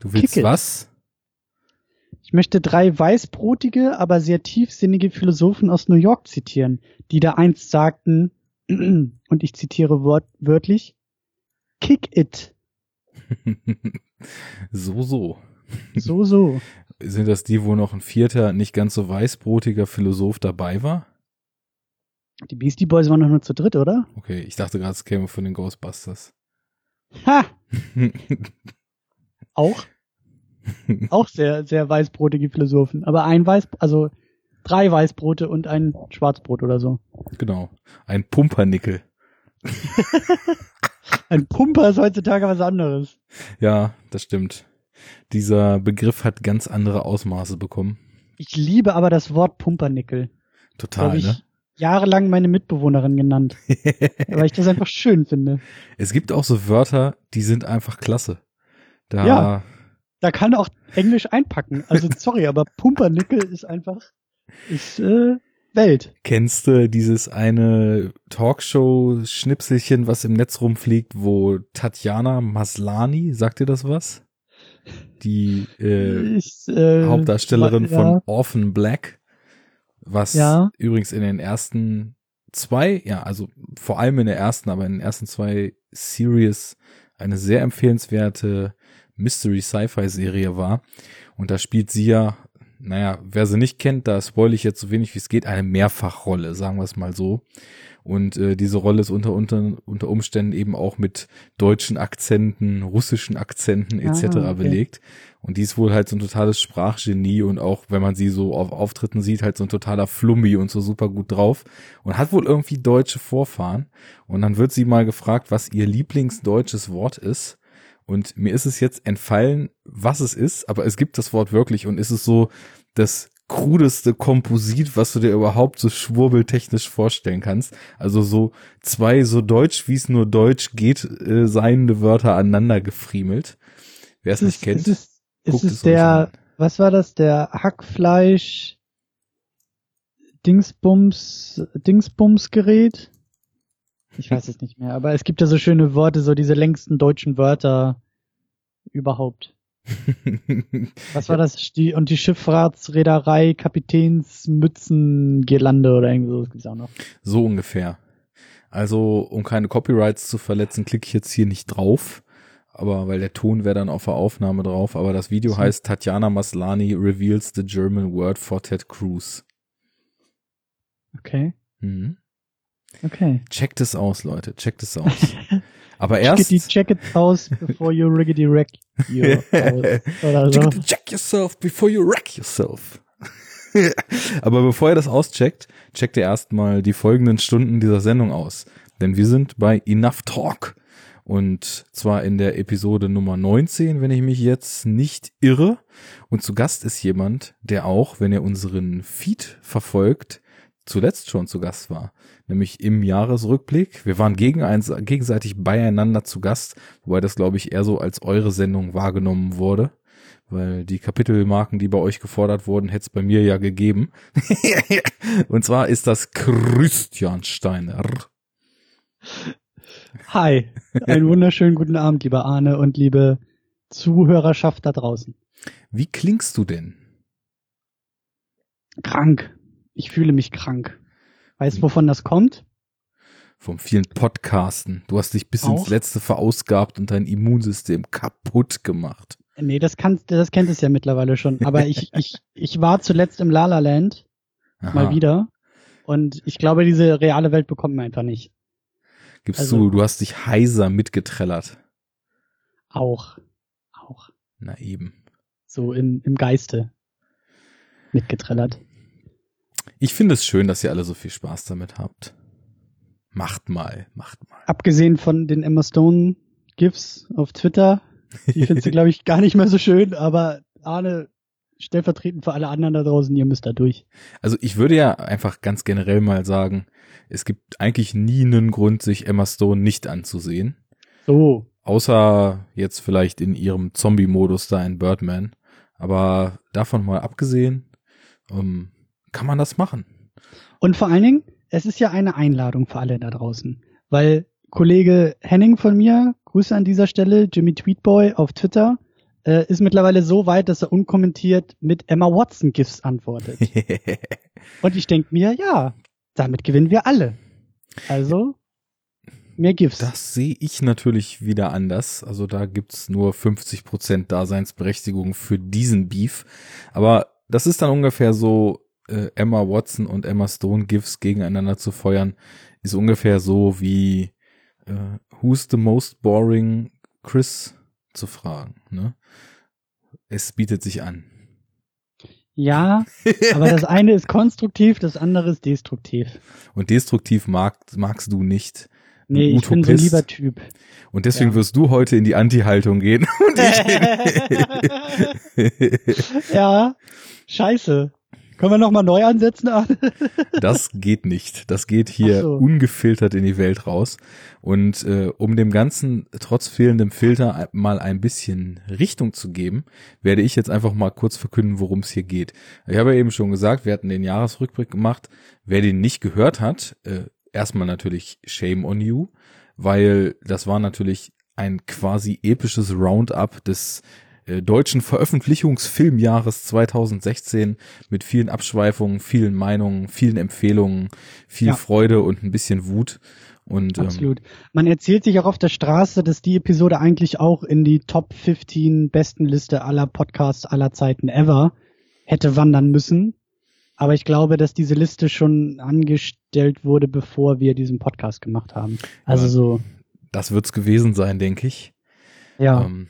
Du willst Kick was? Ich möchte drei weißbrotige, aber sehr tiefsinnige Philosophen aus New York zitieren, die da einst sagten, und ich zitiere wort wörtlich, Kick it. so, so. So, so. Sind das die, wo noch ein vierter, nicht ganz so weißbrotiger Philosoph dabei war? Die Beastie Boys waren doch nur zu dritt, oder? Okay, ich dachte gerade, es käme von den Ghostbusters. Ha! Auch? Auch sehr, sehr weißbrotige Philosophen. Aber ein Weiß, also drei Weißbrote und ein Schwarzbrot oder so. genau. Ein Pumpernickel. Ein Pumper ist heutzutage was anderes. Ja, das stimmt. Dieser Begriff hat ganz andere Ausmaße bekommen. Ich liebe aber das Wort Pumpernickel. Total, Habe ich ne? jahrelang meine Mitbewohnerin genannt, weil ich das einfach schön finde. Es gibt auch so Wörter, die sind einfach klasse. Da, Ja. Da kann auch Englisch einpacken. Also sorry, aber Pumpernickel ist einfach ist äh, Welt. Kennst du dieses eine Talkshow-Schnipselchen, was im Netz rumfliegt, wo Tatjana Maslani, sagt dir das was? Die äh, ist, äh, Hauptdarstellerin ja, von Orphan Black, was Ja. übrigens in den ersten zwei, ja, also vor allem in der ersten, aber in den ersten zwei Series eine sehr empfehlenswerte Mystery-Sci-Fi-Serie war. Und da spielt sie ja, naja, wer sie nicht kennt, da spoil ich jetzt so wenig wie es geht, eine Mehrfachrolle, sagen wir es mal so. Und äh, diese Rolle ist unter, unter, unter Umständen eben auch mit deutschen Akzenten, russischen Akzenten etc. Ah, okay. belegt. Und die ist wohl halt so ein totales Sprachgenie und auch, wenn man sie so auf Auftritten sieht, halt so ein totaler Flummi und so super gut drauf. Und hat wohl irgendwie deutsche Vorfahren. Und dann wird sie mal gefragt, was ihr Lieblingsdeutsches Wort ist. Und mir ist es jetzt entfallen, was es ist, aber es gibt das Wort wirklich und es ist so das krudeste Komposit, was du dir überhaupt so schwurbeltechnisch vorstellen kannst. Also so zwei so deutsch, wie es nur deutsch geht, äh, seiende Wörter aneinander gefriemelt. Wer es Ist nicht kennt, ist es, ist guckt es es der, an. was war das, der Hackfleisch Dingsbums, Dingsbumsgerät? Ich weiß es nicht mehr, aber es gibt ja so schöne Worte, so diese längsten deutschen Wörter überhaupt. Was war das? Die, und die Schifffahrtsreederei Kapitänsmützengirlande oder irgendwie so, gibt's auch noch. So ungefähr. Also, um keine Copyrights zu verletzen, klicke ich jetzt hier nicht drauf. Aber weil der Ton wäre dann auf der Aufnahme drauf. Aber das Video heißt Tatjana Maslani reveals the German word for Ted Cruz. Okay, Mhm. okay. Checkt es aus, Leute. Checkt es aus. Aber Chickity erst. check it aus before you riggedy wreck your house. Oder so. Chickity check yourself before you wreck yourself. Aber bevor ihr das auscheckt, checkt ihr erstmal die folgenden Stunden dieser Sendung aus. Denn wir sind bei Enough Talk. Und zwar in der Episode Nummer 19, wenn ich mich jetzt nicht irre. Und zu Gast ist jemand, der auch, wenn ihr unseren Feed verfolgt, zuletzt schon zu Gast war. Nämlich im Jahresrückblick. Wir waren gegen eins, gegenseitig beieinander zu Gast, wobei das, glaube ich, eher so als eure Sendung wahrgenommen wurde. Weil die Kapitelmarken, die bei euch gefordert wurden, hätte es bei mir ja gegeben. Und zwar ist das Christian Steiner. Hi, einen wunderschönen guten Abend, lieber Arne und liebe Zuhörerschaft da draußen. Wie klingst du denn? Krank. Ich fühle mich krank. Weißt du, wovon das kommt? Vom vielen Podcasten. Du hast dich bis Auch? ins Letzte verausgabt und dein Immunsystem kaputt gemacht. Nee, das kann, das kennt es ja mittlerweile schon. Aber ich, ich, ich war zuletzt im Lala Land Aha. mal wieder. Und ich glaube, diese reale Welt bekommt man einfach nicht. Gibst Also- du, du hast dich heiser mitgetrellert. Auch. Auch. Na eben. So im, im Geiste. Mitgetrellert. Ich finde es schön, dass ihr alle so viel Spaß damit habt. Macht mal, macht mal. Abgesehen von den Emma Stone GIFs auf Twitter. Die findest du, glaube ich, gar nicht mehr so schön, aber Arne, stellvertretend für alle anderen da draußen, ihr müsst da durch. Also ich würde ja einfach ganz generell mal sagen, es gibt eigentlich nie einen Grund, sich Emma Stone nicht anzusehen. So. Außer jetzt vielleicht in ihrem Zombie-Modus da in Birdman. Aber davon mal abgesehen, ähm, kann man das machen. Und vor allen Dingen, es ist ja eine Einladung für alle da draußen. Weil Kollege Henning von mir, Grüße an dieser Stelle, Jimmy Tweetboy auf Twitter, äh, ist mittlerweile so weit, dass er unkommentiert mit Emma Watson GIFs antwortet. Und ich denke mir, ja, damit gewinnen wir alle. Also mehr GIFs. Das sehe ich natürlich wieder anders. Also da gibt's nur 50% Daseinsberechtigung für diesen Beef. Aber das ist dann ungefähr so, äh, Emma Watson und Emma Stone GIFs gegeneinander zu feuern, ist ungefähr so wie äh, Who's the most boring Chris zu fragen. Ne? Es bietet sich an. Ja, aber das eine ist konstruktiv, das andere ist destruktiv. Und destruktiv mag, magst du nicht. Nee, ich bin so ein lieber Typ. Und deswegen ja. wirst du heute in die Anti-Haltung gehen. ja, scheiße. Können wir nochmal neu ansetzen? das geht nicht. Das geht hier so. ungefiltert in die Welt raus. Und äh, um dem Ganzen trotz fehlendem Filter mal ein bisschen Richtung zu geben, werde ich jetzt einfach mal kurz verkünden, worum es hier geht. Ich habe ja eben schon gesagt, wir hatten den Jahresrückblick gemacht. Wer den nicht gehört hat, äh, erstmal natürlich Shame on you, weil das war natürlich ein quasi episches Roundup des deutschen Veröffentlichungsfilmjahres 2016 mit vielen Abschweifungen, vielen Meinungen, vielen Empfehlungen, viel ja. Freude und ein bisschen Wut. Und, ähm, Absolut. Ähm, Man erzählt sich auch auf der Straße, dass die Episode eigentlich auch in die Top 15 besten Liste aller Podcasts aller Zeiten ever hätte wandern müssen. Aber ich glaube, dass diese Liste schon angestellt wurde, bevor wir diesen Podcast gemacht haben. Also so. Das wird's gewesen sein, denke ich. Ja. Ähm,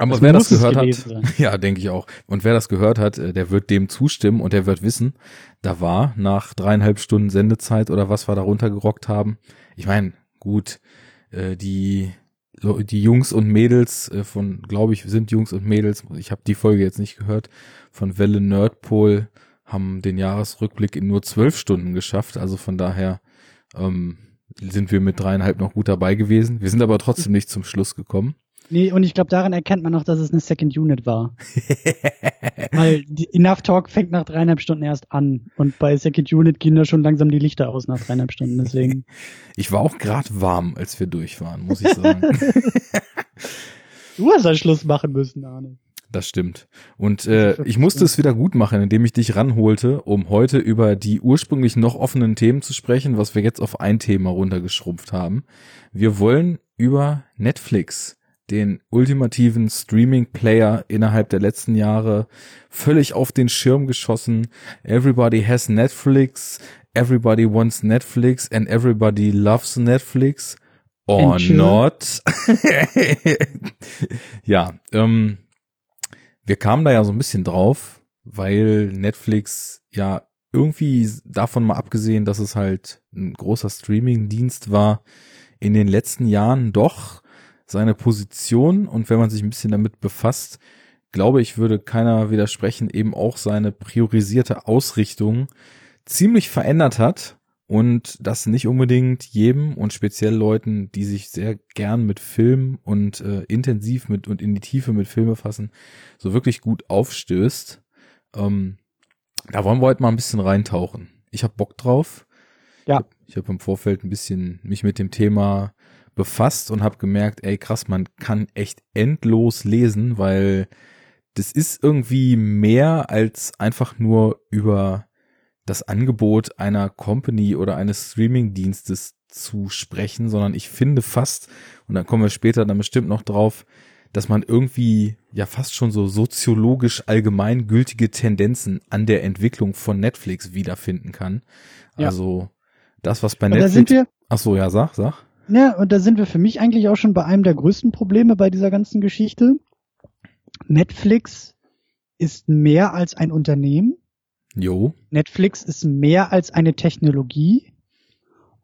aber das wer das gehört hat, ja, denke ich auch. Und wer das gehört hat, äh, der wird dem zustimmen und der wird wissen, da war nach dreieinhalb Stunden Sendezeit oder was wir da runtergerockt haben. Ich meine, gut, äh, die die Jungs und Mädels äh, von, glaube ich, sind Jungs und Mädels. Ich habe die Folge jetzt nicht gehört. Von Welle Nerdpol haben den Jahresrückblick in nur zwölf Stunden geschafft. Also von daher ähm, sind wir mit dreieinhalb noch gut dabei gewesen. Wir sind aber trotzdem nicht zum Schluss gekommen. Nee, und ich glaube, daran erkennt man noch, dass es eine Second Unit war. Weil Enough Talk fängt nach dreieinhalb Stunden erst an. Und bei Second Unit gehen da schon langsam die Lichter aus nach dreieinhalb Stunden. Deswegen. Ich war auch gerade warm, als wir durch waren, muss ich sagen. du hast einen Schluss machen müssen, Arne. Das stimmt. Und äh, ich musste es wieder gut machen, indem ich dich ranholte, um heute über die ursprünglich noch offenen Themen zu sprechen, was wir jetzt auf ein Thema runtergeschrumpft haben. Wir wollen über Netflix den ultimativen Streaming-Player innerhalb der letzten Jahre völlig auf den Schirm geschossen. Everybody has Netflix, everybody wants Netflix and everybody loves Netflix. Or not. ja, ähm, wir kamen da ja so ein bisschen drauf, weil Netflix ja irgendwie davon mal abgesehen, dass es halt ein großer Streaming-Dienst war, in den letzten Jahren doch seine Position und wenn man sich ein bisschen damit befasst, glaube ich, würde keiner widersprechen, eben auch seine priorisierte Ausrichtung ziemlich verändert hat und das nicht unbedingt jedem und speziell Leuten, die sich sehr gern mit Film und äh, intensiv mit und in die Tiefe mit Filme fassen, so wirklich gut aufstößt. Ähm, da wollen wir heute mal ein bisschen reintauchen. Ich habe Bock drauf. Ja. Ich habe im Vorfeld ein bisschen mich mit dem Thema befasst und habe gemerkt, ey krass, man kann echt endlos lesen, weil das ist irgendwie mehr als einfach nur über das Angebot einer Company oder eines Streaming-Dienstes zu sprechen, sondern ich finde fast, und dann kommen wir später dann bestimmt noch drauf, dass man irgendwie ja fast schon so soziologisch allgemeingültige Tendenzen an der Entwicklung von Netflix wiederfinden kann. Ja. Also das, was bei Netflix. Da sind wir, Ach so, ja, sag, sag. Ja, und da sind wir für mich eigentlich auch schon bei einem der größten Probleme bei dieser ganzen Geschichte. Netflix ist mehr als ein Unternehmen. Jo. Netflix ist mehr als eine Technologie.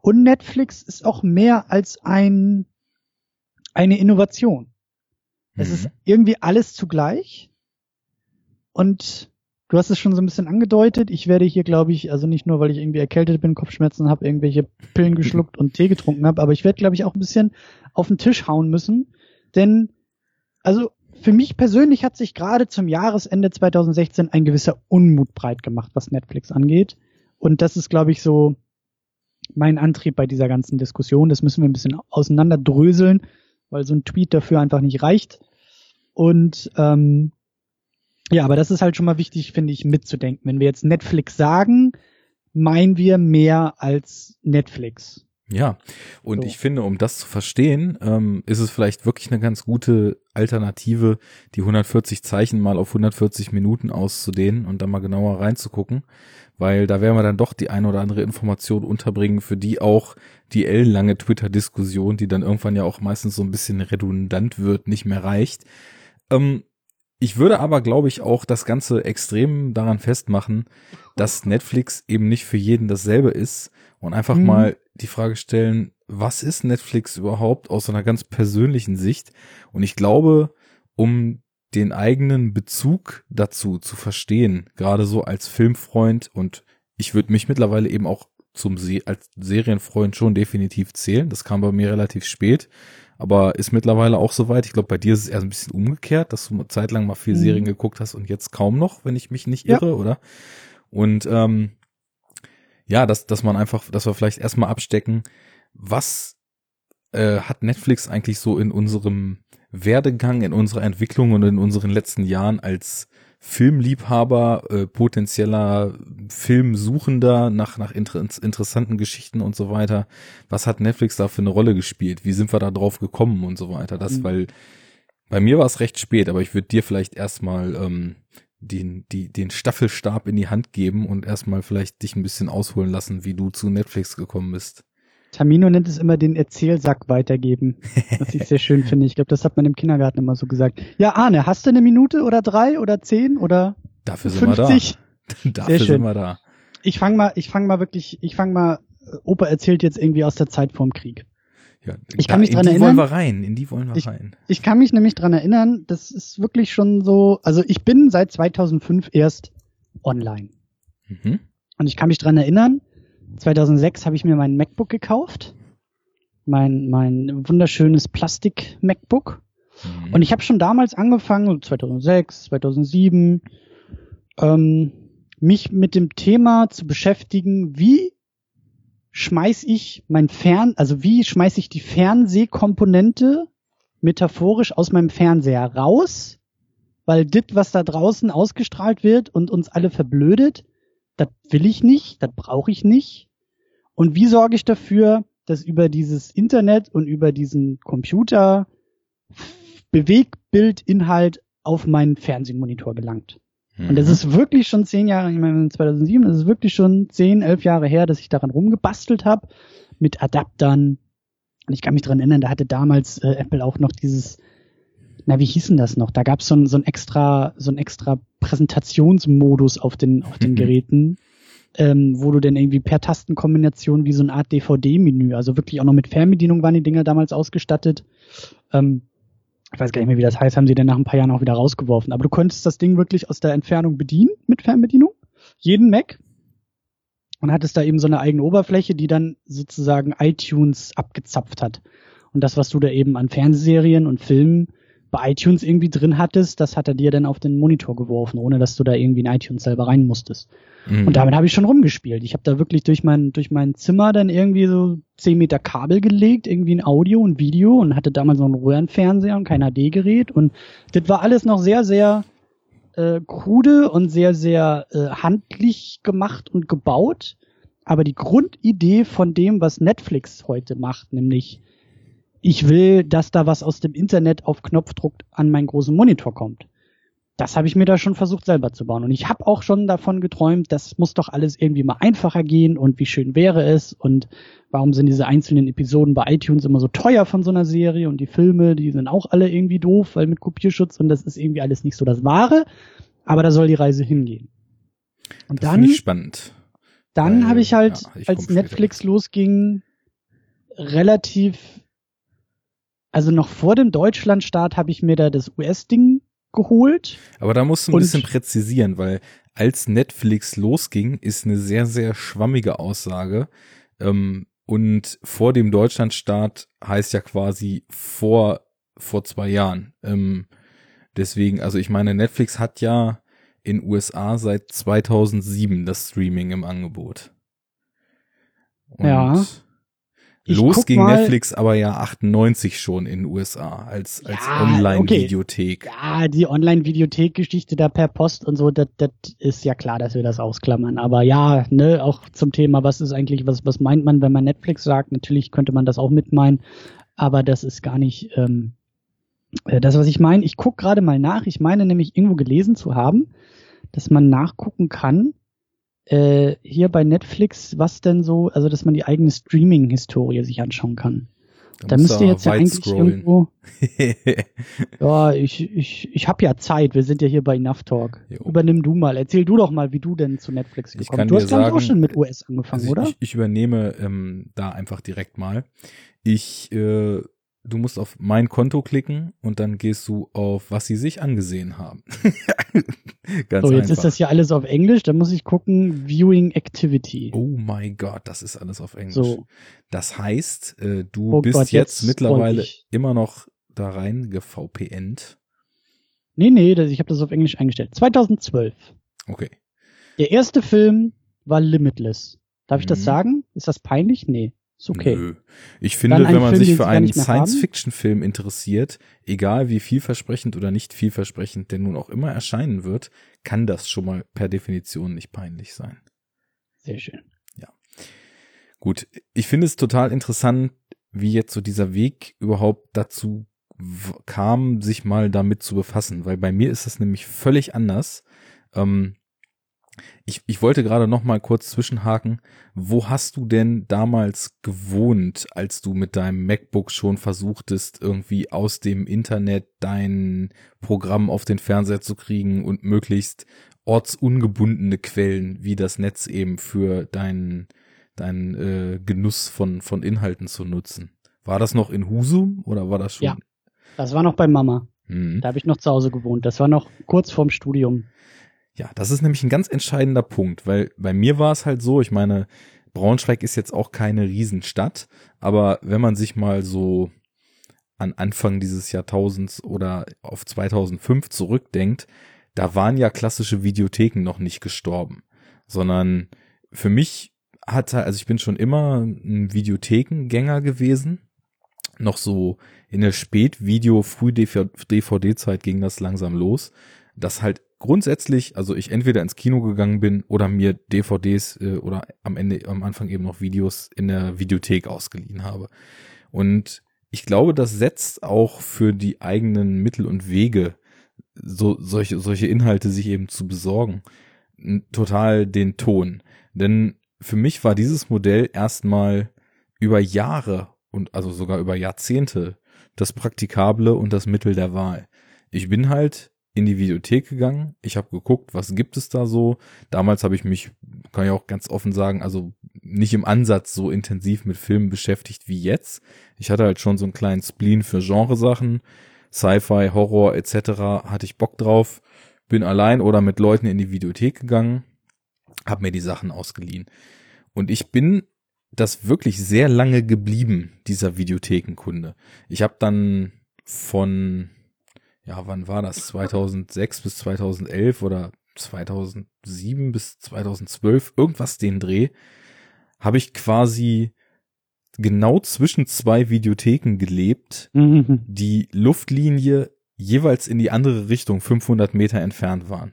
Und Netflix ist auch mehr als ein, eine Innovation. Mhm. Es ist irgendwie alles zugleich. Und Du hast es schon so ein bisschen angedeutet. Ich werde hier, glaube ich, also nicht nur, weil ich irgendwie erkältet bin, Kopfschmerzen habe, irgendwelche Pillen geschluckt und Tee getrunken habe, aber ich werde, glaube ich, auch ein bisschen auf den Tisch hauen müssen. Denn, also für mich persönlich hat sich gerade zum Jahresende 2016 ein gewisser Unmut breit gemacht, was Netflix angeht. Und das ist, glaube ich, so mein Antrieb bei dieser ganzen Diskussion. Das müssen wir ein bisschen auseinanderdröseln, weil so ein Tweet dafür einfach nicht reicht. Und ähm, ja, aber das ist halt schon mal wichtig, finde ich, mitzudenken. Wenn wir jetzt Netflix sagen, meinen wir mehr als Netflix. Ja, und So. ich finde, um das zu verstehen, ähm, ist es vielleicht wirklich eine ganz gute Alternative, die 140 Zeichen mal auf 140 Minuten auszudehnen und dann mal genauer reinzugucken, weil da werden wir dann doch die eine oder andere Information unterbringen, für die auch die ellenlange Twitter-Diskussion, die dann irgendwann ja auch meistens so ein bisschen redundant wird, nicht mehr reicht. Ähm, ich würde aber, glaube ich, auch das Ganze extrem daran festmachen, dass Netflix eben nicht für jeden dasselbe ist und einfach Mhm. mal die Frage stellen, was ist Netflix überhaupt aus einer ganz persönlichen Sicht? Und ich glaube, um den eigenen Bezug dazu zu verstehen, gerade so als Filmfreund und ich würde mich mittlerweile eben auch zum Se als Serienfreund schon definitiv zählen. Das kam bei mir relativ spät, aber ist mittlerweile auch soweit. Ich glaube, bei dir ist es eher so ein bisschen umgekehrt, dass du eine Zeit lang mal viel Mhm. Serien geguckt hast und jetzt kaum noch, wenn ich mich nicht Ja. irre, oder? Und ähm, ja, dass, dass man einfach, dass wir vielleicht erstmal abstecken, was äh, hat Netflix eigentlich so in unserem Werdegang, in unserer Entwicklung und in unseren letzten Jahren als Filmliebhaber, äh, potenzieller Filmsuchender nach, nach inter interessanten Geschichten und so weiter, was hat Netflix da für eine Rolle gespielt? Wie sind wir da drauf gekommen und so weiter? Das, Mhm. weil bei mir war es recht spät, aber ich würde dir vielleicht erstmal ähm, den, die, den Staffelstab in die Hand geben und erstmal vielleicht dich ein bisschen ausholen lassen, wie du zu Netflix gekommen bist. Tamino nennt es immer den Erzählsack weitergeben. Was ich sehr schön finde. Ich glaube, das hat man im Kindergarten immer so gesagt. Ja, Arne, hast du eine Minute oder drei oder zehn oder Dafür sind wir 50? da. Dafür schön. sind wir da. Ich fange mal, ich fange mal wirklich, ich fange mal, äh, Opa erzählt jetzt irgendwie aus der Zeit vorm Krieg. Ja, Ich da, kann mich in dran die erinnern. wollen wir rein, in die wollen wir Ich- rein. Ich kann mich nämlich dran erinnern, das ist wirklich schon so, also ich bin seit 2005 erst online. Mhm. Und ich kann mich dran erinnern, 2006 habe ich mir mein MacBook gekauft. Mein, mein wunderschönes Plastik-MacBook. Mhm. Und ich habe schon damals angefangen, so 2006, 2007, ähm, mich mit dem Thema zu beschäftigen, wie schmeiß ich mein Fern, also wie schmeiß ich die Fernsehkomponente metaphorisch aus meinem Fernseher raus, weil dit, was da draußen ausgestrahlt wird und uns alle verblödet, das will ich nicht, das brauche ich nicht. Und wie sorge ich dafür, dass über dieses Internet und über diesen Computer Bewegbildinhalt auf meinen Fernsehmonitor gelangt. Mhm. Und das ist wirklich schon zehn Jahre, ich meine 2007, das ist wirklich schon zehn, elf Jahre her, dass ich daran rumgebastelt habe mit Adaptern. Und ich kann mich dran erinnern, da hatte damals äh, Apple auch noch dieses, na wie hieß denn das noch? Da gab es so ein, so ein extra, so ein extra Präsentationsmodus auf den, auf den Mhm. Geräten, ähm, wo du dann irgendwie per Tastenkombination wie so eine Art DVD-Menü, also wirklich auch noch mit Fernbedienung waren die Dinger damals ausgestattet. Ähm, ich weiß gar nicht mehr, wie das heißt, haben sie dann nach ein paar Jahren auch wieder rausgeworfen. Aber du konntest das Ding wirklich aus der Entfernung bedienen mit Fernbedienung. Jeden Mac. Und hattest da eben so eine eigene Oberfläche, die dann sozusagen iTunes abgezapft hat. Und das, was du da eben an Fernsehserien und Filmen bei iTunes irgendwie drin hattest, das hat er dir dann auf den Monitor geworfen, ohne dass du da irgendwie in iTunes selber rein musstest. Mhm. Und damit habe ich schon rumgespielt. Ich habe da wirklich durch mein, durch mein Zimmer dann irgendwie so 10 Meter Kabel gelegt, irgendwie ein Audio und Video und hatte damals noch einen Röhrenfernseher und kein HD-Gerät. Und das war alles noch sehr, sehr äh, krude und sehr, sehr äh, handlich gemacht und gebaut. Aber die Grundidee von dem, was Netflix heute macht, nämlich ich will, dass da was aus dem Internet auf Knopfdruck an meinen großen Monitor kommt. Das habe ich mir da schon versucht selber zu bauen. Und ich habe auch schon davon geträumt, das muss doch alles irgendwie mal einfacher gehen und wie schön wäre es und warum sind diese einzelnen Episoden bei iTunes immer so teuer von so einer Serie und die Filme, die sind auch alle irgendwie doof, weil mit Kopierschutz und das ist irgendwie alles nicht so das Wahre. Aber da soll die Reise hingehen. Und das dann ich spannend. dann habe ich halt, ja, ich als komm später Netflix losging, relativ, also noch vor dem Deutschlandstart habe ich mir da das US-Ding geholt. Aber da musst du ein Und- bisschen präzisieren, weil als Netflix losging, ist eine sehr, sehr schwammige Aussage. Ähm, und vor dem Deutschlandstart heißt ja quasi vor, vor zwei Jahren. Ähm, deswegen, also ich meine, Netflix hat ja in USA seit 2007 das Streaming im Angebot. Und Ja. Ich Los ging mal- Netflix aber ja 98 schon in den USA als, als Ja, Online-Videothek. Ja, die Online-Videothek-Geschichte da per Post und so, das, ist ja klar, dass wir das ausklammern. Aber ja, ne, auch zum Thema, was ist eigentlich, was, was meint man, wenn man Netflix sagt? Natürlich könnte man das auch mitmeinen, aber das ist gar nicht ähm, äh, das, was ich meine. Ich guck gerade mal nach. Ich meine nämlich irgendwo gelesen zu haben, dass man nachgucken kann, äh, hier bei Netflix, was denn so, also dass man die eigene Streaming-Historie sich anschauen kann. Da müsste du jetzt ja eigentlich scrollen. irgendwo. Ja, ich, ich, ich habe ja Zeit. Wir sind ja hier bei Enough Talk. Jo. Übernimm du mal. Erzähl du doch mal, wie du denn zu Netflix gekommen kann Du hast glaube ich auch schon mit US angefangen, Also oder? ich, ich übernehme ähm, da einfach direkt mal. Ich, äh, du musst auf mein Konto klicken und dann gehst du auf, was sie sich angesehen haben. Ganz so, jetzt einfach. ist das hier alles auf Englisch. Da muss ich gucken, Viewing Activity. Oh mein Gott, das ist alles auf Englisch. so, Das heißt, äh, du Oh bist Gott, jetzt, jetzt mittlerweile immer noch da rein gevpnt. nee, nee, das, ich habe das auf Englisch eingestellt. 2012. Okay. Der erste Film war Limitless. Darf ich das Mhm. sagen? Ist das peinlich? Nee. Ist okay. Nö. Ich finde, wenn man Film, sich für einen? Science-Fiction-Film interessiert, egal wie vielversprechend oder nicht vielversprechend der nun auch immer erscheinen wird, kann das schon mal per Definition nicht peinlich sein. Sehr schön. Gut, ich finde es total interessant, wie jetzt so dieser Weg überhaupt dazu kam, sich mal damit zu befassen, weil bei mir ist das nämlich völlig anders. Ähm, ich, ich wollte gerade noch mal kurz zwischenhaken. Wo hast du denn damals gewohnt, als du mit deinem MacBook schon versuchtest, irgendwie aus dem Internet dein Programm auf den Fernseher zu kriegen und möglichst ortsungebundene Quellen wie das Netz eben für deinen deinen äh, Genuss von von Inhalten zu nutzen? War das noch in Husum oder war das schon? Ja. Das war noch bei Mama. Hm. Da habe ich noch zu Hause gewohnt. Das war noch kurz vorm Studium. Ja, das ist nämlich ein ganz entscheidender Punkt, weil bei mir war es halt so, ich meine, Braunschweig ist jetzt auch keine Riesenstadt, aber wenn man sich mal so an Anfang dieses Jahrtausends oder auf 2005 zurückdenkt, da waren ja klassische Videotheken noch nicht gestorben, sondern für mich hatte, also ich bin schon immer ein Videothekengänger gewesen, noch so in der Spätvideo, Früh-DVD-Zeit ging das langsam los, dass halt grundsätzlich, also ich entweder ins Kino gegangen bin oder mir DVDs äh, oder am Ende, am Anfang eben noch Videos in der Videothek ausgeliehen habe. Und ich glaube, das setzt auch für die eigenen Mittel und Wege, so solche, solche Inhalte sich eben zu besorgen, total den Ton. Denn für mich war dieses Modell erstmal über Jahre und also sogar über Jahrzehnte das Praktikable und das Mittel der Wahl. Ich bin halt in die Videothek gegangen, ich habe geguckt, was gibt es da so. Damals habe ich mich, kann ich auch ganz offen sagen, also nicht im Ansatz so intensiv mit Filmen beschäftigt wie jetzt. Ich hatte halt schon so einen kleinen Spleen für Genresachen, Sci-Fi, Horror etc. hatte ich Bock drauf, bin allein oder mit Leuten in die Videothek gegangen, habe mir die Sachen ausgeliehen. Und ich bin das wirklich sehr lange geblieben, dieser Videothekenkunde. Ich habe dann von, ja, wann war das? 2006 bis 2011 oder 2007 bis 2012, irgendwas den Dreh, habe ich quasi genau zwischen zwei Videotheken gelebt, Mhm. die Luftlinie jeweils in die andere Richtung 500 Meter entfernt waren.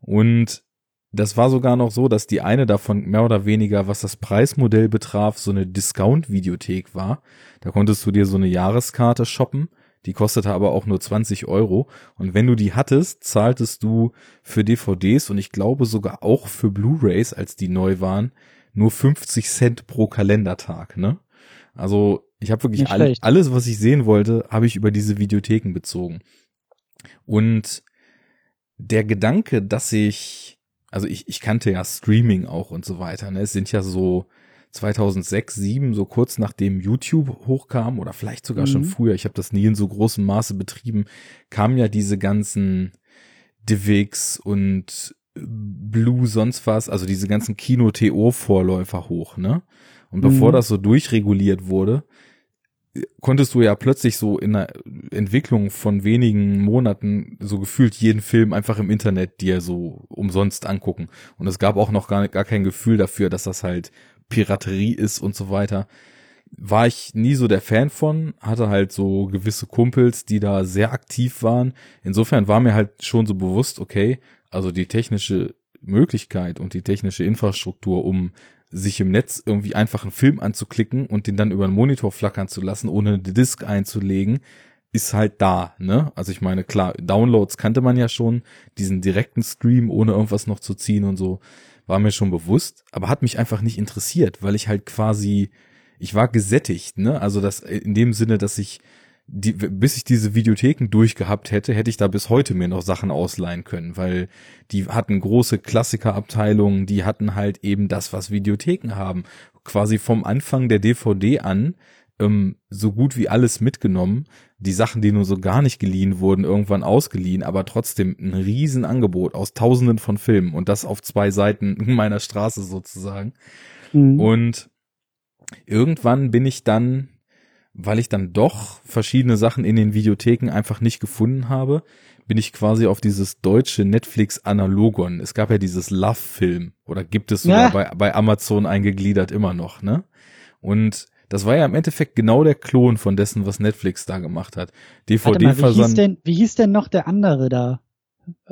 Und das war sogar noch so, dass die eine davon mehr oder weniger, was das Preismodell betraf, so eine Discount-Videothek war. Da konntest du dir so eine Jahreskarte shoppen. Die kostete aber auch nur 20 Euro. Und wenn du die hattest, zahltest du für DVDs und ich glaube sogar auch für Blu-rays, als die neu waren, nur 50 Cent pro Kalendertag, ne? Also ich habe wirklich schlecht. alles, was ich sehen wollte, habe ich über diese Videotheken bezogen. Und der Gedanke, dass ich, also ich, ich kannte ja Streaming auch und so weiter, ne? Es sind ja so 2006, 2007, so kurz nachdem YouTube hochkam oder vielleicht sogar schon Mhm. früher, ich habe das nie in so großem Maße betrieben, kamen ja diese ganzen Divix und Blue sonst was, also diese ganzen Kino-TO-Vorläufer hoch, ne? Und bevor Mhm. das so durchreguliert wurde, konntest du ja plötzlich so in der Entwicklung von wenigen Monaten so gefühlt jeden Film einfach im Internet dir so umsonst angucken. Und es gab auch noch gar, gar kein Gefühl dafür, dass das halt Piraterie ist und so weiter. war ich nie so der Fan von, hatte halt so gewisse Kumpels, die da sehr aktiv waren. Insofern war mir halt schon so bewusst, okay, also die technische Möglichkeit und die technische Infrastruktur, um sich im Netz irgendwie einfach einen Film anzuklicken und den dann über einen Monitor flackern zu lassen, ohne eine Disk einzulegen, ist halt da, ne? Also ich meine, klar, Downloads kannte man ja schon, diesen direkten Stream ohne irgendwas noch zu ziehen und so, war mir schon bewusst, aber hat mich einfach nicht interessiert, weil ich halt quasi, ich war gesättigt, ne? Also das in dem Sinne, dass ich die, bis ich diese Videotheken durchgehabt hätte, hätte ich da bis heute mir noch Sachen ausleihen können, weil die hatten große Klassikerabteilungen, die hatten halt eben das, was Videotheken haben. Quasi vom Anfang der DVD an ähm, so gut wie alles mitgenommen. Die Sachen, die nur so gar nicht geliehen wurden, irgendwann ausgeliehen, aber trotzdem ein Riesenangebot aus tausenden von Filmen und das auf zwei Seiten meiner Straße sozusagen. Mhm. Und irgendwann bin ich dann weil ich dann doch verschiedene Sachen in den Videotheken einfach nicht gefunden habe, bin ich quasi auf dieses deutsche Netflix Analogon. Es gab ja dieses Love-Film oder gibt es sogar ja. bei, bei Amazon eingegliedert immer noch, ne? Und das war ja im Endeffekt genau der Klon von dessen, was Netflix da gemacht hat. DVD-Versand. Wie, hieß denn, wie hieß denn noch der andere da?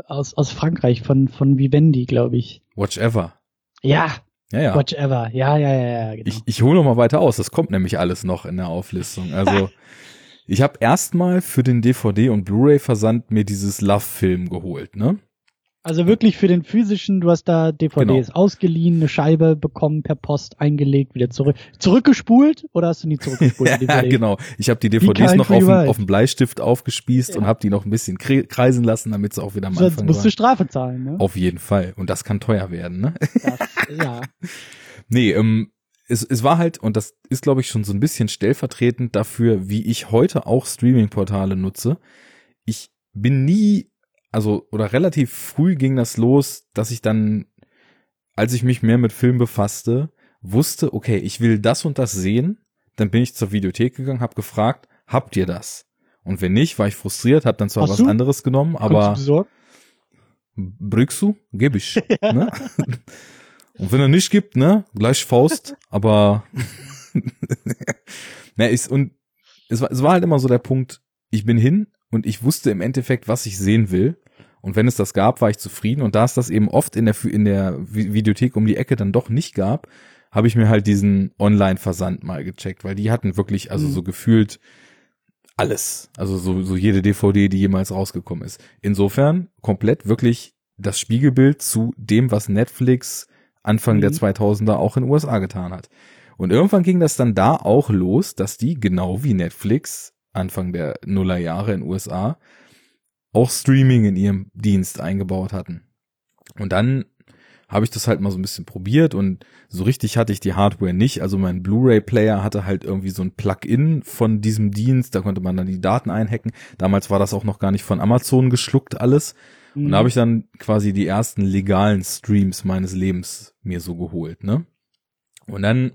Aus, aus Frankreich, von, von Vivendi, glaube ich. Watch Ever. Ja, ja, ja. Watch Ever. Ja, ja, ja, ja. Genau. Ich, ich hole noch mal weiter aus. Das kommt nämlich alles noch in der Auflistung. Also ich habe erstmal für den DVD und Blu-ray-Versand mir dieses Love-Film geholt, ne? Also wirklich für den physischen, du hast da DVDs genau. ausgeliehen, eine Scheibe bekommen, per Post eingelegt, wieder zurück. Zurückgespult oder hast du nie zurückgespult? ja, genau. Ich habe die DVDs noch auf, auf dem Bleistift aufgespießt ja. und habe die noch ein bisschen kreisen lassen, damit sie auch wieder am Sonst Anfang musst waren. du Strafe zahlen, ne? Auf jeden Fall. Und das kann teuer werden, ne? Das, ja. nee, ähm, es, es war halt, und das ist, glaube ich, schon so ein bisschen stellvertretend dafür, wie ich heute auch Streaming-Portale nutze. Ich bin nie also oder relativ früh ging das los, dass ich dann, als ich mich mehr mit Film befasste, wusste, okay, ich will das und das sehen. Dann bin ich zur Videothek gegangen, habe gefragt, habt ihr das? Und wenn nicht, war ich frustriert, habe dann zwar Hast was du? anderes genommen, aber Brixu, geb ich. ne? Und wenn er nicht gibt, ne, gleich Faust, aber ne, ist und es war, es war halt immer so der Punkt, ich bin hin und ich wusste im Endeffekt, was ich sehen will und wenn es das gab, war ich zufrieden. Und da es das eben oft in der, in der Videothek um die Ecke dann doch nicht gab, habe ich mir halt diesen Online-Versand mal gecheckt, weil die hatten wirklich, also mhm. so gefühlt alles. Also so, so jede DVD, die jemals rausgekommen ist. Insofern komplett wirklich das Spiegelbild zu dem, was Netflix Anfang mhm. der 2000er auch in den USA getan hat. Und irgendwann ging das dann da auch los, dass die genau wie Netflix Anfang der Nullerjahre in den USA auch Streaming in ihrem Dienst eingebaut hatten. Und dann habe ich das halt mal so ein bisschen probiert und so richtig hatte ich die Hardware nicht. Also mein Blu-ray-Player hatte halt irgendwie so ein Plugin von diesem Dienst, da konnte man dann die Daten einhacken. Damals war das auch noch gar nicht von Amazon geschluckt alles. Mhm. Und da habe ich dann quasi die ersten legalen Streams meines Lebens mir so geholt, ne? Und dann,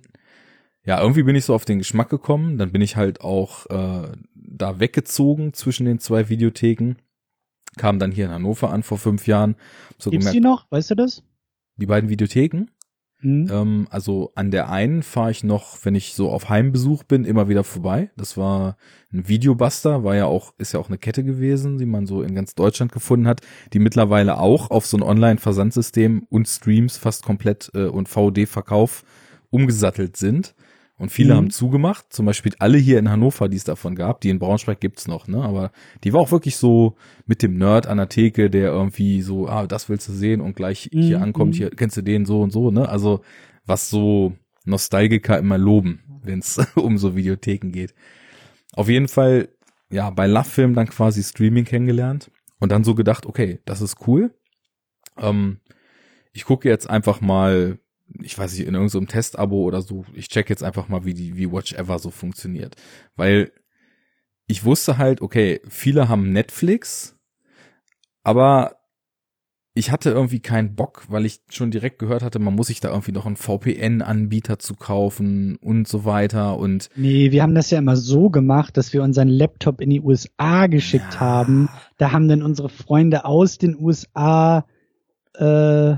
ja, irgendwie bin ich so auf den Geschmack gekommen. Dann bin ich halt auch äh, da weggezogen zwischen den zwei Videotheken kam dann hier in Hannover an vor fünf Jahren. So Gibt's gemerkt, die noch? Weißt du das? Die beiden Videotheken? Mhm. Ähm, also an der einen fahre ich noch, wenn ich so auf Heimbesuch bin, immer wieder vorbei. Das war ein Videobuster, war ja auch, ist ja auch eine Kette gewesen, die man so in ganz Deutschland gefunden hat, die mittlerweile auch auf so ein Online-Versandsystem und Streams fast komplett äh, und VD-Verkauf umgesattelt sind. Und viele mhm. haben zugemacht, zum Beispiel alle hier in Hannover, die es davon gab, die in Braunschweig gibt's noch, ne? Aber die war auch wirklich so mit dem Nerd an der Theke, der irgendwie so, ah, das willst du sehen und gleich mhm. hier ankommt, hier kennst du den so und so, ne? Also was so Nostalgiker immer loben, wenn's um so Videotheken geht. Auf jeden Fall, ja, bei Love Film dann quasi Streaming kennengelernt und dann so gedacht, okay, das ist cool. Ähm, ich gucke jetzt einfach mal ich weiß nicht, in irgendeinem Testabo oder so, ich check jetzt einfach mal, wie die, wie Watch Ever so funktioniert. Weil ich wusste halt, okay, viele haben Netflix, aber ich hatte irgendwie keinen Bock, weil ich schon direkt gehört hatte, man muss sich da irgendwie noch einen VPN-Anbieter zu kaufen und so weiter und. Nee, wir haben das ja immer so gemacht, dass wir unseren Laptop in die USA geschickt ja. haben. Da haben dann unsere Freunde aus den USA äh,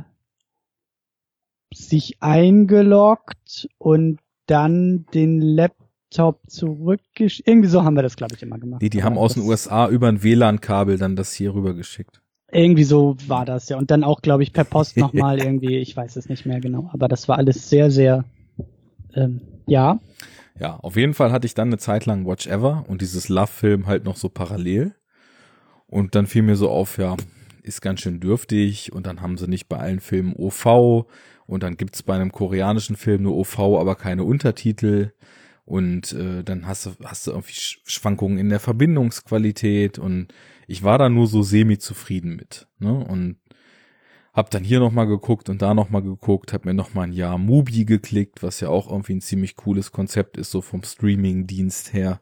sich eingeloggt und dann den Laptop zurückgeschickt. Irgendwie so haben wir das, glaube ich, immer gemacht. Die, die haben aus den USA über ein WLAN-Kabel dann das hier rüber geschickt. Irgendwie so war das ja. Und dann auch, glaube ich, per Post nochmal irgendwie, ich weiß es nicht mehr genau. Aber das war alles sehr, sehr, ähm, ja. Ja, auf jeden Fall hatte ich dann eine Zeit lang Watch Ever und dieses Love-Film halt noch so parallel. Und dann fiel mir so auf, ja, ist ganz schön dürftig und dann haben sie nicht bei allen Filmen OV und dann gibt's bei einem koreanischen Film nur OV, aber keine Untertitel und äh, dann hast du, hast du irgendwie Schwankungen in der Verbindungsqualität und ich war da nur so semi zufrieden mit. Ne? Und hab dann hier nochmal geguckt und da nochmal geguckt, hab mir nochmal ein Jahr Mubi geklickt, was ja auch irgendwie ein ziemlich cooles Konzept ist, so vom Streaming-Dienst her.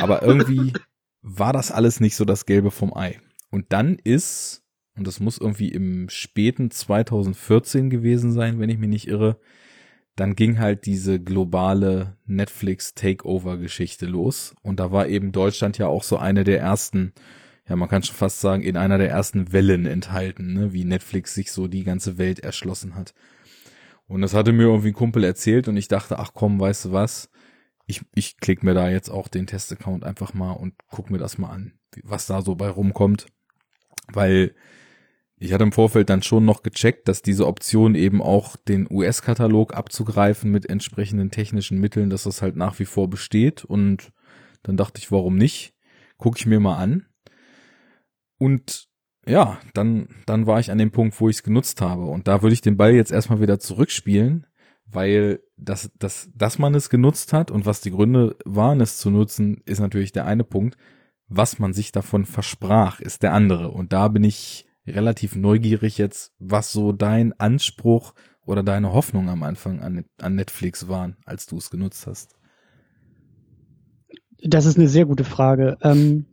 Aber irgendwie war das alles nicht so das Gelbe vom Ei. Und dann ist, und das muss irgendwie im späten 2014 gewesen sein, wenn ich mich nicht irre, dann ging halt diese globale Netflix Takeover Geschichte los. Und da war eben Deutschland ja auch so eine der ersten ja, man kann schon fast sagen, in einer der ersten Wellen enthalten, ne, wie Netflix sich so die ganze Welt erschlossen hat. Und das hatte mir irgendwie ein Kumpel erzählt und ich dachte, ach komm, weißt du was? Ich, ich klick mir da jetzt auch den Testaccount einfach mal und guck mir das mal an, was da so bei rumkommt. Weil ich hatte im Vorfeld dann schon noch gecheckt, dass diese Option eben auch den US-Katalog abzugreifen mit entsprechenden technischen Mitteln, dass das halt nach wie vor besteht. Und dann dachte ich, warum nicht? Guck ich mir mal an. Und ja, dann, dann war ich an dem Punkt, wo ich es genutzt habe. Und da würde ich den Ball jetzt erstmal wieder zurückspielen, weil das, das, dass man es genutzt hat und was die Gründe waren, es zu nutzen, ist natürlich der eine Punkt. Was man sich davon versprach, ist der andere. Und da bin ich relativ neugierig jetzt, was so dein Anspruch oder deine Hoffnung am Anfang an, an Netflix waren, als du es genutzt hast. Das ist eine sehr gute Frage. Ähm,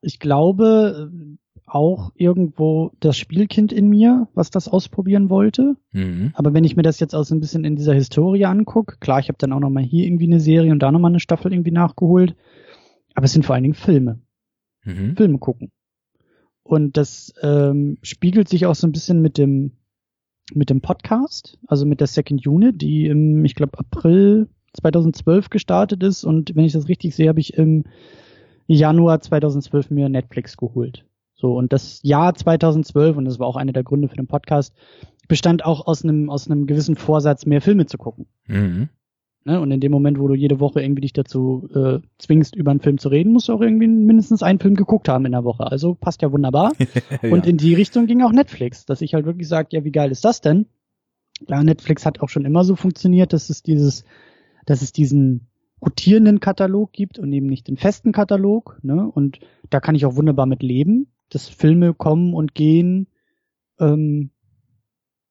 ich glaube äh, auch irgendwo das Spielkind in mir, was das ausprobieren wollte. Mhm. Aber wenn ich mir das jetzt auch so ein bisschen in dieser Historie angucke, klar, ich habe dann auch noch mal hier irgendwie eine Serie und da noch mal eine Staffel irgendwie nachgeholt. Aber es sind vor allen Dingen Filme. Mhm. Filme gucken. Und das ähm, spiegelt sich auch so ein bisschen mit dem mit dem Podcast, also mit der Second Unit, die im, ich glaube, April 2012 gestartet ist. Und wenn ich das richtig sehe, habe ich im Januar 2012 mir Netflix geholt. So, und das Jahr 2012, und das war auch einer der Gründe für den Podcast, bestand auch aus einem, aus einem gewissen Vorsatz, mehr Filme zu gucken. Mhm. Ne? Und in dem Moment, wo du jede Woche irgendwie dich dazu äh, zwingst, über einen Film zu reden, musst du auch irgendwie mindestens einen Film geguckt haben in der Woche. Also passt ja wunderbar. ja. Und in die Richtung ging auch Netflix, dass ich halt wirklich sage, ja, wie geil ist das denn? Ja, Netflix hat auch schon immer so funktioniert, dass es dieses, dass es diesen rotierenden Katalog gibt und eben nicht den festen Katalog. Ne? Und da kann ich auch wunderbar mit leben, dass Filme kommen und gehen. Ähm,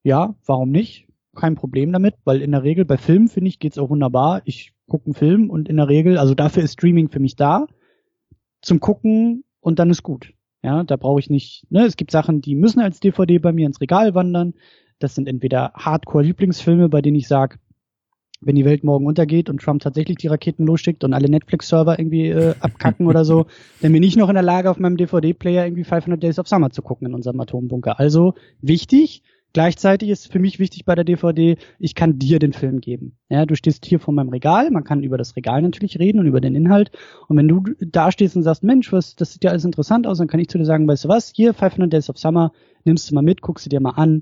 ja, warum nicht? Kein Problem damit, weil in der Regel bei Filmen, finde ich, geht's auch wunderbar. Ich gucke einen Film und in der Regel, also dafür ist Streaming für mich da, zum Gucken und dann ist gut. Ja, da brauche ich nicht, ne, es gibt Sachen, die müssen als DVD bei mir ins Regal wandern. Das sind entweder Hardcore-Lieblingsfilme, bei denen ich sage, wenn die Welt morgen untergeht und Trump tatsächlich die Raketen losschickt und alle Netflix-Server irgendwie äh, abkacken oder so, dann bin ich noch in der Lage, auf meinem DVD-Player irgendwie 500 Days of Summer zu gucken in unserem Atombunker. Also wichtig. Gleichzeitig ist für mich wichtig bei der DVD, ich kann dir den Film geben. Ja, du stehst hier vor meinem Regal, man kann über das Regal natürlich reden und über den Inhalt. Und wenn du da stehst und sagst, Mensch, was, das sieht ja alles interessant aus, dann kann ich zu dir sagen, weißt du was, hier 500 Days of Summer, nimmst du mal mit, guckst du dir mal an,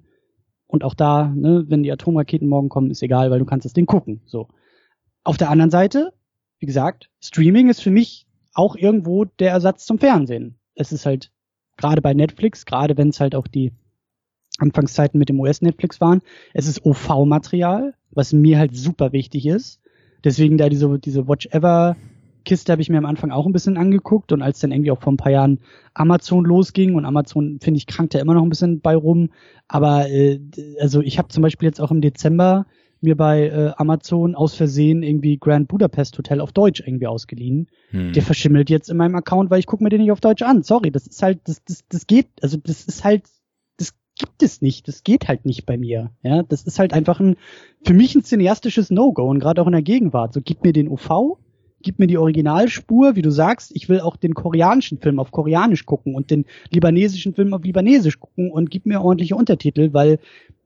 und auch da, ne, wenn die Atomraketen morgen kommen, ist egal, weil du kannst das Ding gucken. So. Auf der anderen Seite, wie gesagt, Streaming ist für mich auch irgendwo der Ersatz zum Fernsehen. Es ist halt gerade bei Netflix, gerade wenn es halt auch die Anfangszeiten mit dem US-Netflix waren, es ist OV-Material, was mir halt super wichtig ist. Deswegen da diese, diese Watch Ever Kiste habe ich mir am Anfang auch ein bisschen angeguckt und als dann irgendwie auch vor ein paar Jahren Amazon losging und Amazon, finde ich, krankt ja immer noch ein bisschen bei rum. Aber äh, also ich habe zum Beispiel jetzt auch im Dezember mir bei äh, Amazon aus Versehen irgendwie Grand Budapest Hotel auf Deutsch irgendwie ausgeliehen. Hm. Der verschimmelt jetzt in meinem Account, weil ich gucke mir den nicht auf Deutsch an. Sorry, das ist halt, das, das, das geht, also das ist halt, gibt es nicht. Das geht halt nicht bei mir. Ja, das ist halt einfach ein, für mich ein cineastisches No-Go und gerade auch in der Gegenwart. So, gib mir den OV, gib mir die Originalspur, wie du sagst, ich will auch den koreanischen Film auf koreanisch gucken und den libanesischen Film auf libanesisch gucken und gib mir ordentliche Untertitel, weil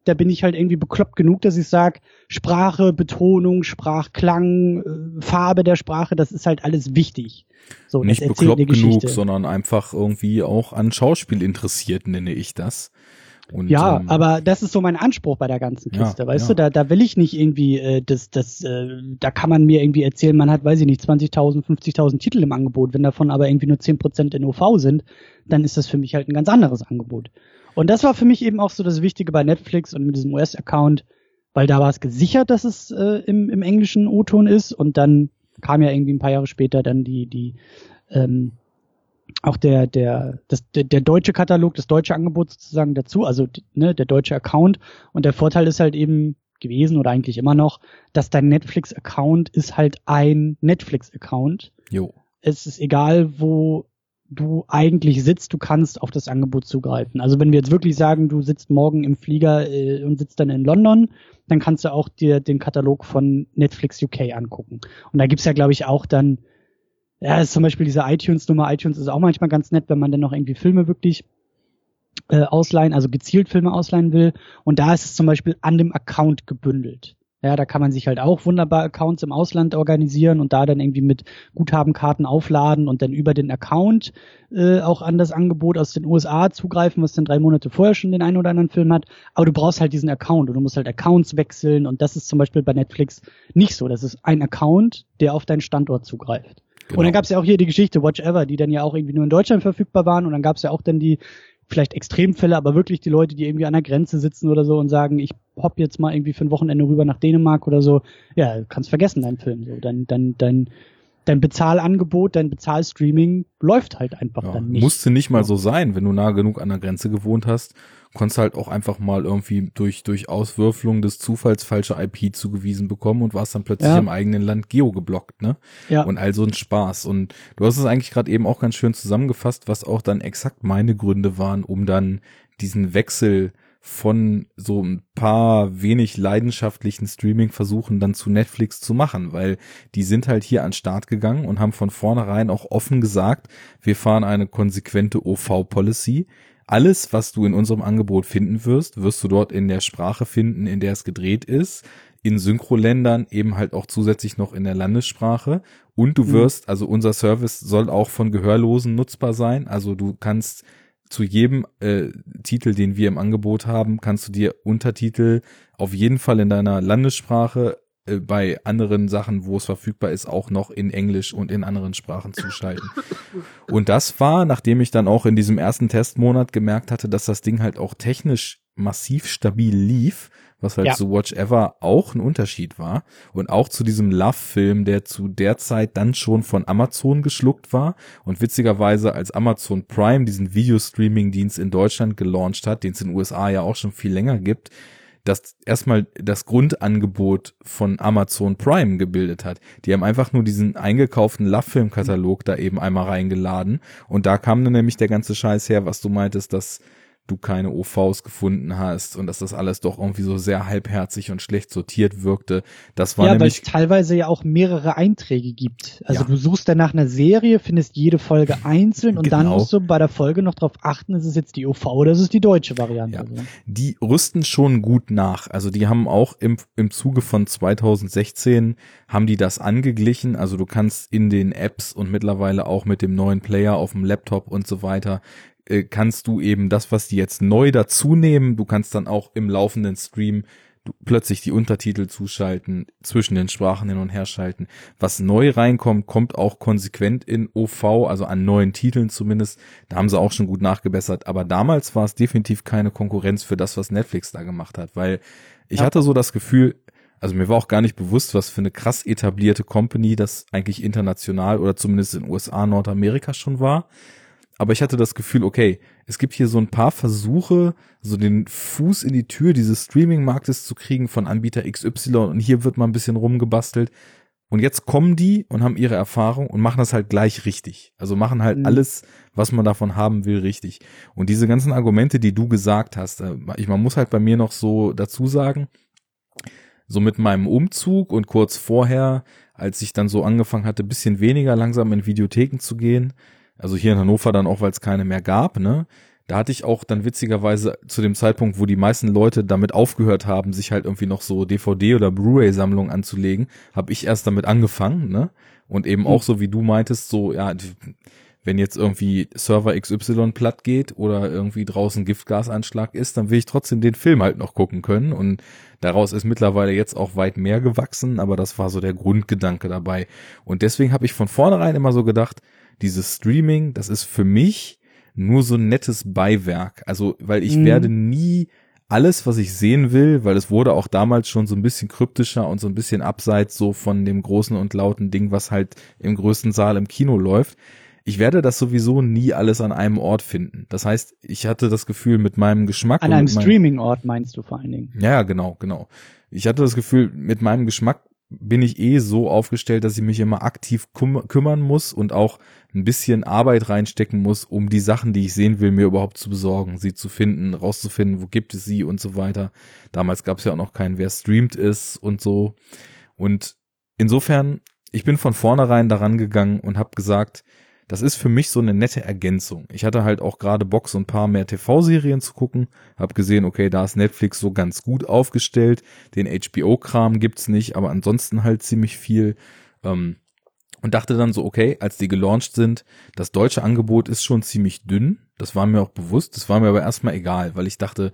da bin ich halt irgendwie bekloppt genug, dass ich sage, Sprache, Betonung, Sprachklang, äh, Farbe der Sprache, das ist halt alles wichtig. So, Nicht bekloppt genug, sondern einfach irgendwie auch an Schauspiel interessiert, nenne ich das. Und, ja, ähm, aber das ist so mein Anspruch bei der ganzen Kiste, ja, weißt ja. du, da, da will ich nicht irgendwie, äh, das, das, äh, da kann man mir irgendwie erzählen, man hat, weiß ich nicht, 20.000, 50.000 Titel im Angebot, wenn davon aber irgendwie nur 10% in OV sind, dann ist das für mich halt ein ganz anderes Angebot. Und das war für mich eben auch so das Wichtige bei Netflix und mit diesem US-Account, weil da war es gesichert, dass es äh, im, im englischen O-Ton ist und dann kam ja irgendwie ein paar Jahre später dann die, die ähm, auch der, der, das, der, der deutsche Katalog, das deutsche Angebot sozusagen dazu, also ne, der deutsche Account. Und der Vorteil ist halt eben gewesen oder eigentlich immer noch, dass dein Netflix-Account ist halt ein Netflix-Account. Jo. Es ist egal, wo du eigentlich sitzt, du kannst auf das Angebot zugreifen. Also wenn wir jetzt wirklich sagen, du sitzt morgen im Flieger äh, und sitzt dann in London, dann kannst du auch dir den Katalog von Netflix UK angucken. Und da gibt's ja, glaube ich, auch dann ja, ist zum Beispiel diese iTunes-Nummer. iTunes ist auch manchmal ganz nett, wenn man dann noch irgendwie Filme wirklich äh, ausleihen, also gezielt Filme ausleihen will. Und da ist es zum Beispiel an dem Account gebündelt. Ja, da kann man sich halt auch wunderbar Accounts im Ausland organisieren und da dann irgendwie mit Guthabenkarten aufladen und dann über den Account äh, auch an das Angebot aus den USA zugreifen, was dann drei Monate vorher schon den einen oder anderen Film hat. Aber du brauchst halt diesen Account und du musst halt Accounts wechseln und das ist zum Beispiel bei Netflix nicht so. Das ist ein Account, der auf deinen Standort zugreift. Genau. Und dann gab es ja auch hier die Geschichte Watch Ever, die dann ja auch irgendwie nur in Deutschland verfügbar waren. Und dann gab es ja auch dann die vielleicht Extremfälle, aber wirklich die Leute, die irgendwie an der Grenze sitzen oder so und sagen, ich hopp jetzt mal irgendwie für ein Wochenende rüber nach Dänemark oder so. Ja, kannst vergessen deinen Film. So, dein, dein, dein, dein Bezahlangebot, dein Bezahlstreaming läuft halt einfach ja, dann nicht. Musste nicht mal so sein, wenn du nah genug an der Grenze gewohnt hast konntest halt auch einfach mal irgendwie durch, durch Auswürfelung des Zufalls falsche IP zugewiesen bekommen und warst dann plötzlich ja. im eigenen Land geo geblockt, ne? Ja. Und all so ein Spaß. Und du hast es eigentlich gerade eben auch ganz schön zusammengefasst, was auch dann exakt meine Gründe waren, um dann diesen Wechsel von so ein paar wenig leidenschaftlichen Streaming-Versuchen dann zu Netflix zu machen, weil die sind halt hier an Start gegangen und haben von vornherein auch offen gesagt, wir fahren eine konsequente OV-Policy alles, was du in unserem Angebot finden wirst, wirst du dort in der Sprache finden, in der es gedreht ist. In Synchroländern eben halt auch zusätzlich noch in der Landessprache. Und du mhm. wirst, also unser Service soll auch von Gehörlosen nutzbar sein. Also du kannst zu jedem äh, Titel, den wir im Angebot haben, kannst du dir Untertitel auf jeden Fall in deiner Landessprache äh, bei anderen Sachen, wo es verfügbar ist, auch noch in Englisch und in anderen Sprachen zuschalten. Und das war, nachdem ich dann auch in diesem ersten Testmonat gemerkt hatte, dass das Ding halt auch technisch massiv stabil lief, was halt ja. zu Watch Ever auch ein Unterschied war und auch zu diesem Love-Film, der zu der Zeit dann schon von Amazon geschluckt war und witzigerweise als Amazon Prime diesen Videostreaming-Dienst in Deutschland gelauncht hat, den es in den USA ja auch schon viel länger gibt, das erstmal das Grundangebot von Amazon Prime gebildet hat. Die haben einfach nur diesen eingekauften Love-Film-Katalog da eben einmal reingeladen und da kam dann nämlich der ganze Scheiß her, was du meintest, dass du keine OVs gefunden hast und dass das alles doch irgendwie so sehr halbherzig und schlecht sortiert wirkte. Das war ja, nämlich weil es teilweise ja auch mehrere Einträge gibt. Also ja. du suchst dann nach einer Serie, findest jede Folge einzeln und genau. dann musst du bei der Folge noch drauf achten, ist es jetzt die OV oder ist es die deutsche Variante. Ja. Die rüsten schon gut nach. Also die haben auch im, im Zuge von 2016 haben die das angeglichen. Also du kannst in den Apps und mittlerweile auch mit dem neuen Player auf dem Laptop und so weiter äh, kannst du eben das, was die jetzt neu dazu nehmen, du kannst dann auch im laufenden Stream plötzlich die Untertitel zuschalten, zwischen den Sprachen hin und her schalten. Was neu reinkommt, kommt auch konsequent in OV, also an neuen Titeln zumindest. Da haben sie auch schon gut nachgebessert. Aber damals war es definitiv keine Konkurrenz für das, was Netflix da gemacht hat, weil ich ja. hatte so das Gefühl, also mir war auch gar nicht bewusst, was für eine krass etablierte Company das eigentlich international oder zumindest in USA, Nordamerika schon war aber ich hatte das Gefühl, okay, es gibt hier so ein paar Versuche, so den Fuß in die Tür dieses Streaming-Marktes zu kriegen von Anbieter XY und hier wird mal ein bisschen rumgebastelt. Und jetzt kommen die und haben ihre Erfahrung und machen das halt gleich richtig. Also machen halt mhm. alles, was man davon haben will, richtig. Und diese ganzen Argumente, die du gesagt hast, äh, ich, man muss halt bei mir noch so dazu sagen, so mit meinem Umzug und kurz vorher, als ich dann so angefangen hatte, bisschen weniger langsam in Videotheken zu gehen, also hier in Hannover dann auch, weil es keine mehr gab, ne? da hatte ich auch dann witzigerweise zu dem Zeitpunkt, wo die meisten Leute damit aufgehört haben, sich halt irgendwie noch so DVD oder Blu-ray-Sammlungen anzulegen, habe ich erst damit angefangen, ne? Und eben mhm. auch so wie du meintest, so ja, wenn jetzt irgendwie Server XY platt geht oder irgendwie draußen Giftgasanschlag ist, dann will ich trotzdem den Film halt noch gucken können und daraus ist mittlerweile jetzt auch weit mehr gewachsen, aber das war so der Grundgedanke dabei und deswegen habe ich von vornherein immer so gedacht, dieses Streaming, das ist für mich nur so ein nettes Beiwerk, also weil ich mhm. werde nie alles, was ich sehen will, weil es wurde auch damals schon so ein bisschen kryptischer und so ein bisschen abseits so von dem großen und lauten Ding, was halt im größten Saal im Kino läuft ich werde das sowieso nie alles an einem Ort finden. Das heißt, ich hatte das Gefühl mit meinem Geschmack. An einem Streaming-Ort meinst du vor allen Dingen. Ja, genau, genau. Ich hatte das Gefühl, mit meinem Geschmack bin ich eh so aufgestellt, dass ich mich immer aktiv küm kümmern muss und auch ein bisschen Arbeit reinstecken muss, um die Sachen, die ich sehen will, mir überhaupt zu besorgen, sie zu finden, rauszufinden, wo gibt es sie und so weiter. Damals gab es ja auch noch keinen, wer streamt ist und so. Und insofern, ich bin von vornherein daran gegangen und habe gesagt, das ist für mich so eine nette Ergänzung. Ich hatte halt auch gerade Bock, so ein paar mehr TV-Serien zu gucken. Hab gesehen, okay, da ist Netflix so ganz gut aufgestellt. Den HBO-Kram gibt's nicht, aber ansonsten halt ziemlich viel. Ähm, und dachte dann so, okay, als die gelauncht sind, das deutsche Angebot ist schon ziemlich dünn. Das war mir auch bewusst. Das war mir aber erstmal egal, weil ich dachte,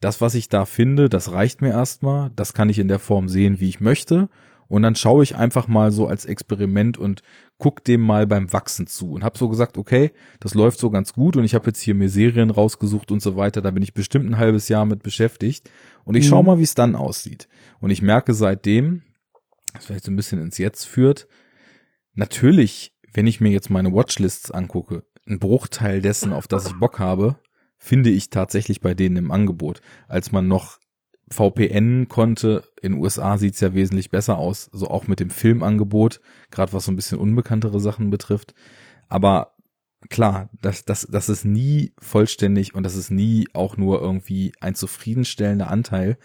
das, was ich da finde, das reicht mir erstmal. Das kann ich in der Form sehen, wie ich möchte. Und dann schaue ich einfach mal so als Experiment und guck dem mal beim Wachsen zu und habe so gesagt, okay, das läuft so ganz gut und ich habe jetzt hier mir Serien rausgesucht und so weiter, da bin ich bestimmt ein halbes Jahr mit beschäftigt und ich mhm. schaue mal, wie es dann aussieht. Und ich merke seitdem, das vielleicht so ein bisschen ins Jetzt führt, natürlich, wenn ich mir jetzt meine Watchlists angucke, ein Bruchteil dessen, auf das ich Bock habe, finde ich tatsächlich bei denen im Angebot, als man noch VPN konnte. In USA sieht's ja wesentlich besser aus, so auch mit dem Filmangebot, gerade was so ein bisschen unbekanntere Sachen betrifft. Aber klar, das, das, das ist nie vollständig und das ist nie auch nur irgendwie ein zufriedenstellender Anteil.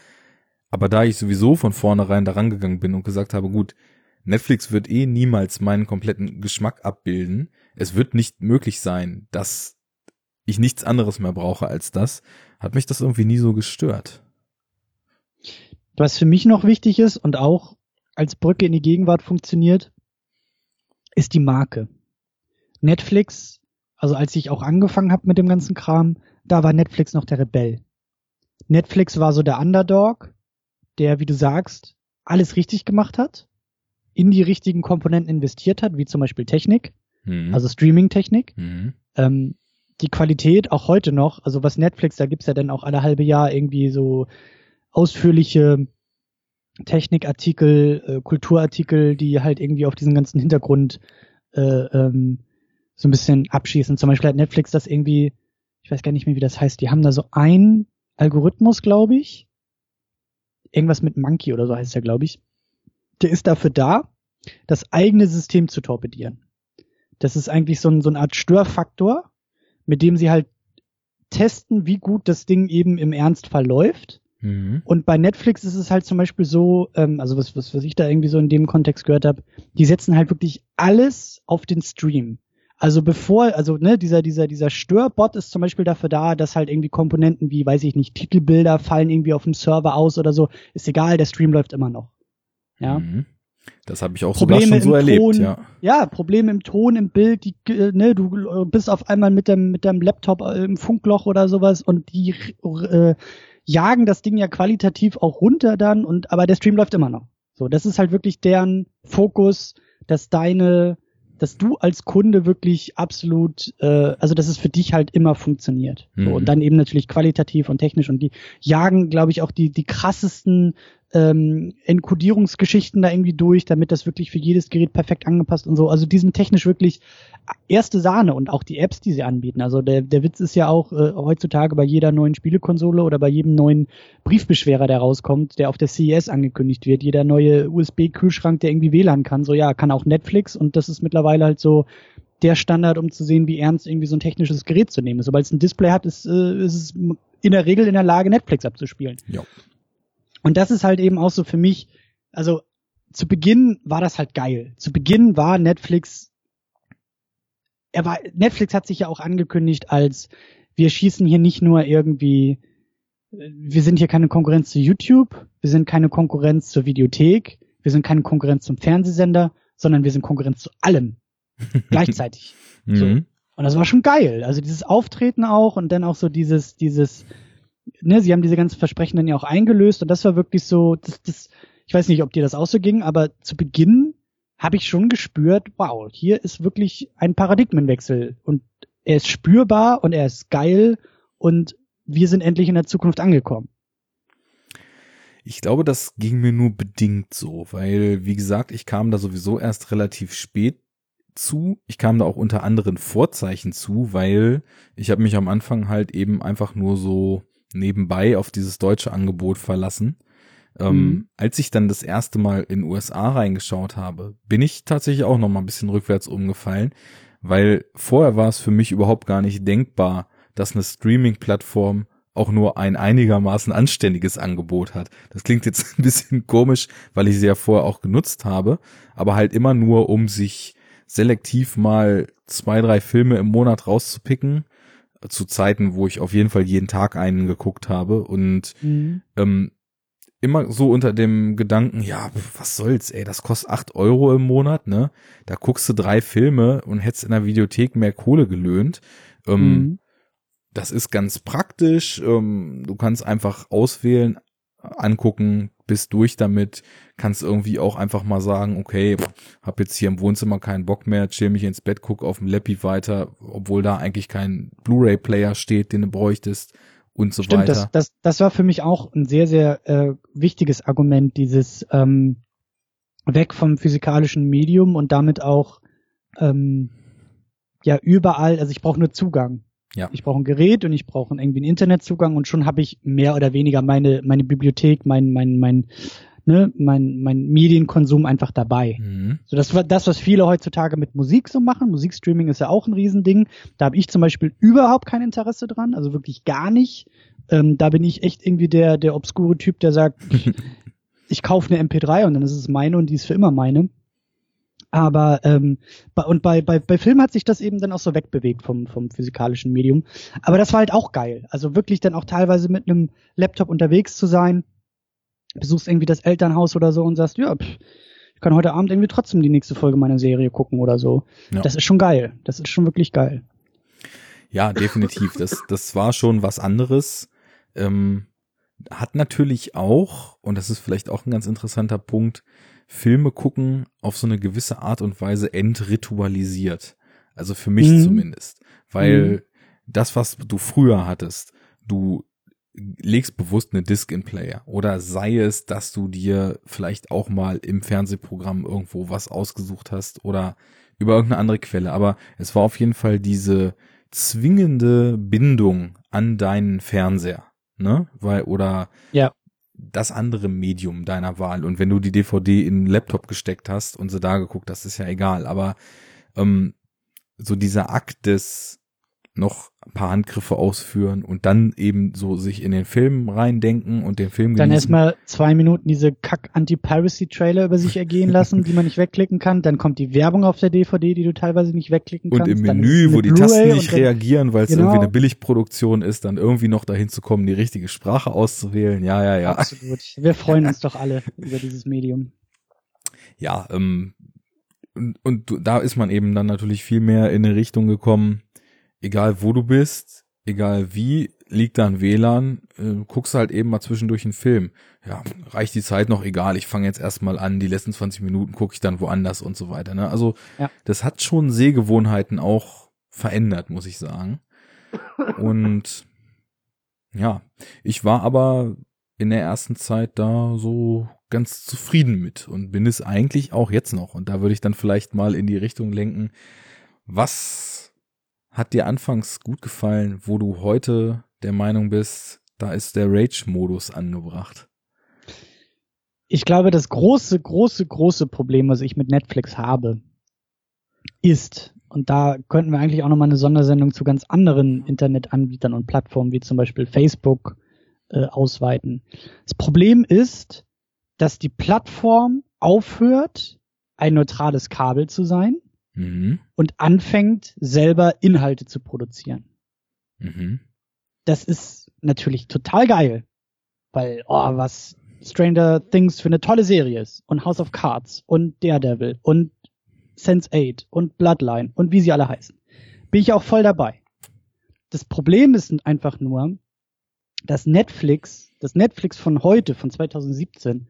Aber da ich sowieso von vornherein daran gegangen bin und gesagt habe, gut, Netflix wird eh niemals meinen kompletten Geschmack abbilden. Es wird nicht möglich sein, dass ich nichts anderes mehr brauche als das, hat mich das irgendwie nie so gestört. Was für mich noch wichtig ist und auch als Brücke in die Gegenwart funktioniert, ist die Marke. Netflix, also als ich auch angefangen habe mit dem ganzen Kram, da war Netflix noch der Rebell. Netflix war so der Underdog, der, wie du sagst, alles richtig gemacht hat, in die richtigen Komponenten investiert hat, wie zum Beispiel Technik, mhm. also Streaming-Technik. Mhm. Ähm, die Qualität auch heute noch, also was Netflix, da gibt's ja dann auch alle halbe Jahr irgendwie so ausführliche Technikartikel, äh, Kulturartikel, die halt irgendwie auf diesen ganzen Hintergrund äh, ähm, so ein bisschen abschießen. Zum Beispiel hat Netflix das irgendwie, ich weiß gar nicht mehr, wie das heißt, die haben da so ein Algorithmus, glaube ich. Irgendwas mit Monkey oder so heißt der, glaube ich. Der ist dafür da, das eigene System zu torpedieren. Das ist eigentlich so, ein, so eine Art Störfaktor, mit dem sie halt testen, wie gut das Ding eben im Ernstfall läuft Mhm. Und bei Netflix ist es halt zum Beispiel so, ähm, also was, was, was ich da irgendwie so in dem Kontext gehört habe, die setzen halt wirklich alles auf den Stream. Also bevor, also ne, dieser, dieser, dieser Störbot ist zum Beispiel dafür da, dass halt irgendwie Komponenten wie, weiß ich nicht, Titelbilder fallen irgendwie auf dem Server aus oder so. Ist egal, der Stream läuft immer noch. Ja. Mhm. Das habe ich auch Probleme sogar schon so erlebt, Ton, ja. Ja, Probleme im Ton, im Bild, die, äh, ne, du bist auf einmal mit dem, mit deinem Laptop im Funkloch oder sowas und die äh, jagen das Ding ja qualitativ auch runter dann und aber der Stream läuft immer noch. So, das ist halt wirklich deren Fokus, dass deine, dass du als Kunde wirklich absolut, äh, also dass es für dich halt immer funktioniert. Mhm. So, und dann eben natürlich qualitativ und technisch und die jagen, glaube ich, auch die die krassesten ähm, Enkodierungsgeschichten da irgendwie durch, damit das wirklich für jedes Gerät perfekt angepasst und so. Also die sind technisch wirklich erste Sahne und auch die Apps, die sie anbieten. Also der, der Witz ist ja auch äh, heutzutage bei jeder neuen Spielekonsole oder bei jedem neuen Briefbeschwerer, der rauskommt, der auf der CES angekündigt wird, jeder neue USB-Kühlschrank, der irgendwie WLAN kann, so ja, kann auch Netflix und das ist mittlerweile halt so der Standard, um zu sehen, wie ernst irgendwie so ein technisches Gerät zu nehmen ist. Sobald es ein Display hat, ist, äh, ist es in der Regel in der Lage, Netflix abzuspielen. Ja. Und das ist halt eben auch so für mich, also zu Beginn war das halt geil. Zu Beginn war Netflix, er war, Netflix hat sich ja auch angekündigt als wir schießen hier nicht nur irgendwie, wir sind hier keine Konkurrenz zu YouTube, wir sind keine Konkurrenz zur Videothek, wir sind keine Konkurrenz zum Fernsehsender, sondern wir sind Konkurrenz zu allem. gleichzeitig. So. Mhm. Und das war schon geil. Also dieses Auftreten auch und dann auch so dieses, dieses, ne, sie haben diese ganzen Versprechen dann ja auch eingelöst und das war wirklich so, das, das, ich weiß nicht, ob dir das auch so ging, aber zu Beginn habe ich schon gespürt, wow, hier ist wirklich ein Paradigmenwechsel und er ist spürbar und er ist geil und wir sind endlich in der Zukunft angekommen. Ich glaube, das ging mir nur bedingt so, weil, wie gesagt, ich kam da sowieso erst relativ spät zu. Ich kam da auch unter anderen Vorzeichen zu, weil ich habe mich am Anfang halt eben einfach nur so nebenbei auf dieses deutsche Angebot verlassen. Ähm, Mhm. als ich dann das erste Mal in USA reingeschaut habe, bin ich tatsächlich auch noch mal ein bisschen rückwärts umgefallen, weil vorher war es für mich überhaupt gar nicht denkbar, dass eine Streaming-Plattform auch nur ein einigermaßen anständiges Angebot hat. Das klingt jetzt ein bisschen komisch, weil ich sie ja vorher auch genutzt habe, aber halt immer nur, um sich selektiv mal zwei, drei Filme im Monat rauszupicken, zu Zeiten, wo ich auf jeden Fall jeden Tag einen geguckt habe und Mhm. ähm, immer so unter dem Gedanken, ja, was soll's, ey, das kostet acht Euro im Monat, ne? Da guckst du drei Filme und hättest in der Videothek mehr Kohle gelöhnt. Ähm, Mhm. Das ist ganz praktisch. Ähm, du kannst einfach auswählen, angucken, bist durch damit, kannst irgendwie auch einfach mal sagen, okay, hab jetzt hier im Wohnzimmer keinen Bock mehr, chill mich ins Bett, guck auf dem Lappi weiter, obwohl da eigentlich kein Blu-ray-Player steht, den du bräuchtest und so Stimmt, weiter. das, das, das war für mich auch ein sehr, sehr äh, wichtiges Argument, dieses ähm, weg vom physikalischen Medium und damit auch ähm, ja überall, also ich brauche nur Zugang. Ja. Ich brauche ein Gerät und ich brauche irgendwie einen Internetzugang und schon habe ich mehr oder weniger meine meine Bibliothek, mein mein mein ne, mein mein Medienkonsum einfach dabei. Mhm. So, das war das, was viele heutzutage mit Musik so machen. Musikstreaming ist ja auch ein Riesending. Da habe ich zum Beispiel überhaupt kein Interesse dran, also wirklich gar nicht. Ähm, da bin ich echt irgendwie der, der obskure Typ, der sagt, ich kaufe eine MP3 und dann ist es meine und die ist für immer meine. Aber ähm, und bei, bei, bei Film hat sich das eben dann auch so wegbewegt vom, vom physikalischen Medium. Aber das war halt auch geil. Also wirklich dann auch teilweise mit einem Laptop unterwegs zu sein, besuchst irgendwie das Elternhaus oder so und sagst, ja, pff, ich kann heute Abend irgendwie trotzdem die nächste Folge meiner Serie gucken oder so. Ja. Das ist schon geil. Das ist schon wirklich geil. Ja, definitiv. Das, das war schon was anderes. Ähm, hat natürlich auch, und das ist vielleicht auch ein ganz interessanter Punkt, Filme gucken auf so eine gewisse Art und Weise entritualisiert. Also für mich Mhm. zumindest. Weil Mhm. das, was du früher hattest, du legst bewusst eine Disc in Player oder sei es, dass du dir vielleicht auch mal im Fernsehprogramm irgendwo was ausgesucht hast oder über irgendeine andere Quelle. Aber es war auf jeden Fall diese zwingende Bindung an deinen Fernseher, ne? Weil, oder Ja. Das andere Medium deiner Wahl. Und wenn du die DVD in den Laptop gesteckt hast und sie da geguckt hast, ist ja egal. Aber ähm, so dieser Akt des noch ein paar Handgriffe ausführen und dann eben so sich in den Film reindenken und den Film Dann genießen. erstmal zwei Minuten diese Kack-Anti-Piracy-Trailer über sich ergehen lassen, die man nicht wegklicken kann. Dann kommt die Werbung auf der DVD, die du teilweise nicht wegklicken und kannst. im Dann ist Menü, wo die Tasten und nicht dann- reagieren, weil es Genau. irgendwie eine Billigproduktion ist, dann irgendwie noch dahin zu kommen, die richtige Sprache auszuwählen. Ja, ja, ja. Absolut. Wir freuen uns doch alle über dieses Medium. ja, ähm, und, und da ist man eben dann natürlich viel mehr in eine Richtung gekommen, egal wo du bist, egal wie, liegt da ein WLAN, äh, guckst halt eben mal zwischendurch einen Film. Ja, reicht die Zeit noch, egal, ich fange jetzt erstmal an, die letzten 20 Minuten gucke ich dann woanders und so weiter. Ne? Also Ja. das hat schon Sehgewohnheiten auch verändert, muss ich sagen. Und ja, ich war aber in der ersten Zeit da so ganz zufrieden mit und bin es eigentlich auch jetzt noch. Und da würde ich dann vielleicht mal in die Richtung lenken, was hat dir anfangs gut gefallen, wo du heute der Meinung bist, da ist der Rage-Modus angebracht? Ich glaube, das große, große, große Problem, was ich mit Netflix habe, ist, und da könnten wir eigentlich auch nochmal eine Sondersendung zu ganz anderen Internetanbietern und Plattformen, wie zum Beispiel Facebook, äh, ausweiten. Das Problem ist, dass die Plattform aufhört, ein neutrales Kabel zu sein Mhm. und anfängt, selber Inhalte zu produzieren. Mhm. Das ist natürlich total geil. Weil, oh, was Stranger Things für eine tolle Serie ist. Und House of Cards und Daredevil und Sense8 und Bloodline und wie sie alle heißen. Bin ich auch voll dabei. Das Problem ist einfach nur, dass Netflix, das Netflix von heute, von 2017,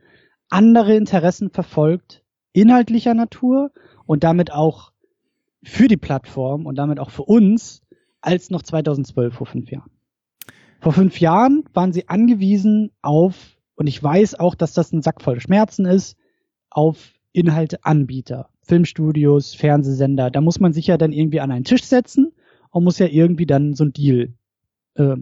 andere Interessen verfolgt, inhaltlicher Natur und damit auch für die Plattform und damit auch für uns, als noch 2012 vor fünf Jahren. Vor fünf Jahren waren sie angewiesen auf, und ich weiß auch, dass das ein Sack voll Schmerzen ist, auf Inhalteanbieter, Filmstudios, Fernsehsender. Da muss man sich ja dann irgendwie an einen Tisch setzen und muss ja irgendwie dann so ein Deal äh,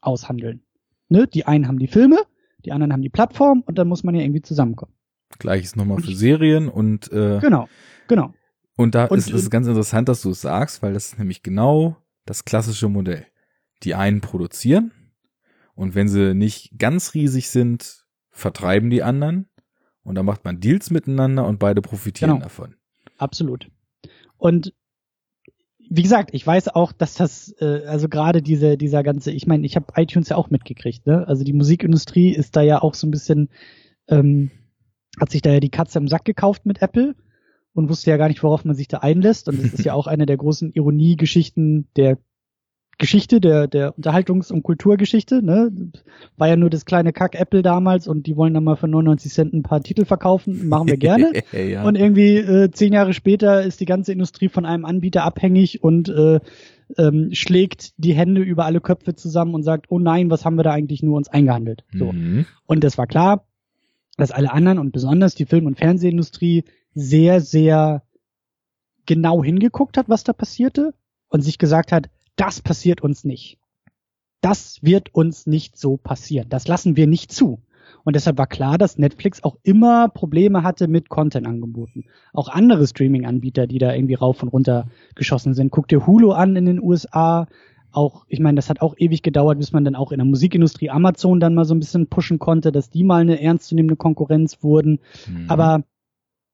aushandeln. Ne? Die einen haben die Filme, die anderen haben die Plattform und dann muss man ja irgendwie zusammenkommen. Gleiches nochmal für Serien und äh, Genau, genau. Und da Und, ist es ganz interessant, dass du es sagst, weil das ist nämlich genau das klassische Modell. Die einen produzieren und wenn sie nicht ganz riesig sind, vertreiben die anderen und dann macht man Deals miteinander und beide profitieren Genau. davon. Absolut. Und wie gesagt, ich weiß auch, dass das, äh, also gerade diese, dieser ganze, ich meine, ich habe iTunes ja auch mitgekriegt, ne? Also die Musikindustrie ist da ja auch so ein bisschen, ähm, hat sich da ja die Katze im Sack gekauft mit Apple und wusste ja gar nicht, worauf man sich da einlässt. Und das ist ja auch eine der großen Ironiegeschichten der Geschichte, der, der Unterhaltungs- und Kulturgeschichte, ne? War ja nur das kleine Kack Apple damals und die wollen dann mal für 99 Cent ein paar Titel verkaufen, machen wir gerne. ja. Und irgendwie äh, zehn Jahre später ist die ganze Industrie von einem Anbieter abhängig und äh, ähm, schlägt die Hände über alle Köpfe zusammen und sagt, oh nein, was haben wir da eigentlich nur uns eingehandelt? So. Mhm. Und es war klar, dass alle anderen und besonders die Film- und Fernsehindustrie sehr, sehr genau hingeguckt hat, was da passierte und sich gesagt hat, das passiert uns nicht. Das wird uns nicht so passieren. Das lassen wir nicht zu. Und deshalb war klar, dass Netflix auch immer Probleme hatte mit Content-Angeboten. Auch andere Streaming-Anbieter, die da irgendwie rauf und runter geschossen sind. Guck dir Hulu an in den USA. Auch, ich meine, das hat auch ewig gedauert, bis man dann auch in der Musikindustrie Amazon dann mal so ein bisschen pushen konnte, dass die mal eine ernstzunehmende Konkurrenz wurden. Mhm. Aber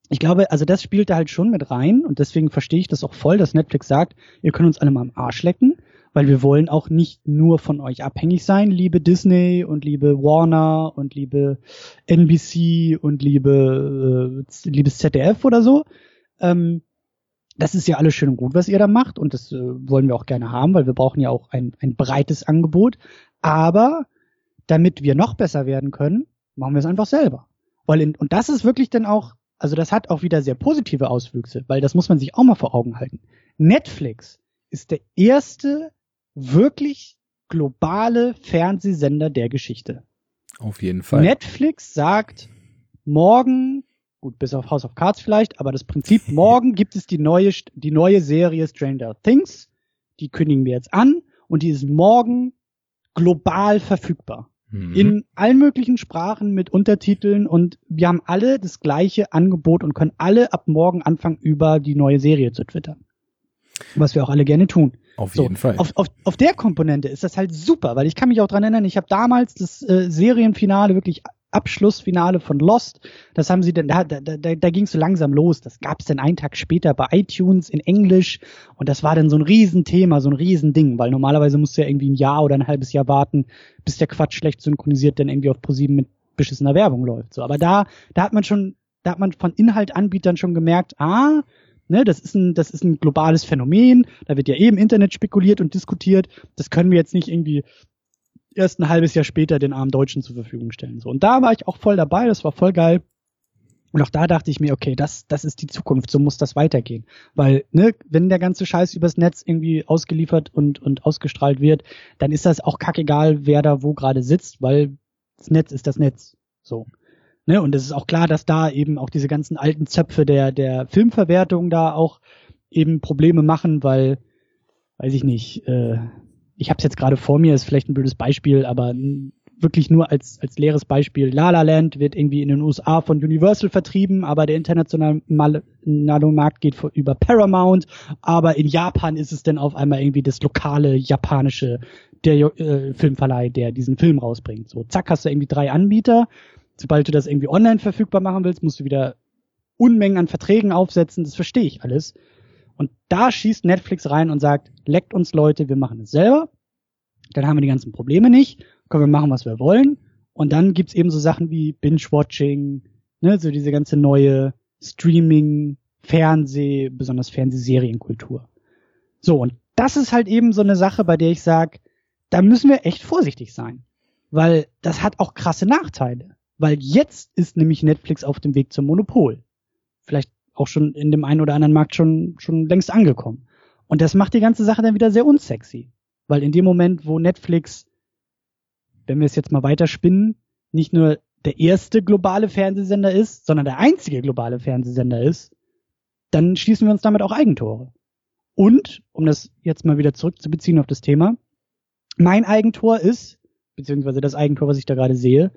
ich glaube, also das spielt da halt schon mit rein und deswegen verstehe ich das auch voll, dass Netflix sagt, ihr könnt uns alle mal am Arsch lecken, weil wir wollen auch nicht nur von euch abhängig sein, liebe Disney und liebe Warner und liebe NBC und liebe äh, liebes ZDF oder so. Ähm, das ist ja alles schön und gut, was ihr da macht und das äh, wollen wir auch gerne haben, weil wir brauchen ja auch ein, ein breites Angebot. Aber damit wir noch besser werden können, machen wir es einfach selber. Weil in, und das ist wirklich dann auch, also das hat auch wieder sehr positive Auswüchse, weil das muss man sich auch mal vor Augen halten. Netflix ist der erste wirklich globale Fernsehsender der Geschichte. Auf jeden Fall. Netflix sagt, morgen, gut, bis auf House of Cards vielleicht, aber das Prinzip, morgen gibt es die neue, die neue Serie Stranger Things. Die kündigen wir jetzt an und die ist morgen global verfügbar. Mhm. In allen möglichen Sprachen mit Untertiteln und wir haben alle das gleiche Angebot und können alle ab morgen anfangen, über die neue Serie zu twittern. Was wir auch alle gerne tun. Auf So, jeden Fall. Auf, auf, auf der Komponente ist das halt super, weil ich kann mich auch dran erinnern, ich habe damals das äh, Serienfinale, wirklich Abschlussfinale von Lost, das haben sie dann, da, da, da, da ging es so langsam los. Das gab es dann einen Tag später bei iTunes in Englisch und das war dann so ein Riesenthema, so ein Riesending, weil normalerweise musst du ja irgendwie ein Jahr oder ein halbes Jahr warten, bis der Quatsch schlecht synchronisiert dann irgendwie auf ProSieben mit beschissener Werbung läuft. So, aber da, da hat man schon, da hat man von Inhaltanbietern schon gemerkt, ah, Ne, das ist ein, das ist ein globales Phänomen. Da wird ja eben Internet spekuliert und diskutiert. Das können wir jetzt nicht irgendwie erst ein halbes Jahr später den armen Deutschen zur Verfügung stellen. So. Und da war ich auch voll dabei. Das war voll geil. Und auch da dachte ich mir, okay, das, das ist die Zukunft. So muss das weitergehen. Weil, ne, wenn der ganze Scheiß übers Netz irgendwie ausgeliefert und, und ausgestrahlt wird, dann ist das auch kackegal, wer da wo gerade sitzt, weil das Netz ist das Netz. So. Ne, und es ist auch klar, dass da eben auch diese ganzen alten Zöpfe der, der Filmverwertung da auch eben Probleme machen, weil, weiß ich nicht, äh, ich habe es jetzt gerade vor mir, ist vielleicht ein blödes Beispiel, aber wirklich nur als, als leeres Beispiel. La La Land wird irgendwie in den USA von Universal vertrieben, aber der internationale Markt geht über Paramount, aber in Japan ist es dann auf einmal irgendwie das lokale japanische der äh, Filmverleih, der diesen Film rausbringt. So, zack, hast du irgendwie drei Anbieter. Sobald du das irgendwie online verfügbar machen willst, musst du wieder Unmengen an Verträgen aufsetzen. Das verstehe ich alles. Und da schießt Netflix rein und sagt, leckt uns Leute, wir machen es selber. Dann haben wir die ganzen Probleme nicht, können wir machen, was wir wollen. Und dann gibt's eben so Sachen wie Binge-Watching, ne, so diese ganze neue Streaming, Fernseh, besonders Fernsehserienkultur. So, und das ist halt eben so eine Sache, bei der ich sage, da müssen wir echt vorsichtig sein. Weil das hat auch krasse Nachteile. Weil jetzt ist nämlich Netflix auf dem Weg zum Monopol. Vielleicht auch schon in dem einen oder anderen Markt schon, schon längst angekommen. Und das macht die ganze Sache dann wieder sehr unsexy. Weil in dem Moment, wo Netflix, wenn wir es jetzt mal weiterspinnen, nicht nur der erste globale Fernsehsender ist, sondern der einzige globale Fernsehsender ist, dann schließen wir uns damit auch Eigentore. Und, um das jetzt mal wieder zurückzubeziehen auf das Thema, mein Eigentor ist, beziehungsweise das Eigentor, was ich da gerade sehe,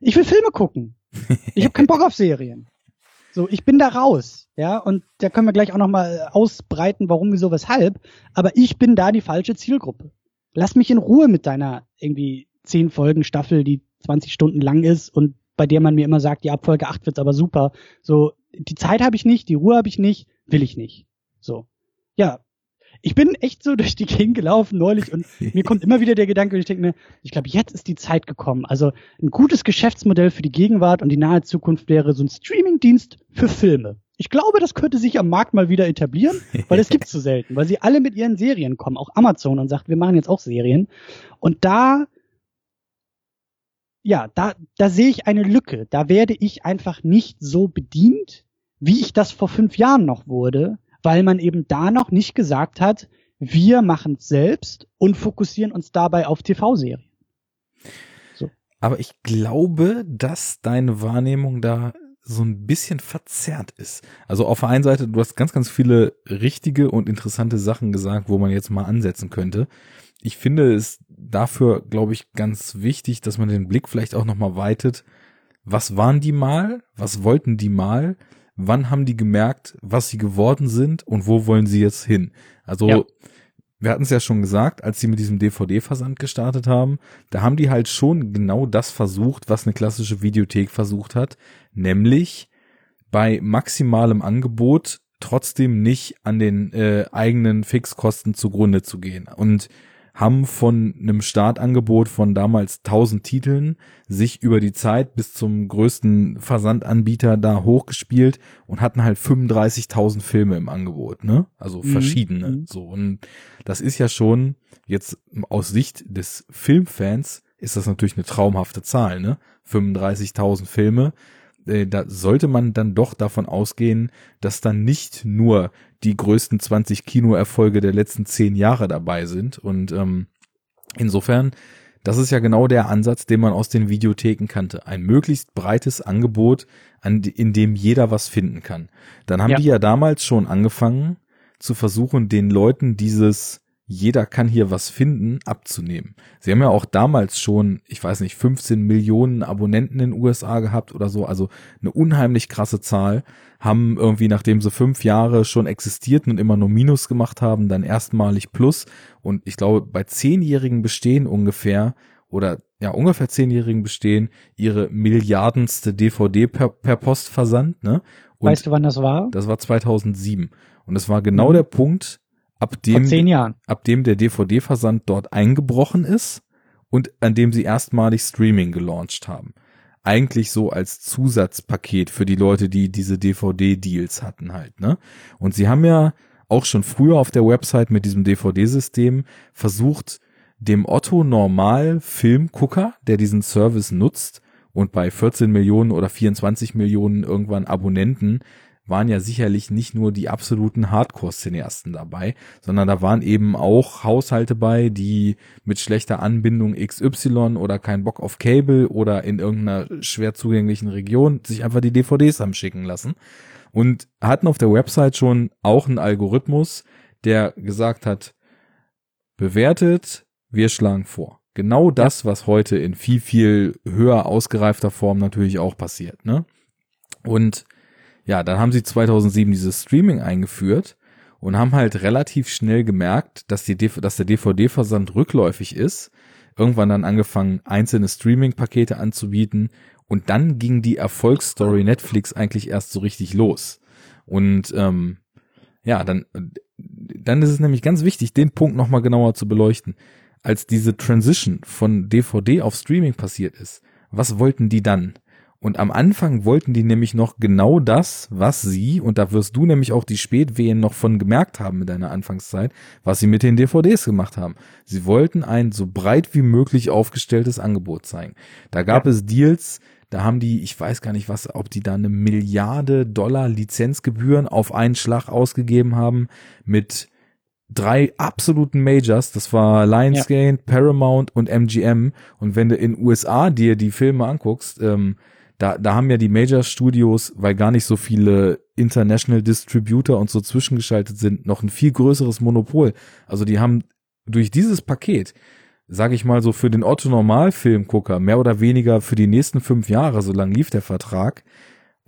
ich will Filme gucken. Ich habe keinen Bock auf Serien. So, ich bin da raus, ja, und da können wir gleich auch nochmal ausbreiten, warum, wieso, weshalb. Aber ich bin da die falsche Zielgruppe. Lass mich in Ruhe mit deiner irgendwie zehn Folgen Staffel, die 20 Stunden lang ist und bei der man mir immer sagt, die Abfolge 8 wird's aber super. So, die Zeit habe ich nicht, die Ruhe habe ich nicht, will ich nicht. So. Ja, ich bin echt so durch die Gegend gelaufen neulich und mir kommt immer wieder der Gedanke und ich denke mir, ich glaube, jetzt ist die Zeit gekommen. Also ein gutes Geschäftsmodell für die Gegenwart und die nahe Zukunft wäre so ein Streamingdienst für Filme. Ich glaube, das könnte sich am Markt mal wieder etablieren, weil es gibt so selten, weil sie alle mit ihren Serien kommen, auch Amazon und sagt, wir machen jetzt auch Serien. Und da ja, da, da sehe ich eine Lücke. Da werde ich einfach nicht so bedient, wie ich das vor fünf Jahren noch wurde, weil man eben da noch nicht gesagt hat, wir machen es selbst und fokussieren uns dabei auf TV-Serien. So. Aber ich glaube, dass deine Wahrnehmung da so ein bisschen verzerrt ist. Also auf der einen Seite, du hast ganz, ganz viele richtige und interessante Sachen gesagt, wo man jetzt mal ansetzen könnte. Ich finde es dafür, glaube ich, ganz wichtig, dass man den Blick vielleicht auch nochmal weitet. Was waren die mal? Was wollten die mal? Wann haben die gemerkt, was sie geworden sind und wo wollen sie jetzt hin? Also ja. wir hatten es ja schon gesagt, als sie mit diesem DVD-Versand gestartet haben, da haben die halt schon genau das versucht, was eine klassische Videothek versucht hat, nämlich bei maximalem Angebot trotzdem nicht an den äh, eigenen Fixkosten zugrunde zu gehen. Und haben von einem Startangebot von damals 1000 Titeln sich über die Zeit bis zum größten Versandanbieter da hochgespielt und hatten halt 35.000 Filme im Angebot, ne? Also mhm. verschiedene, mhm. so. Und das ist ja schon jetzt aus Sicht des Filmfans ist das natürlich eine traumhafte Zahl, ne? 35.000 Filme äh, da sollte man dann doch davon ausgehen, dass dann nicht nur die größten 20 Kinoerfolge der letzten zehn Jahre dabei sind. Und ähm, insofern, das ist ja genau der Ansatz, den man aus den Videotheken kannte. Ein möglichst breites Angebot, an, in dem jeder was finden kann. Dann haben ja. die ja damals schon angefangen zu versuchen, den Leuten dieses jeder kann hier was finden, abzunehmen. Sie haben ja auch damals schon, ich weiß nicht, 15 Millionen Abonnenten in den USA gehabt oder so, also eine unheimlich krasse Zahl, haben irgendwie, nachdem sie fünf Jahre schon existierten und immer nur Minus gemacht haben, dann erstmalig Plus und ich glaube, bei zehnjährigen Bestehen ungefähr oder ja, ungefähr zehnjährigen Bestehen ihre milliardenste DVD per, per Post versandt, ne? Und weißt du, wann das war? Das war 2007. Und das war genau mhm. der Punkt, ab dem, Vor zehn Jahren. ab dem der DVD-Versand dort eingebrochen ist und an dem sie erstmalig Streaming gelauncht haben. Eigentlich so als Zusatzpaket für die Leute, die diese DVD-Deals hatten halt, ne? Und sie haben ja auch schon früher auf der Website mit diesem DVD-System versucht, dem Otto Normal Filmgucker, der diesen Service nutzt und bei 14 Millionen oder 24 Millionen irgendwann Abonnenten waren ja sicherlich nicht nur die absoluten Hardcore-Cineasten dabei, sondern da waren eben auch Haushalte bei, die mit schlechter Anbindung XY oder kein Bock auf Cable oder in irgendeiner schwer zugänglichen Region sich einfach die DVDs haben schicken lassen und hatten auf der Website schon auch einen Algorithmus, der gesagt hat, bewertet, wir schlagen vor. Genau das, was heute in viel, viel höher ausgereifter Form natürlich auch passiert, ne? Und ja, dann haben sie 2007 dieses Streaming eingeführt und haben halt relativ schnell gemerkt, dass, die, dass der DVD-Versand rückläufig ist. Irgendwann dann angefangen, einzelne Streaming-Pakete anzubieten und dann ging die Erfolgsstory Netflix eigentlich erst so richtig los. Und ähm, ja, dann, dann ist es nämlich ganz wichtig, den Punkt nochmal genauer zu beleuchten. als diese Transition von DVD auf Streaming passiert ist, was wollten die dann? Und am Anfang wollten die nämlich noch genau das, was sie, und da wirst du nämlich auch die Spätwehen noch von gemerkt haben in deiner Anfangszeit, was sie mit den DVDs gemacht haben. Sie wollten ein so breit wie möglich aufgestelltes Angebot zeigen. Da gab ja. es Deals, da haben die, ich weiß gar nicht was, ob die da eine Milliarde Dollar Lizenzgebühren auf einen Schlag ausgegeben haben mit drei absoluten Majors, das war Lionsgate, ja. Paramount und MGM. Und wenn du in USA dir die Filme anguckst, ähm, da, da haben ja die Major Studios, weil gar nicht so viele International Distributor und so zwischengeschaltet sind, noch ein viel größeres Monopol. Also die haben durch dieses Paket, sage ich mal so für den Otto Normalfilmgucker, mehr oder weniger für die nächsten fünf Jahre, so lang lief der Vertrag.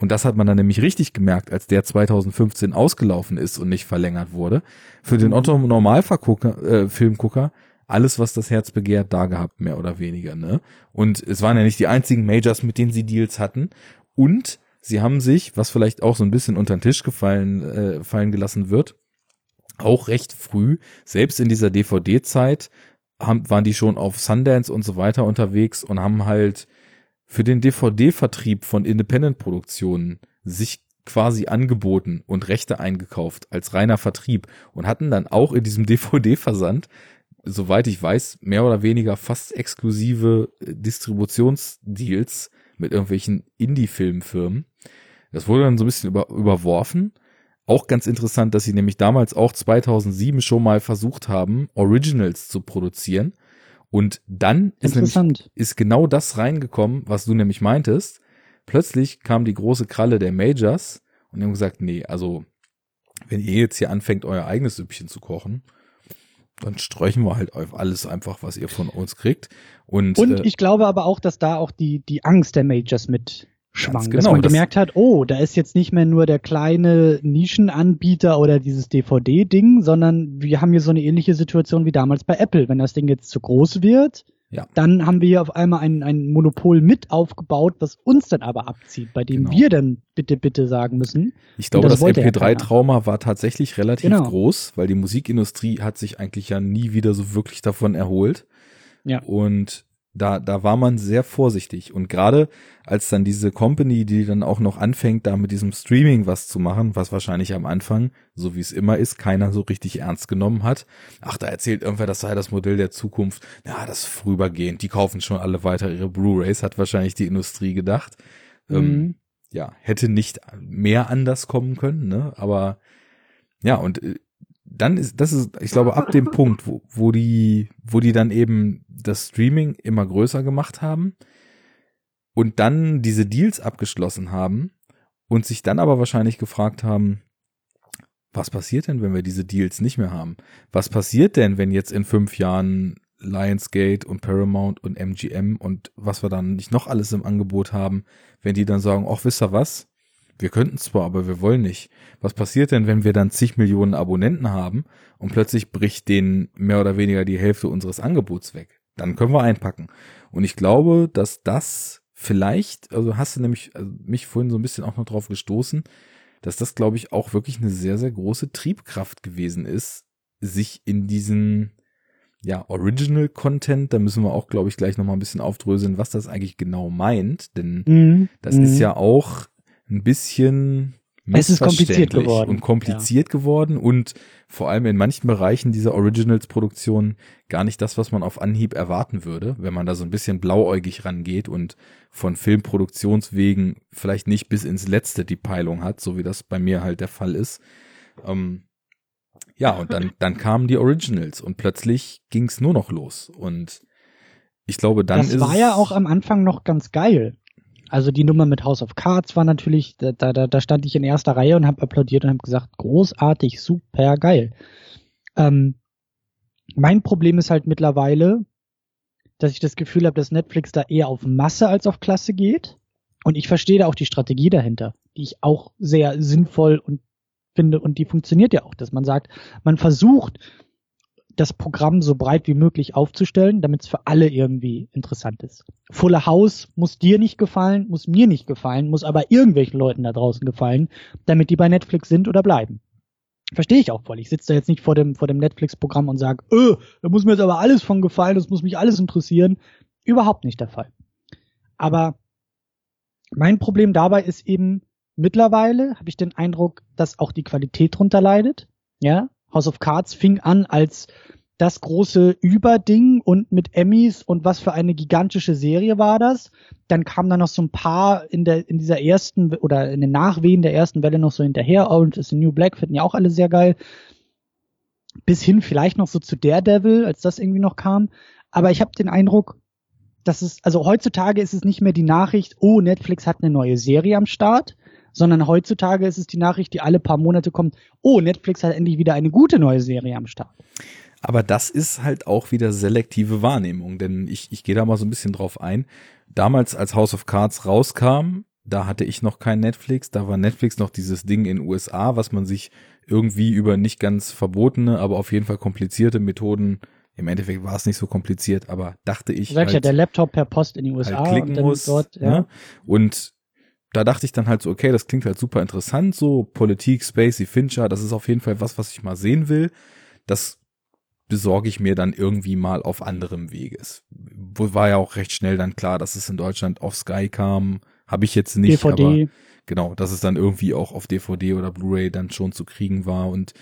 Und das hat man dann nämlich richtig gemerkt, als der 2015 ausgelaufen ist und nicht verlängert wurde. Für den Otto Normalfilmgucker äh, alles, was das Herz begehrt, da gehabt, mehr oder weniger, ne? Und es waren ja nicht die einzigen Majors, mit denen sie Deals hatten. Und sie haben sich, was vielleicht auch so ein bisschen unter den Tisch gefallen, äh, fallen gelassen wird, auch recht früh, selbst in dieser DVD-Zeit, haben, waren die schon auf Sundance und so weiter unterwegs und haben halt für den DVD-Vertrieb von Independent-Produktionen sich quasi angeboten und Rechte eingekauft als reiner Vertrieb und hatten dann auch in diesem DVD-Versand soweit ich weiß, mehr oder weniger fast exklusive äh, Distributionsdeals mit irgendwelchen Indie-Filmfirmen. Das wurde dann so ein bisschen über, überworfen. Auch ganz interessant, dass sie nämlich damals auch 2007 schon mal versucht haben, Originals zu produzieren. Und dann ist, nämlich, ist genau das reingekommen, was du nämlich meintest. Plötzlich kam die große Kralle der Majors und haben gesagt, nee, also wenn ihr jetzt hier anfängt, euer eigenes Süppchen zu kochen, dann streichen wir halt auf alles einfach, was ihr von uns kriegt. Und, und äh, ich glaube aber auch, dass da auch die, die Angst der Majors mit schwang, genau, dass man das gemerkt hat, oh, da ist jetzt nicht mehr nur der kleine Nischenanbieter oder dieses DVD-Ding, sondern wir haben hier so eine ähnliche Situation wie damals bei Apple. Wenn das Ding jetzt zu groß wird, ja. Dann haben wir hier auf einmal ein, ein Monopol mit aufgebaut, was uns dann aber abzieht, bei dem genau. wir dann bitte, bitte sagen müssen. Ich glaube, das, das MP3-Trauma war tatsächlich relativ genau. groß, weil die Musikindustrie hat sich eigentlich ja nie wieder so wirklich davon erholt. Ja. Und da, da war man sehr vorsichtig. Und gerade als dann diese Company, die dann auch noch anfängt, da mit diesem Streaming was zu machen, was wahrscheinlich am Anfang, so wie es immer ist, keiner so richtig ernst genommen hat. Ach, da erzählt irgendwer, das sei das Modell der Zukunft. Ja, das ist vorübergehend. Die kaufen schon alle weiter ihre Blu-rays, hat wahrscheinlich die Industrie gedacht. Ähm, mhm. Ähm, ja, hätte nicht mehr anders kommen können, ne? Aber ja, und äh, dann ist, das ist, ich glaube, ab dem Punkt, wo, wo die, wo die dann eben das Streaming immer größer gemacht haben und dann diese Deals abgeschlossen haben und sich dann aber wahrscheinlich gefragt haben, was passiert denn, wenn wir diese Deals nicht mehr haben? Was passiert denn, wenn jetzt in fünf Jahren Lionsgate und Paramount und MGM und was wir dann nicht noch alles im Angebot haben, wenn die dann sagen, ach, wisst ihr was? Wir könnten zwar, aber wir wollen nicht. Was passiert denn, wenn wir dann zig Millionen Abonnenten haben und plötzlich bricht denen mehr oder weniger die Hälfte unseres Angebots weg? Dann können wir einpacken. Und ich glaube, dass das vielleicht, also hast du nämlich also mich vorhin so ein bisschen auch noch drauf gestoßen, dass das, glaube ich, auch wirklich eine sehr, sehr große Triebkraft gewesen ist, sich in diesen ja, Original Content, da müssen wir auch, glaube ich, gleich nochmal ein bisschen aufdröseln, was das eigentlich genau meint, denn mm, das mm. ist mhm. ja auch ein bisschen es ist kompliziert geworden. und kompliziert ja. geworden und vor allem in manchen Bereichen dieser Originals-Produktion gar nicht das, was man auf Anhieb erwarten würde, wenn man da so ein bisschen blauäugig rangeht und von Filmproduktionswegen vielleicht nicht bis ins Letzte die Peilung hat, so wie das bei mir halt der Fall ist. Ähm, ja, und dann, dann kamen die Originals und plötzlich ging's nur noch los und ich glaube, dann das ist. Das war ja auch am Anfang noch ganz geil. Also die Nummer mit House of Cards war natürlich, da, da, da stand ich in erster Reihe und habe applaudiert und habe gesagt, großartig, super geil. Ähm, mein Problem ist halt mittlerweile, dass ich das Gefühl habe, dass Netflix da eher auf Masse als auf Klasse geht. Und ich verstehe da auch die Strategie dahinter, die ich auch sehr sinnvoll und finde und die funktioniert ja auch, dass man sagt, man versucht das Programm so breit wie möglich aufzustellen, damit es für alle irgendwie interessant ist. Fuller House muss dir nicht gefallen, muss mir nicht gefallen, muss aber irgendwelchen Leuten da draußen gefallen, damit die bei Netflix sind oder bleiben. Verstehe ich auch voll. Ich sitze da jetzt nicht vor dem, vor dem Netflix-Programm und sage, öh, da muss mir jetzt aber alles von gefallen, das muss mich alles interessieren. Überhaupt nicht der Fall. Aber mein Problem dabei ist eben, mittlerweile habe ich den Eindruck, dass auch die Qualität drunter leidet. Ja, House of Cards fing an als das große Überding und mit Emmys und was für eine gigantische Serie war das. Dann kamen da noch so ein paar in der in dieser ersten oder in den Nachwehen der ersten Welle noch so hinterher. Und ist New Black finden ja auch alle sehr geil. Bis hin vielleicht noch so zu Daredevil, als das irgendwie noch kam. Aber ich habe den Eindruck, dass es also heutzutage ist es nicht mehr die Nachricht, oh Netflix hat eine neue Serie am Start, sondern heutzutage ist es die Nachricht, die alle paar Monate kommt, oh Netflix hat endlich wieder eine gute neue Serie am Start. Aber das ist halt auch wieder selektive Wahrnehmung, denn ich, ich gehe da mal so ein bisschen drauf ein. Damals, als House of Cards rauskam, da hatte ich noch kein Netflix, da war Netflix noch dieses Ding in USA, was man sich irgendwie über nicht ganz verbotene, aber auf jeden Fall komplizierte Methoden, im Endeffekt war es nicht so kompliziert, aber dachte ich. Sagst halt, ja, der Laptop per Post in die USA halt klicken und muss, dort, ja. ne? Und da dachte ich dann halt so, okay, das klingt halt super interessant, so Politik, Spacey, Fincher, das ist auf jeden Fall was, was ich mal sehen will. Das besorge ich mir dann irgendwie mal auf anderem Weges. War ja auch recht schnell dann klar, dass es in Deutschland auf Sky kam. Habe ich jetzt nicht, DVD. aber genau, dass es dann irgendwie auch auf DVD oder Blu-ray dann schon zu kriegen war. Und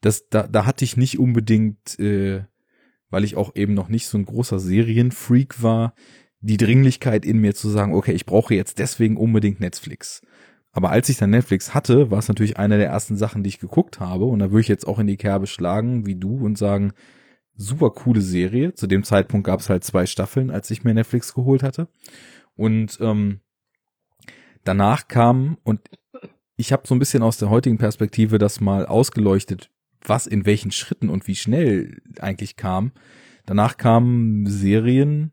das, da, da hatte ich nicht unbedingt, äh, weil ich auch eben noch nicht so ein großer Serienfreak war, die Dringlichkeit in mir zu sagen, okay, ich brauche jetzt deswegen unbedingt Netflix. Aber als ich dann Netflix hatte, war es natürlich eine der ersten Sachen, die ich geguckt habe. Und da würde ich jetzt auch in die Kerbe schlagen, wie du, und sagen, super coole Serie. Zu dem Zeitpunkt gab es halt zwei Staffeln, als ich mir Netflix geholt hatte. Und ähm, danach kam, und ich habe so ein bisschen aus der heutigen Perspektive das mal ausgeleuchtet, was in welchen Schritten und wie schnell eigentlich kam. Danach kamen Serien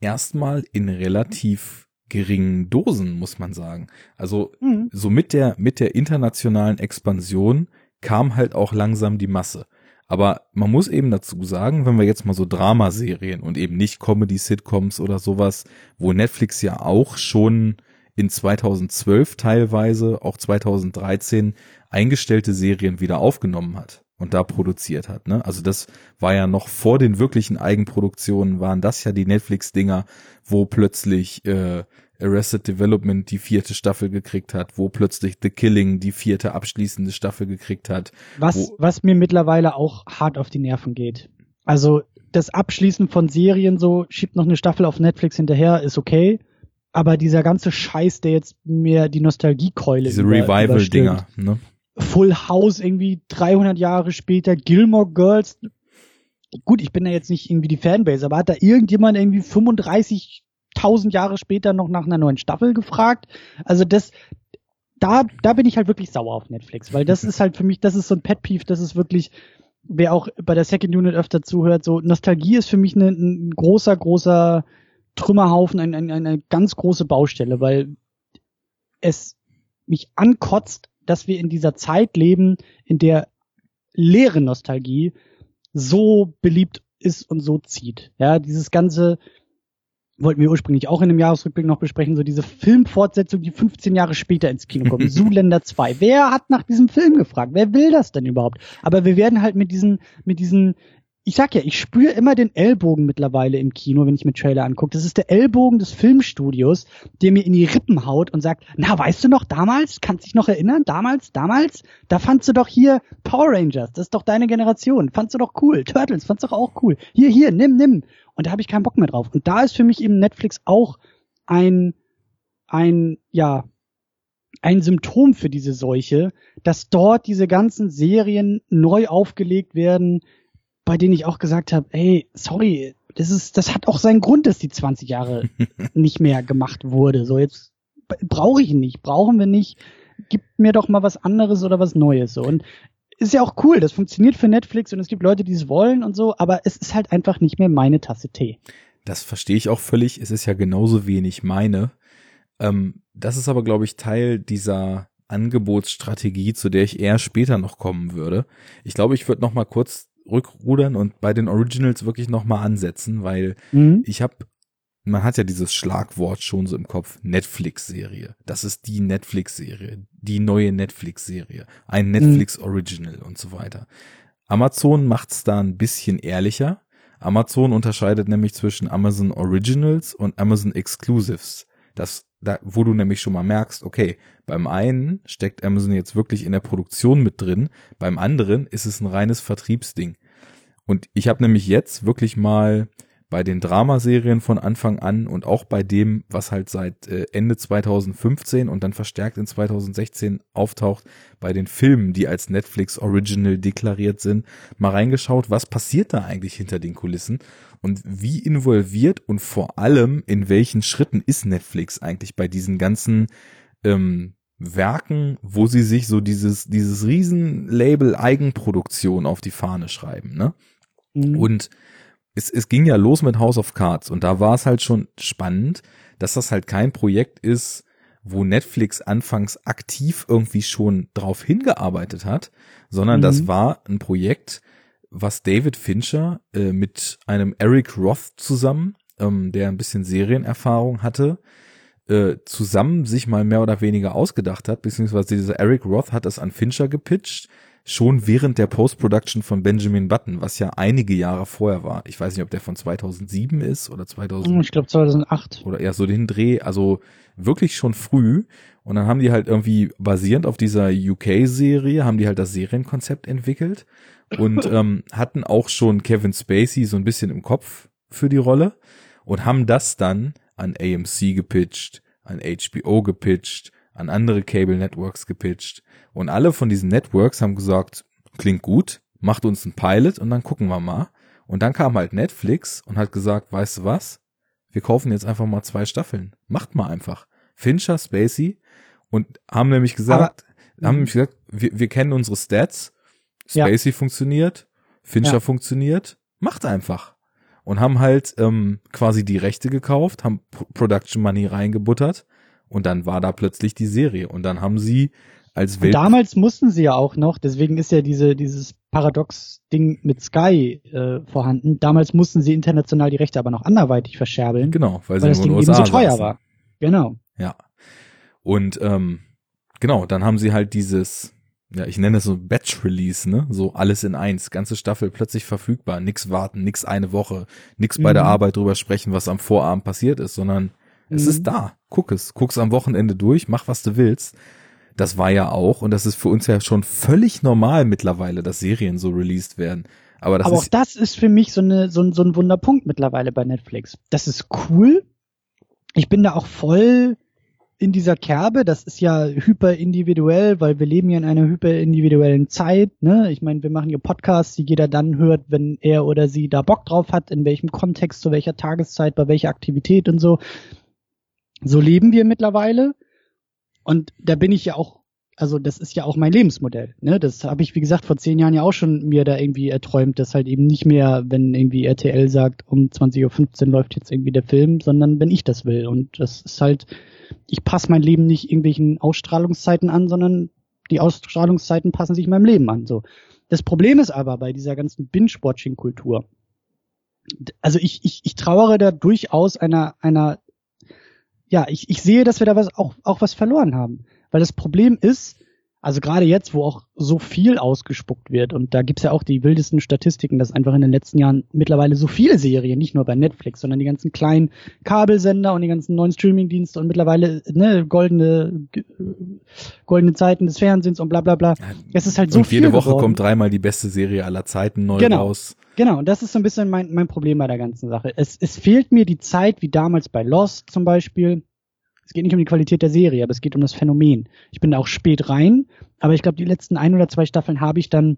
erstmal in relativ geringen Dosen, muss man sagen. Also mhm. so mit der, mit der internationalen Expansion kam halt auch langsam die Masse. Aber man muss eben dazu sagen, wenn wir jetzt mal so Dramaserien und eben nicht Comedy-Sitcoms oder sowas, wo Netflix ja auch schon in 2012 teilweise, auch 2013 eingestellte Serien wieder aufgenommen hat und da produziert hat. Ne? Also das war ja noch vor den wirklichen Eigenproduktionen, waren das ja die Netflix-Dinger, wo plötzlich äh, Arrested Development die vierte Staffel gekriegt hat, wo plötzlich The Killing die vierte abschließende Staffel gekriegt hat. Was, was mir mittlerweile auch hart auf die Nerven geht. Also das Abschließen von Serien so, schiebt noch eine Staffel auf Netflix hinterher, ist okay. Aber dieser ganze Scheiß, der jetzt mir die Nostalgiekeule Diese Revival-Dinger, ne? Full House irgendwie 300 Jahre später, Gilmore Girls. Gut, ich bin ja jetzt nicht irgendwie die Fanbase, aber hat da irgendjemand irgendwie 35.000 Jahre später noch nach einer neuen Staffel gefragt? Also das, da, da bin ich halt wirklich sauer auf Netflix, weil das ist halt für mich, das ist so ein Pet Peeve, das ist wirklich, wer auch bei der Second Unit öfter zuhört, so Nostalgie ist für mich ein, ein großer, großer Trümmerhaufen, ein, ein, eine ganz große Baustelle, weil es mich ankotzt, dass wir in dieser Zeit leben, in der leere Nostalgie so beliebt ist und so zieht. Ja, dieses ganze wollten wir ursprünglich auch in einem Jahresrückblick noch besprechen, so diese Filmfortsetzung, die 15 Jahre später ins Kino kommt. Zuländer 2. Wer hat nach diesem Film gefragt? Wer will das denn überhaupt? Aber wir werden halt mit diesen, mit diesen ich sag ja, ich spüre immer den Ellbogen mittlerweile im Kino, wenn ich mir Trailer angucke. Das ist der Ellbogen des Filmstudios, der mir in die Rippen haut und sagt, na, weißt du noch, damals, kannst dich noch erinnern, damals, damals, da fandst du doch hier Power Rangers, das ist doch deine Generation, fandst du doch cool, Turtles, fandst du doch auch cool. Hier, hier, nimm, nimm. Und da habe ich keinen Bock mehr drauf. Und da ist für mich eben Netflix auch ein, ein, ja, ein Symptom für diese Seuche, dass dort diese ganzen Serien neu aufgelegt werden, bei denen ich auch gesagt habe, ey, sorry, das ist, das hat auch seinen Grund, dass die 20 Jahre nicht mehr gemacht wurde. So jetzt brauche ich nicht, brauchen wir nicht. Gib mir doch mal was anderes oder was Neues. So und ist ja auch cool, das funktioniert für Netflix und es gibt Leute, die es wollen und so, aber es ist halt einfach nicht mehr meine Tasse Tee. Das verstehe ich auch völlig. Es ist ja genauso wenig meine. Ähm, das ist aber, glaube ich, Teil dieser Angebotsstrategie, zu der ich eher später noch kommen würde. Ich glaube, ich würde noch mal kurz rückrudern und bei den Originals wirklich nochmal ansetzen, weil mhm. ich habe man hat ja dieses Schlagwort schon so im Kopf, Netflix-Serie. Das ist die Netflix-Serie, die neue Netflix-Serie, ein Netflix-Original mhm. und so weiter. Amazon macht's da ein bisschen ehrlicher. Amazon unterscheidet nämlich zwischen Amazon Originals und Amazon Exclusives. Das, da, wo du nämlich schon mal merkst, okay, beim einen steckt Amazon jetzt wirklich in der Produktion mit drin, beim anderen ist es ein reines Vertriebsding. Und ich habe nämlich jetzt wirklich mal bei den Dramaserien von Anfang an und auch bei dem, was halt seit äh, Ende 2015 und dann verstärkt in 2016 auftaucht, bei den Filmen, die als Netflix Original deklariert sind, mal reingeschaut, was passiert da eigentlich hinter den Kulissen und wie involviert und vor allem in welchen Schritten ist Netflix eigentlich bei diesen ganzen ähm, Werken, wo sie sich so dieses, dieses Riesenlabel Eigenproduktion auf die Fahne schreiben, ne? Mhm. Und es, es ging ja los mit House of Cards und da war es halt schon spannend, dass das halt kein Projekt ist, wo Netflix anfangs aktiv irgendwie schon drauf hingearbeitet hat, sondern mhm. das war ein Projekt, was David Fincher äh, mit einem Eric Roth zusammen, ähm, der ein bisschen Serienerfahrung hatte, äh, zusammen sich mal mehr oder weniger ausgedacht hat, beziehungsweise dieser Eric Roth hat das an Fincher gepitcht schon während der Post-Production von Benjamin Button, was ja einige Jahre vorher war. Ich weiß nicht, ob der von 2007 ist oder 2000. Ich glaube 2008. Oder eher so den Dreh, also wirklich schon früh. Und dann haben die halt irgendwie basierend auf dieser UK-Serie, haben die halt das Serienkonzept entwickelt und ähm, hatten auch schon Kevin Spacey so ein bisschen im Kopf für die Rolle und haben das dann an AMC gepitcht, an HBO gepitcht, an andere Cable Networks gepitcht und alle von diesen Networks haben gesagt, klingt gut, macht uns ein Pilot und dann gucken wir mal. Und dann kam halt Netflix und hat gesagt, weißt du was? Wir kaufen jetzt einfach mal zwei Staffeln. Macht mal einfach. Fincher, Spacey und haben nämlich gesagt, Aber, haben nämlich gesagt, wir, wir kennen unsere Stats. Spacey ja. funktioniert, Fincher ja. funktioniert, macht einfach. Und haben halt ähm, quasi die Rechte gekauft, haben Production Money reingebuttert und dann war da plötzlich die Serie. Und dann haben sie als Welt. damals mussten sie ja auch noch, deswegen ist ja diese, dieses Paradox-Ding mit Sky äh, vorhanden. Damals mussten sie international die Rechte aber noch anderweitig verscherbeln. Genau, weil, weil das Ding eben so teuer saßen. war. Genau. Ja. Und ähm, genau, dann haben sie halt dieses, ja, ich nenne es so Batch-Release, ne? So alles in eins, ganze Staffel plötzlich verfügbar, nix warten, nix eine Woche, nix bei der mhm. Arbeit drüber sprechen, was am Vorabend passiert ist, sondern es mhm. ist da. Guck es, guck's am Wochenende durch, mach was du willst das war ja auch, und das ist für uns ja schon völlig normal mittlerweile, dass Serien so released werden. Aber, das Aber auch das ist für mich so, eine, so, so ein Wunderpunkt mittlerweile bei Netflix. Das ist cool. Ich bin da auch voll in dieser Kerbe. Das ist ja hyper individuell, weil wir leben ja in einer hyper individuellen Zeit. Ne? Ich meine, wir machen hier Podcasts, die jeder dann hört, wenn er oder sie da Bock drauf hat, in welchem Kontext, zu welcher Tageszeit, bei welcher Aktivität und so. So leben wir mittlerweile. Und da bin ich ja auch, also das ist ja auch mein Lebensmodell. Ne? Das habe ich, wie gesagt, vor zehn Jahren ja auch schon mir da irgendwie erträumt, dass halt eben nicht mehr, wenn irgendwie RTL sagt, um 20.15 Uhr läuft jetzt irgendwie der Film, sondern wenn ich das will. Und das ist halt, ich passe mein Leben nicht irgendwelchen Ausstrahlungszeiten an, sondern die Ausstrahlungszeiten passen sich meinem Leben an. So. Das Problem ist aber bei dieser ganzen Binge-Watching-Kultur, also ich, ich, ich trauere da durchaus einer, einer ja, ich, ich sehe, dass wir da was, auch, auch was verloren haben. Weil das Problem ist, also gerade jetzt, wo auch so viel ausgespuckt wird, und da gibt's ja auch die wildesten Statistiken, dass einfach in den letzten Jahren mittlerweile so viele Serien, nicht nur bei Netflix, sondern die ganzen kleinen Kabelsender und die ganzen neuen Streamingdienste und mittlerweile ne, goldene goldene Zeiten des Fernsehens und bla bla bla. Es ist halt so und viel. Jede Woche geworden. kommt dreimal die beste Serie aller Zeiten neu genau. raus. Genau, und das ist so ein bisschen mein, mein Problem bei der ganzen Sache. Es, es fehlt mir die Zeit, wie damals bei Lost zum Beispiel, es geht nicht um die Qualität der Serie, aber es geht um das Phänomen. Ich bin da auch spät rein, aber ich glaube, die letzten ein oder zwei Staffeln habe ich dann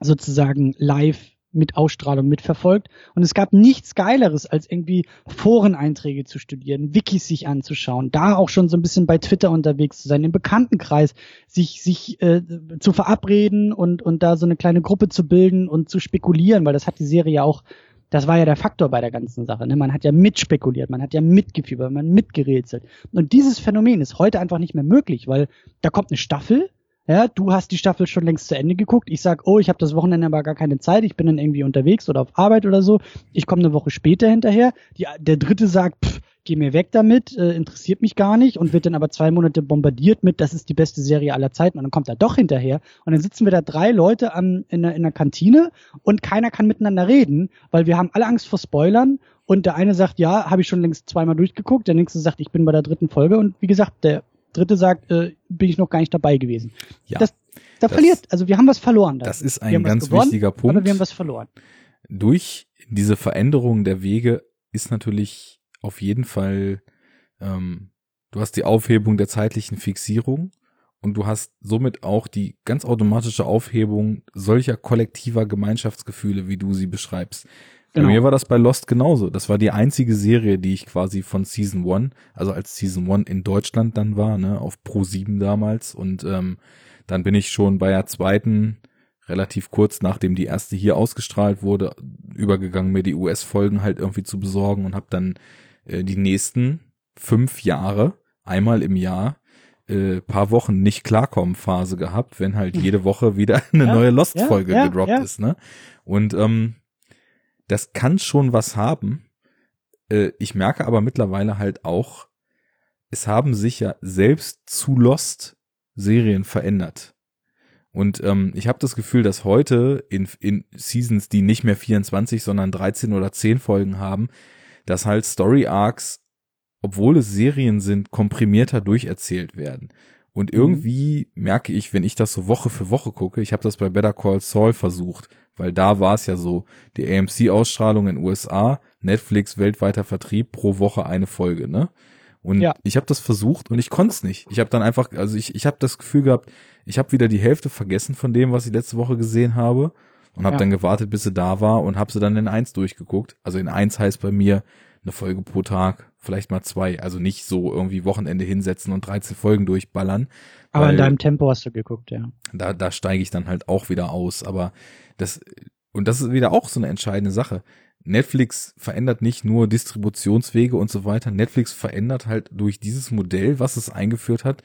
sozusagen live mit Ausstrahlung mitverfolgt. Und es gab nichts Geileres, als irgendwie Foreneinträge zu studieren, Wikis sich anzuschauen, da auch schon so ein bisschen bei Twitter unterwegs zu sein, im Bekanntenkreis sich, sich äh, zu verabreden und, und da so eine kleine Gruppe zu bilden und zu spekulieren, weil das hat die Serie ja auch das war ja der Faktor bei der ganzen Sache. Ne? Man hat ja mitspekuliert, man hat ja mitgefiebert, man mitgerätselt. Und dieses Phänomen ist heute einfach nicht mehr möglich, weil da kommt eine Staffel, ja, du hast die Staffel schon längst zu Ende geguckt. Ich sag, oh, ich habe das Wochenende aber gar keine Zeit. Ich bin dann irgendwie unterwegs oder auf Arbeit oder so. Ich komme eine Woche später hinterher. Die, der dritte sagt, pff, gehe mir weg damit, äh, interessiert mich gar nicht und wird dann aber zwei Monate bombardiert mit, das ist die beste Serie aller Zeiten und dann kommt er doch hinterher und dann sitzen wir da drei Leute am, in, der, in der Kantine und keiner kann miteinander reden, weil wir haben alle Angst vor Spoilern und der eine sagt, ja, habe ich schon längst zweimal durchgeguckt, der nächste sagt, ich bin bei der dritten Folge und wie gesagt, der dritte sagt, äh, bin ich noch gar nicht dabei gewesen. Ja, das, da das- verliert, also wir haben was verloren. Da. das ist ein ganz gewonnen, wichtiger Punkt. Aber wir haben was verloren. durch diese Veränderung der Wege ist natürlich auf jeden Fall, ähm, du hast die Aufhebung der zeitlichen Fixierung und du hast somit auch die ganz automatische Aufhebung solcher kollektiver Gemeinschaftsgefühle, wie du sie beschreibst. Genau. Bei mir war das bei Lost genauso. Das war die einzige Serie, die ich quasi von Season 1, also als Season 1 in Deutschland dann war, ne, auf Pro 7 damals. Und ähm, dann bin ich schon bei der zweiten, relativ kurz nachdem die erste hier ausgestrahlt wurde, übergegangen, mir die US-Folgen halt irgendwie zu besorgen und habe dann äh, die nächsten fünf Jahre einmal im Jahr äh, paar Wochen nicht klarkommen Phase gehabt, wenn halt jede Woche wieder eine Ja, neue Lost-Folge ja, ja, gedroppt ist, ne? Und ähm, das kann schon was haben. Äh, ich merke aber mittlerweile halt auch, es haben sich ja selbst zu Lost Serien verändert. Und ähm, ich habe das Gefühl, dass heute in, in Seasons, die nicht mehr 24, sondern 13 oder 10 Folgen haben, dass halt Story Arcs, obwohl es Serien sind, komprimierter durcherzählt werden. Und irgendwie merke ich, wenn ich das so Woche für Woche gucke, ich habe das bei Better Call Saul versucht, weil da war es ja so, die AMC-Ausstrahlung in USA, Netflix weltweiter Vertrieb pro Woche eine Folge, ne? Und Ja. ich habe das versucht und ich konnte es nicht. Ich habe dann einfach, also ich, ich habe das Gefühl gehabt, ich habe wieder die Hälfte vergessen von dem, was ich letzte Woche gesehen habe und habe Ja. dann gewartet, bis sie da war und habe sie dann in eins durchgeguckt. Also in eins heißt bei mir eine Folge pro Tag, vielleicht mal zwei. Also nicht so irgendwie Wochenende hinsetzen und 13 Folgen durchballern. Aber in deinem Tempo hast du geguckt, ja. da, da steige ich dann halt auch wieder aus. Aber das, und das ist wieder auch so eine entscheidende Sache. Netflix verändert nicht nur Distributionswege und so weiter. Netflix verändert halt durch dieses Modell, was es eingeführt hat,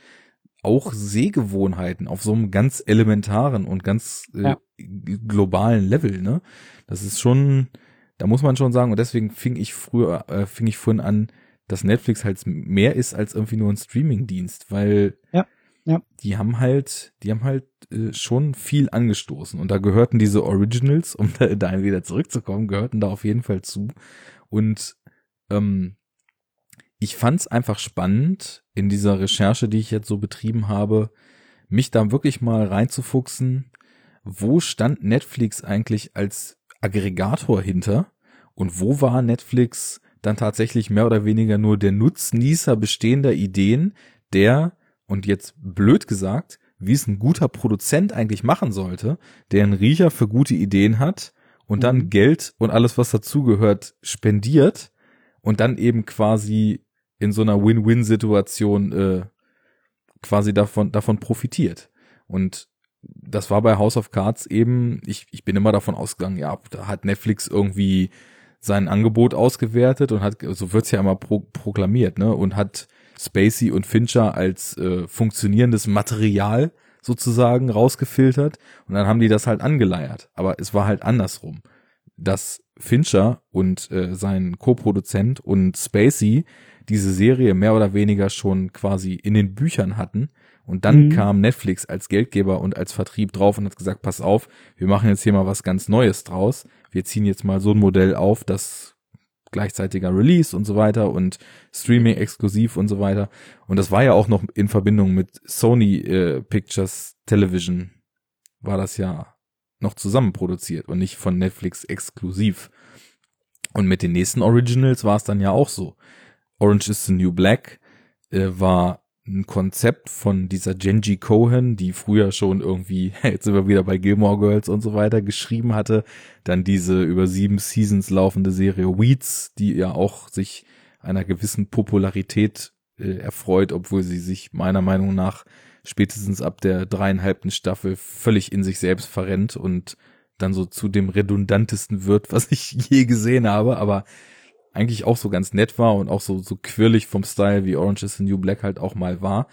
auch Sehgewohnheiten auf so einem ganz elementaren und ganz äh, Ja. globalen Level, ne? Das ist schon, da muss man schon sagen, und deswegen fing ich früher, äh, fing ich vorhin an, dass Netflix halt mehr ist als irgendwie nur ein Streamingdienst, weil Ja, ja. die haben halt, die haben halt äh, schon viel angestoßen und da gehörten diese Originals, um da, da wieder zurückzukommen, gehörten da auf jeden Fall zu und ähm, ich fand's einfach spannend in dieser Recherche, die ich jetzt so betrieben habe, mich da wirklich mal reinzufuchsen, wo stand Netflix eigentlich als Aggregator hinter und wo war Netflix dann tatsächlich mehr oder weniger nur der Nutznießer bestehender Ideen, der, und jetzt blöd gesagt, wie es ein guter Produzent eigentlich machen sollte, der einen Riecher für gute Ideen hat und dann Mhm. Geld und alles, was dazugehört, spendiert und dann eben quasi in so einer Win-Win-Situation äh, quasi davon, davon profitiert. Und das war bei House of Cards eben, ich, ich bin immer davon ausgegangen, ja, da hat Netflix irgendwie sein Angebot ausgewertet und hat, so wird's ja immer pro, proklamiert, ne, und hat Spacey und Fincher als äh, funktionierendes Material sozusagen rausgefiltert und dann haben die das halt angeleiert. Aber es war halt andersrum. Dass Fincher und äh, sein Co-Produzent und Spacey diese Serie mehr oder weniger schon quasi in den Büchern hatten. Und dann Mhm. kam Netflix als Geldgeber und als Vertrieb drauf und hat gesagt, pass auf, wir machen jetzt hier mal was ganz Neues draus. Wir ziehen jetzt mal so ein Modell auf, das gleichzeitiger Release und so weiter und Streaming exklusiv und so weiter. Und das war ja auch noch in Verbindung mit Sony äh, Pictures Television war das ja noch zusammen produziert und nicht von Netflix exklusiv. Und mit den nächsten Originals war es dann ja auch so. Orange is the New Black äh, war ein Konzept von dieser Genji Cohen, die früher schon irgendwie, jetzt sind wir wieder bei Gilmore Girls und so weiter, geschrieben hatte. Dann diese über sieben Seasons laufende Serie Weeds, die ja auch sich einer gewissen Popularität äh, erfreut, obwohl sie sich meiner Meinung nach spätestens ab der dreieinhalbten Staffel völlig in sich selbst verrennt und dann so zu dem redundantesten wird, was ich je gesehen habe, aber eigentlich auch so ganz nett war und auch so, so quirlig vom Style, wie Orange is the New Black halt auch mal war.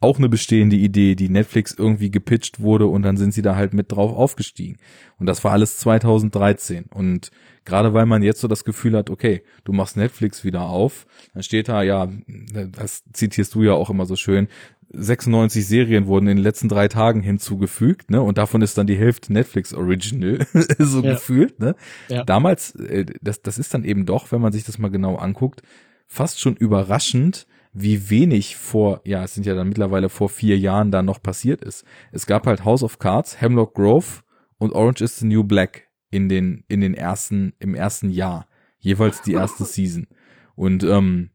auch eine bestehende Idee, die Netflix irgendwie gepitcht wurde und dann sind sie da halt mit drauf aufgestiegen. Und das war alles 2013. Und gerade weil man jetzt so das Gefühl hat, okay, du machst Netflix wieder auf, dann steht da, ja, das zitierst du ja auch immer so schön, 96 Serien wurden in den letzten drei Tagen hinzugefügt, ne? Und davon ist dann die Hälfte Netflix Original, so ja. gefühlt, ne? Ja. Damals, äh, das, das ist dann eben doch, wenn man sich das mal genau anguckt, fast schon überraschend, wie wenig vor, ja, es sind ja dann mittlerweile vor vier Jahren da noch passiert ist. Es gab halt House of Cards, Hemlock Grove und Orange is the New Black in den, in den ersten, im ersten Jahr. Jeweils die erste Season. Und ähm,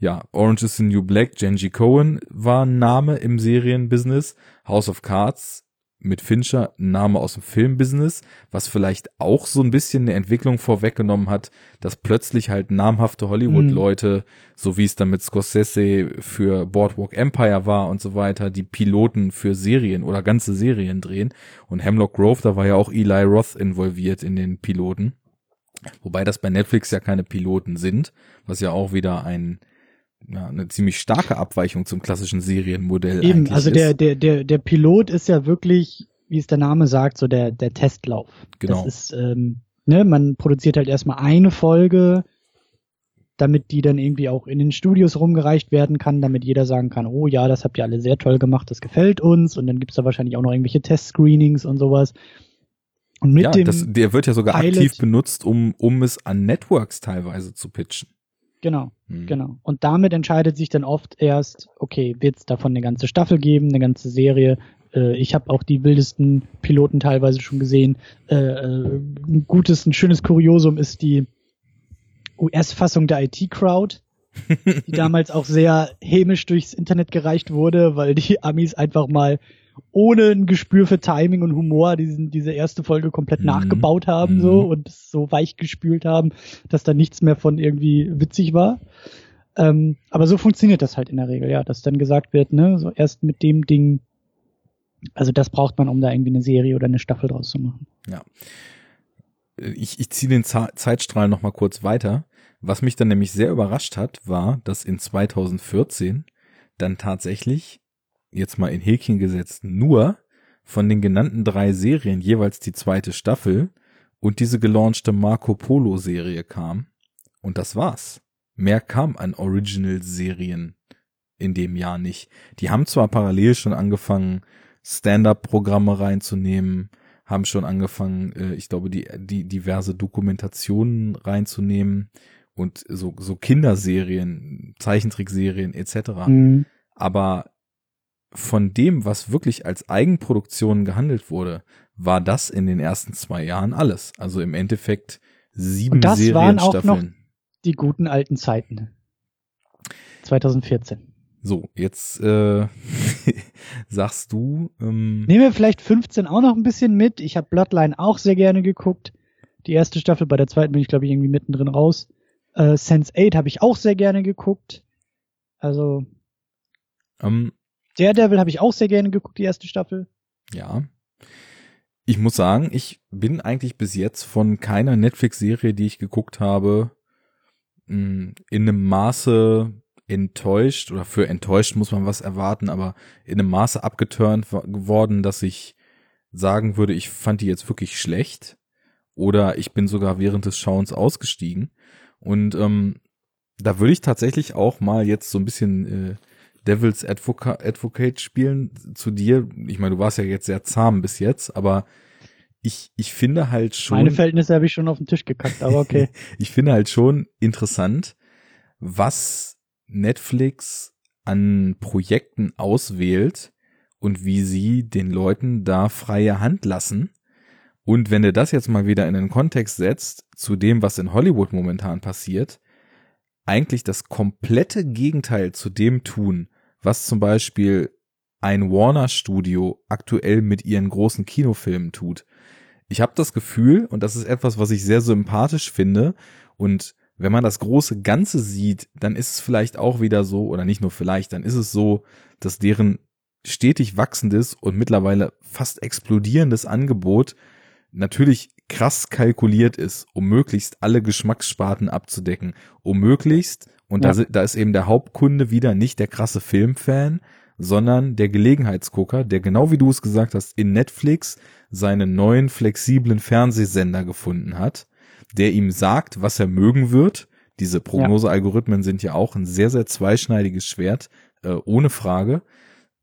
ja, Orange is the New Black, Genji Cohen war ein Name im Serienbusiness. House of Cards mit Fincher ein Name aus dem Filmbusiness, was vielleicht auch so ein bisschen eine Entwicklung vorweggenommen hat, dass plötzlich halt namhafte Hollywood-Leute, mhm. so wie es dann mit Scorsese für Boardwalk Empire war und so weiter, die Piloten für Serien oder ganze Serien drehen. Und Hemlock Grove, da war ja auch Eli Roth involviert in den Piloten. Wobei das bei Netflix ja keine Piloten sind, was ja auch wieder ein ja, eine ziemlich starke Abweichung zum klassischen Serienmodell. Eben, also der, der, der, der Pilot ist ja wirklich, wie es der Name sagt, so der, der Testlauf. Genau. Das ist, ähm, ne, man produziert halt erstmal eine Folge, damit die dann irgendwie auch in den Studios rumgereicht werden kann, damit jeder sagen kann, oh ja, das habt ihr alle sehr toll gemacht, das gefällt uns und dann gibt's da wahrscheinlich auch noch irgendwelche Test-Screenings und sowas. Und mit ja, dem das, der wird ja sogar Pilot, aktiv benutzt, um, um es an Networks teilweise zu pitchen. Genau, mhm. genau. Und damit entscheidet sich dann oft erst, okay, wird es davon eine ganze Staffel geben, eine ganze Serie. Äh, ich habe auch die wildesten Piloten teilweise schon gesehen. Äh, äh, ein gutes, ein schönes Kuriosum ist die US-Fassung der IT-Crowd, die damals auch sehr hämisch durchs Internet gereicht wurde, weil die Amis einfach mal ohne ein Gespür für Timing und Humor diesen, diese erste Folge komplett mhm. nachgebaut haben mhm. so und so weich gespült haben, dass da nichts mehr von irgendwie witzig war. Ähm, aber so funktioniert das halt in der Regel, ja, dass dann gesagt wird, ne, so erst mit dem Ding, also das braucht man, um da irgendwie eine Serie oder eine Staffel draus zu machen. Ja. Ich, ich ziehe den Za Zeitstrahl noch mal kurz weiter. Was mich dann nämlich sehr überrascht hat, war, dass in 2014 dann tatsächlich jetzt mal in Häkchen gesetzt, nur von den genannten drei Serien jeweils die zweite Staffel und diese gelaunchte Marco Polo Serie kam. Und das war's. Mehr kam an Original-Serien in dem Jahr nicht. Die haben zwar parallel schon angefangen, Stand-up-Programme reinzunehmen, haben schon angefangen, äh, ich glaube, die, die diverse Dokumentationen reinzunehmen und so, so Kinderserien, Zeichentrickserien etc. Mhm. Aber von dem, was wirklich als Eigenproduktion gehandelt wurde, war das in den ersten zwei Jahren alles. Also im Endeffekt sieben Und das waren auch noch die guten alten Zeiten. 2014. So, jetzt äh, sagst du. Ähm, Nehmen wir vielleicht 15 auch noch ein bisschen mit. Ich habe Bloodline auch sehr gerne geguckt. Die erste Staffel, bei der zweiten bin ich, glaube ich, irgendwie mittendrin raus. Äh, Sense 8 habe ich auch sehr gerne geguckt. Also. Ähm, Daredevil habe ich auch sehr gerne geguckt, die erste Staffel. Ja. Ich muss sagen, ich bin eigentlich bis jetzt von keiner Netflix-Serie, die ich geguckt habe, mm, in einem Maße enttäuscht oder für enttäuscht muss man was erwarten, aber in einem Maße abgeturnt geworden, dass ich sagen würde, ich fand die jetzt wirklich schlecht oder ich bin sogar während des Schauens ausgestiegen. Und ähm, da würde ich tatsächlich auch mal jetzt so ein bisschen äh, Devils Advoca Advocate spielen zu dir. Ich meine, du warst ja jetzt sehr zahm bis jetzt, aber ich, ich finde halt schon. Meine Verhältnisse habe ich schon auf den Tisch gekackt, aber okay. ich finde halt schon interessant, was Netflix an Projekten auswählt und wie sie den Leuten da freie Hand lassen. Und wenn du das jetzt mal wieder in den Kontext setzt zu dem, was in Hollywood momentan passiert, eigentlich das komplette Gegenteil zu dem tun, was zum Beispiel ein Warner Studio aktuell mit ihren großen Kinofilmen tut. Ich habe das Gefühl, und das ist etwas, was ich sehr sympathisch finde, und wenn man das große Ganze sieht, dann ist es vielleicht auch wieder so, oder nicht nur vielleicht, dann ist es so, dass deren stetig wachsendes und mittlerweile fast explodierendes Angebot natürlich krass kalkuliert ist, um möglichst alle Geschmackssparten abzudecken, um möglichst, und ja. da, da ist eben der Hauptkunde wieder nicht der krasse Filmfan, sondern der Gelegenheitsgucker, der genau wie du es gesagt hast, in Netflix seinen neuen flexiblen Fernsehsender gefunden hat, der ihm sagt, was er mögen wird. Diese Prognosealgorithmen sind ja auch ein sehr, sehr zweischneidiges Schwert, äh, ohne Frage.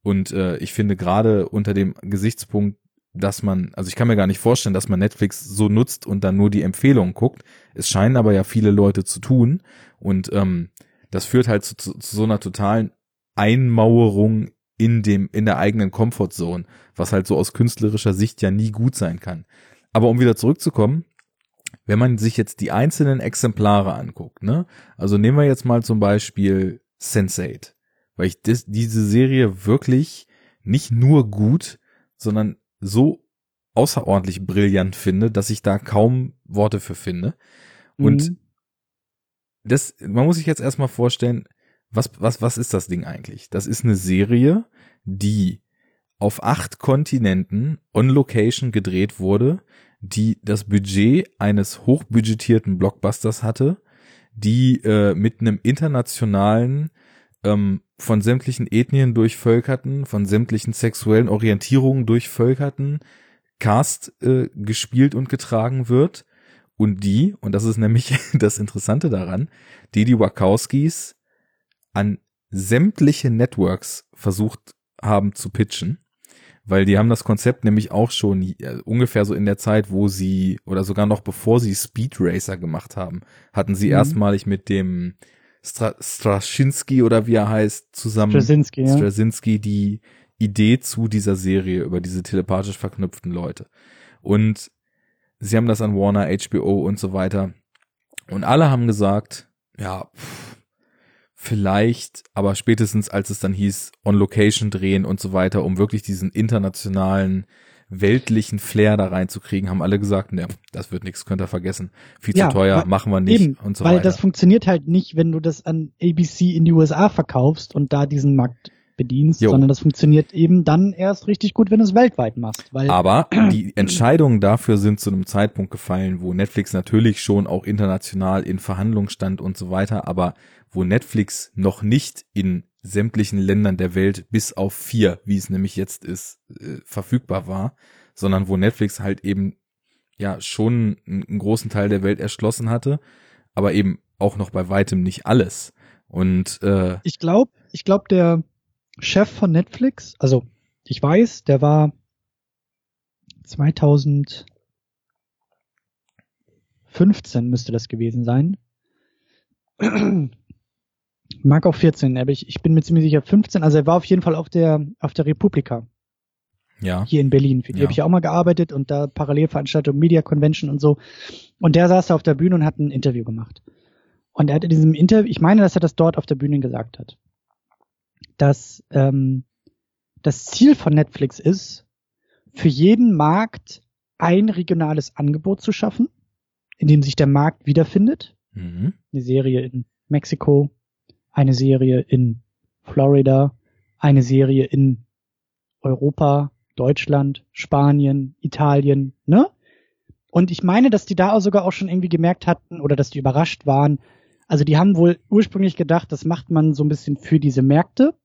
Und äh, ich finde gerade unter dem Gesichtspunkt, dass man, also ich kann mir gar nicht vorstellen, dass man Netflix so nutzt und dann nur die Empfehlungen guckt. Es scheinen aber ja viele Leute zu tun. Und ähm, das führt halt zu, zu, zu so einer totalen Einmauerung in dem, in der eigenen Comfortzone, was halt so aus künstlerischer Sicht ja nie gut sein kann. Aber um wieder zurückzukommen, wenn man sich jetzt die einzelnen Exemplare anguckt, ne, also nehmen wir jetzt mal zum Beispiel Sense8, weil ich das, diese Serie wirklich nicht nur gut, sondern so außerordentlich brillant finde, dass ich da kaum Worte für finde. Und mhm. das, man muss sich jetzt erstmal vorstellen, was, was, was ist das Ding eigentlich? Das ist eine Serie, die auf acht Kontinenten on Location gedreht wurde, die das Budget eines hochbudgetierten Blockbusters hatte, die äh, mit einem internationalen ähm, von sämtlichen Ethnien durchvölkerten, von sämtlichen sexuellen Orientierungen durchvölkerten Cast äh, gespielt und getragen wird. Und die, und das ist nämlich das Interessante daran, die die Wachowskis an sämtliche Networks versucht haben zu pitchen, weil die haben das Konzept nämlich auch schon äh, ungefähr so in der Zeit, wo sie oder sogar noch bevor sie Speed Racer gemacht haben, hatten sie mhm. erstmalig mit dem Stra Straczynski oder wie er heißt, zusammen Straczynski, ja. Straczynski die Idee zu dieser Serie über diese telepathisch verknüpften Leute. Und sie haben das an Warner, HBO und so weiter. Und alle haben gesagt, ja, pff, vielleicht, aber spätestens als es dann hieß, on Location drehen und so weiter, um wirklich diesen internationalen weltlichen Flair da reinzukriegen, haben alle gesagt, ne, das wird nichts, könnt ihr vergessen. Viel ja, zu teuer, machen wir nicht eben, und so weil weiter. Weil das funktioniert halt nicht, wenn du das an ABC in die USA verkaufst und da diesen Markt bedienst, jo. sondern das funktioniert eben dann erst richtig gut, wenn du es weltweit machst. Weil Aber die Entscheidungen dafür sind zu einem Zeitpunkt gefallen, wo Netflix natürlich schon auch international in Verhandlungen stand und so weiter, aber wo Netflix noch nicht in sämtlichen Ländern der Welt bis auf vier, wie es nämlich jetzt ist, äh, verfügbar war, sondern wo Netflix halt eben ja schon einen großen Teil der Welt erschlossen hatte, aber eben auch noch bei weitem nicht alles. Und äh, ich glaube, ich glaube, der Chef von Netflix, also ich weiß, der war 2015 müsste das gewesen sein. Mag auch 14, aber ich, ich bin mir ziemlich sicher 15. Also er war auf jeden Fall auf der auf der Republika. Ja. Hier in Berlin. Für die ja. habe ich ja auch mal gearbeitet und da Parallelveranstaltung, Media Convention und so. Und der saß da auf der Bühne und hat ein Interview gemacht. Und er hat in diesem Interview, ich meine, dass er das dort auf der Bühne gesagt hat, dass ähm, das Ziel von Netflix ist, für jeden Markt ein regionales Angebot zu schaffen, in dem sich der Markt wiederfindet. Mhm. Eine Serie in Mexiko, eine Serie in Florida, eine Serie in Europa, Deutschland, Spanien, Italien, ne? Und ich meine, dass die da sogar auch schon irgendwie gemerkt hatten oder dass die überrascht waren. Also die haben wohl ursprünglich gedacht, das macht man so ein bisschen für diese Märkte.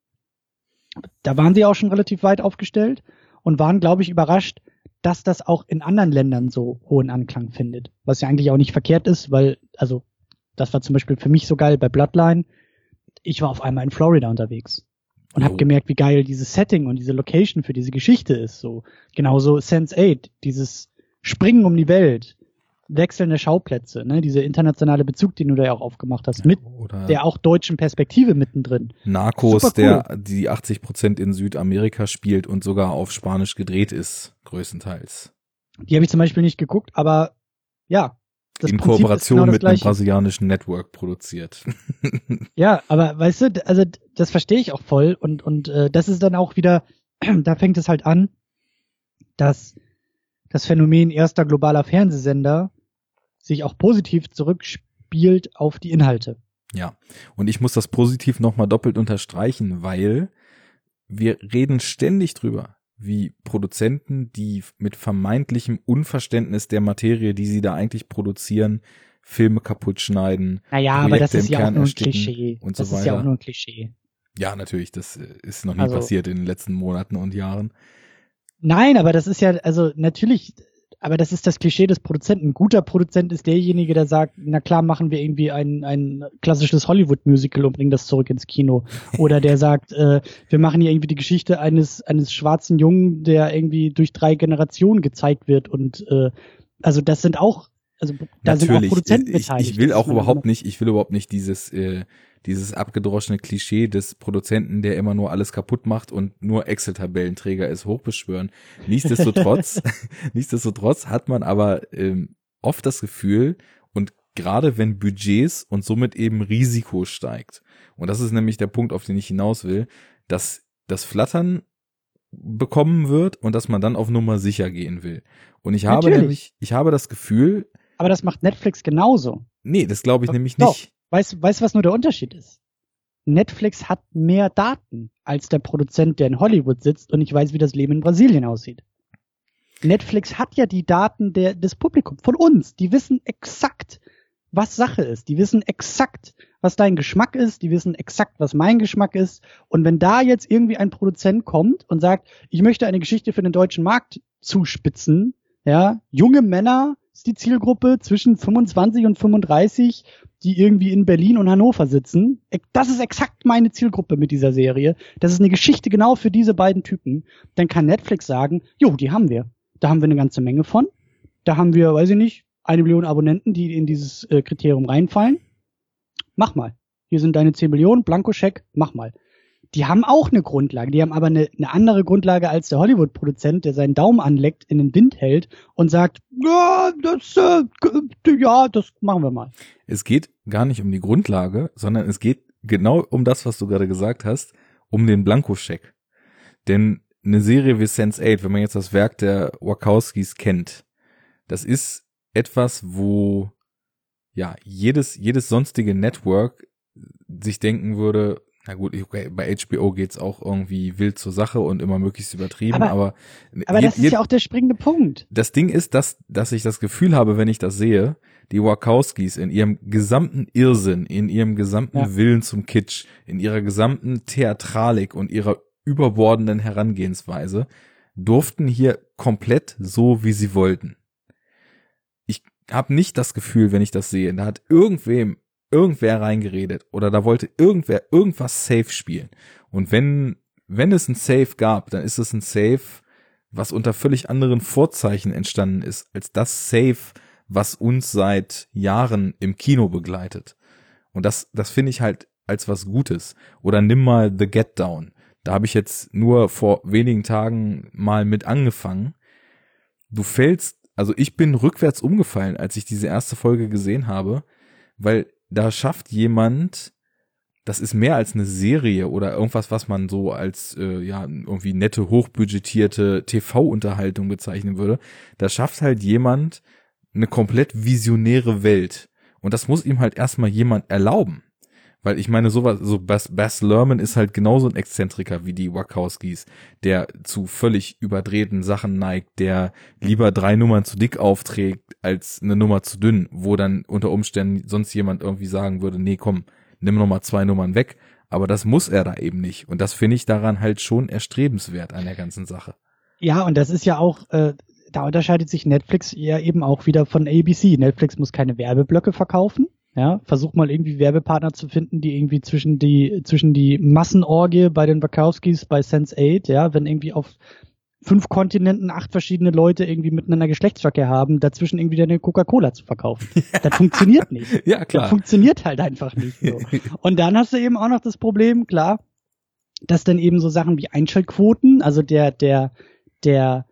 Da waren sie auch schon relativ weit aufgestellt und waren, glaube ich, überrascht, dass das auch in anderen Ländern so hohen Anklang findet. Was ja eigentlich auch nicht verkehrt ist, weil, also, das war zum Beispiel für mich so geil bei Bloodline ich war auf einmal in Florida unterwegs und oh. habe gemerkt, wie geil dieses Setting und diese Location für diese Geschichte ist. So genauso Sense 8, dieses Springen um die Welt, wechselnde Schauplätze, ne, dieser internationale Bezug, den du da ja auch aufgemacht hast, mit Oder der auch deutschen Perspektive mittendrin. Narcos, cool. der die 80 Prozent in Südamerika spielt und sogar auf Spanisch gedreht ist, größtenteils. Die habe ich zum Beispiel nicht geguckt, aber ja, das in Prinzip Kooperation genau mit einem brasilianischen Network produziert. ja, aber weißt du, also das verstehe ich auch voll und und äh, das ist dann auch wieder, da fängt es halt an, dass das Phänomen erster globaler Fernsehsender sich auch positiv zurückspielt auf die Inhalte. Ja, und ich muss das positiv nochmal doppelt unterstreichen, weil wir reden ständig drüber wie Produzenten, die mit vermeintlichem Unverständnis der Materie, die sie da eigentlich produzieren, Filme kaputt schneiden. Naja, aber das ist ja auch nur ein Klischee. Und so das weiter. ist ja auch nur ein Klischee. Ja, natürlich, das äh, ist noch nie Also- passiert in den letzten Monaten und Jahren. Nein, aber das ist ja, also natürlich, aber das ist das Klischee des Produzenten. Ein guter Produzent ist derjenige, der sagt, na klar, machen wir irgendwie ein, ein klassisches Hollywood-Musical und bringen das zurück ins Kino. Oder der sagt, äh, wir machen hier irgendwie die Geschichte eines, eines schwarzen Jungen, der irgendwie durch drei Generationen gezeigt wird. Und äh, also das sind auch, also da sind auch Natürlich, Produzenten ich, beteiligt. ich will Das auch überhaupt nicht, ich will überhaupt nicht dieses, äh, dieses abgedroschene Klischee des Produzenten, der immer nur alles kaputt macht und nur Excel-Tabellenträger ist, hochbeschwören. Nichtsdestotrotz, nichtsdestotrotz hat man aber ähm, oft das Gefühl, und gerade wenn Budgets und somit eben Risiko steigt, und das ist nämlich der Punkt, auf den ich hinaus will, dass das Flattern bekommen wird und dass man dann auf Nummer sicher gehen will. Und ich habe Natürlich. nämlich, ich habe das Gefühl, Aber das macht Netflix genauso. Nee, das glaube ich nämlich doch. nicht. Weißt du, was nur der Unterschied ist? Netflix hat mehr Daten als der Produzent, der in Hollywood sitzt und ich weiß, wie das Leben in Brasilien aussieht. Netflix hat ja die Daten der, des Publikums, von uns. Die wissen exakt, was Sache ist. Die wissen exakt, was dein Geschmack ist. Die wissen exakt, was mein Geschmack ist. Und wenn da jetzt irgendwie ein Produzent kommt und sagt, ich möchte eine Geschichte für den deutschen Markt zuspitzen, ja, junge Männer ist die Zielgruppe zwischen 25 und 35, die irgendwie in Berlin und Hannover sitzen. Das ist exakt meine Zielgruppe mit dieser Serie. Das ist eine Geschichte genau für diese beiden Typen. Dann kann Netflix sagen, jo, die haben wir. Da haben wir eine ganze Menge von. Da haben wir, weiß ich nicht, eine Million Abonnenten, die in dieses äh, Kriterium reinfallen. Mach mal. Hier sind deine 10 Millionen, Blankoscheck, mach mal. Die haben auch eine Grundlage, die haben aber eine, eine andere Grundlage als der Hollywood-Produzent, der seinen Daumen anleckt, in den Wind hält und sagt, ja, das, äh, ja, das machen wir mal. Es geht gar nicht um die Grundlage, sondern es geht genau um das, was du gerade gesagt hast, um den Blankoscheck. Denn eine Serie wie Sense8, wenn man jetzt das Werk der Wachowskis kennt, das ist etwas, wo ja jedes jedes sonstige Network sich denken würde, na gut, okay, bei HBO geht's auch irgendwie wild zur Sache und immer möglichst übertrieben, Aber- aber Aber je- das ist je- ja auch der springende Punkt. das Ding ist, dass, dass ich das Gefühl habe, wenn ich das sehe, die Wachowskis in ihrem gesamten Irrsinn, in ihrem gesamten Ja. Willen zum Kitsch, in ihrer gesamten Theatralik und ihrer überbordenden Herangehensweise durften hier komplett so, wie sie wollten. Ich habe nicht das Gefühl, wenn ich das sehe, da hat irgendwem irgendwer reingeredet oder da wollte irgendwer irgendwas safe spielen. Und wenn wenn es ein Safe gab, dann ist es ein Safe, was unter völlig anderen Vorzeichen entstanden ist, als das Safe, was uns seit Jahren im Kino begleitet. Und das, das finde ich halt als was Gutes. Oder nimm mal The Get Down. Da habe ich jetzt nur vor wenigen Tagen mal mit angefangen. Du fällst, also ich bin rückwärts umgefallen, als ich diese erste Folge gesehen habe, weil da schafft jemand, das ist mehr als eine Serie oder irgendwas, was man so als äh, ja irgendwie nette, hochbudgetierte TV-Unterhaltung bezeichnen würde. Da schafft halt jemand eine komplett visionäre Welt. Und das muss ihm halt erstmal jemand erlauben. Weil ich meine, sowas, so Bass, Bass Lerman ist halt genauso ein Exzentriker wie die Wachowskis, der zu völlig überdrehten Sachen neigt, der lieber drei Nummern zu dick aufträgt als eine Nummer zu dünn, wo dann unter Umständen sonst jemand irgendwie sagen würde, nee, komm, nimm noch mal zwei Nummern weg. Aber das muss er da eben nicht. Und das finde ich daran halt schon erstrebenswert an der ganzen Sache. Ja, und das ist ja auch, äh, da unterscheidet sich Netflix ja eben auch wieder von ABC. Netflix muss keine Werbeblöcke verkaufen. Ja, versuch mal irgendwie Werbepartner zu finden, die irgendwie zwischen die, zwischen die Massenorgie bei den Wachowskis, bei Sense8, ja, wenn irgendwie auf fünf Kontinenten acht verschiedene Leute irgendwie miteinander Geschlechtsverkehr haben, dazwischen irgendwie eine Coca-Cola zu verkaufen. Das funktioniert nicht. Ja, Das klar. funktioniert halt einfach nicht so. Und dann hast du eben auch noch das Problem, klar, dass dann eben so Sachen wie Einschaltquoten, also der, der, der,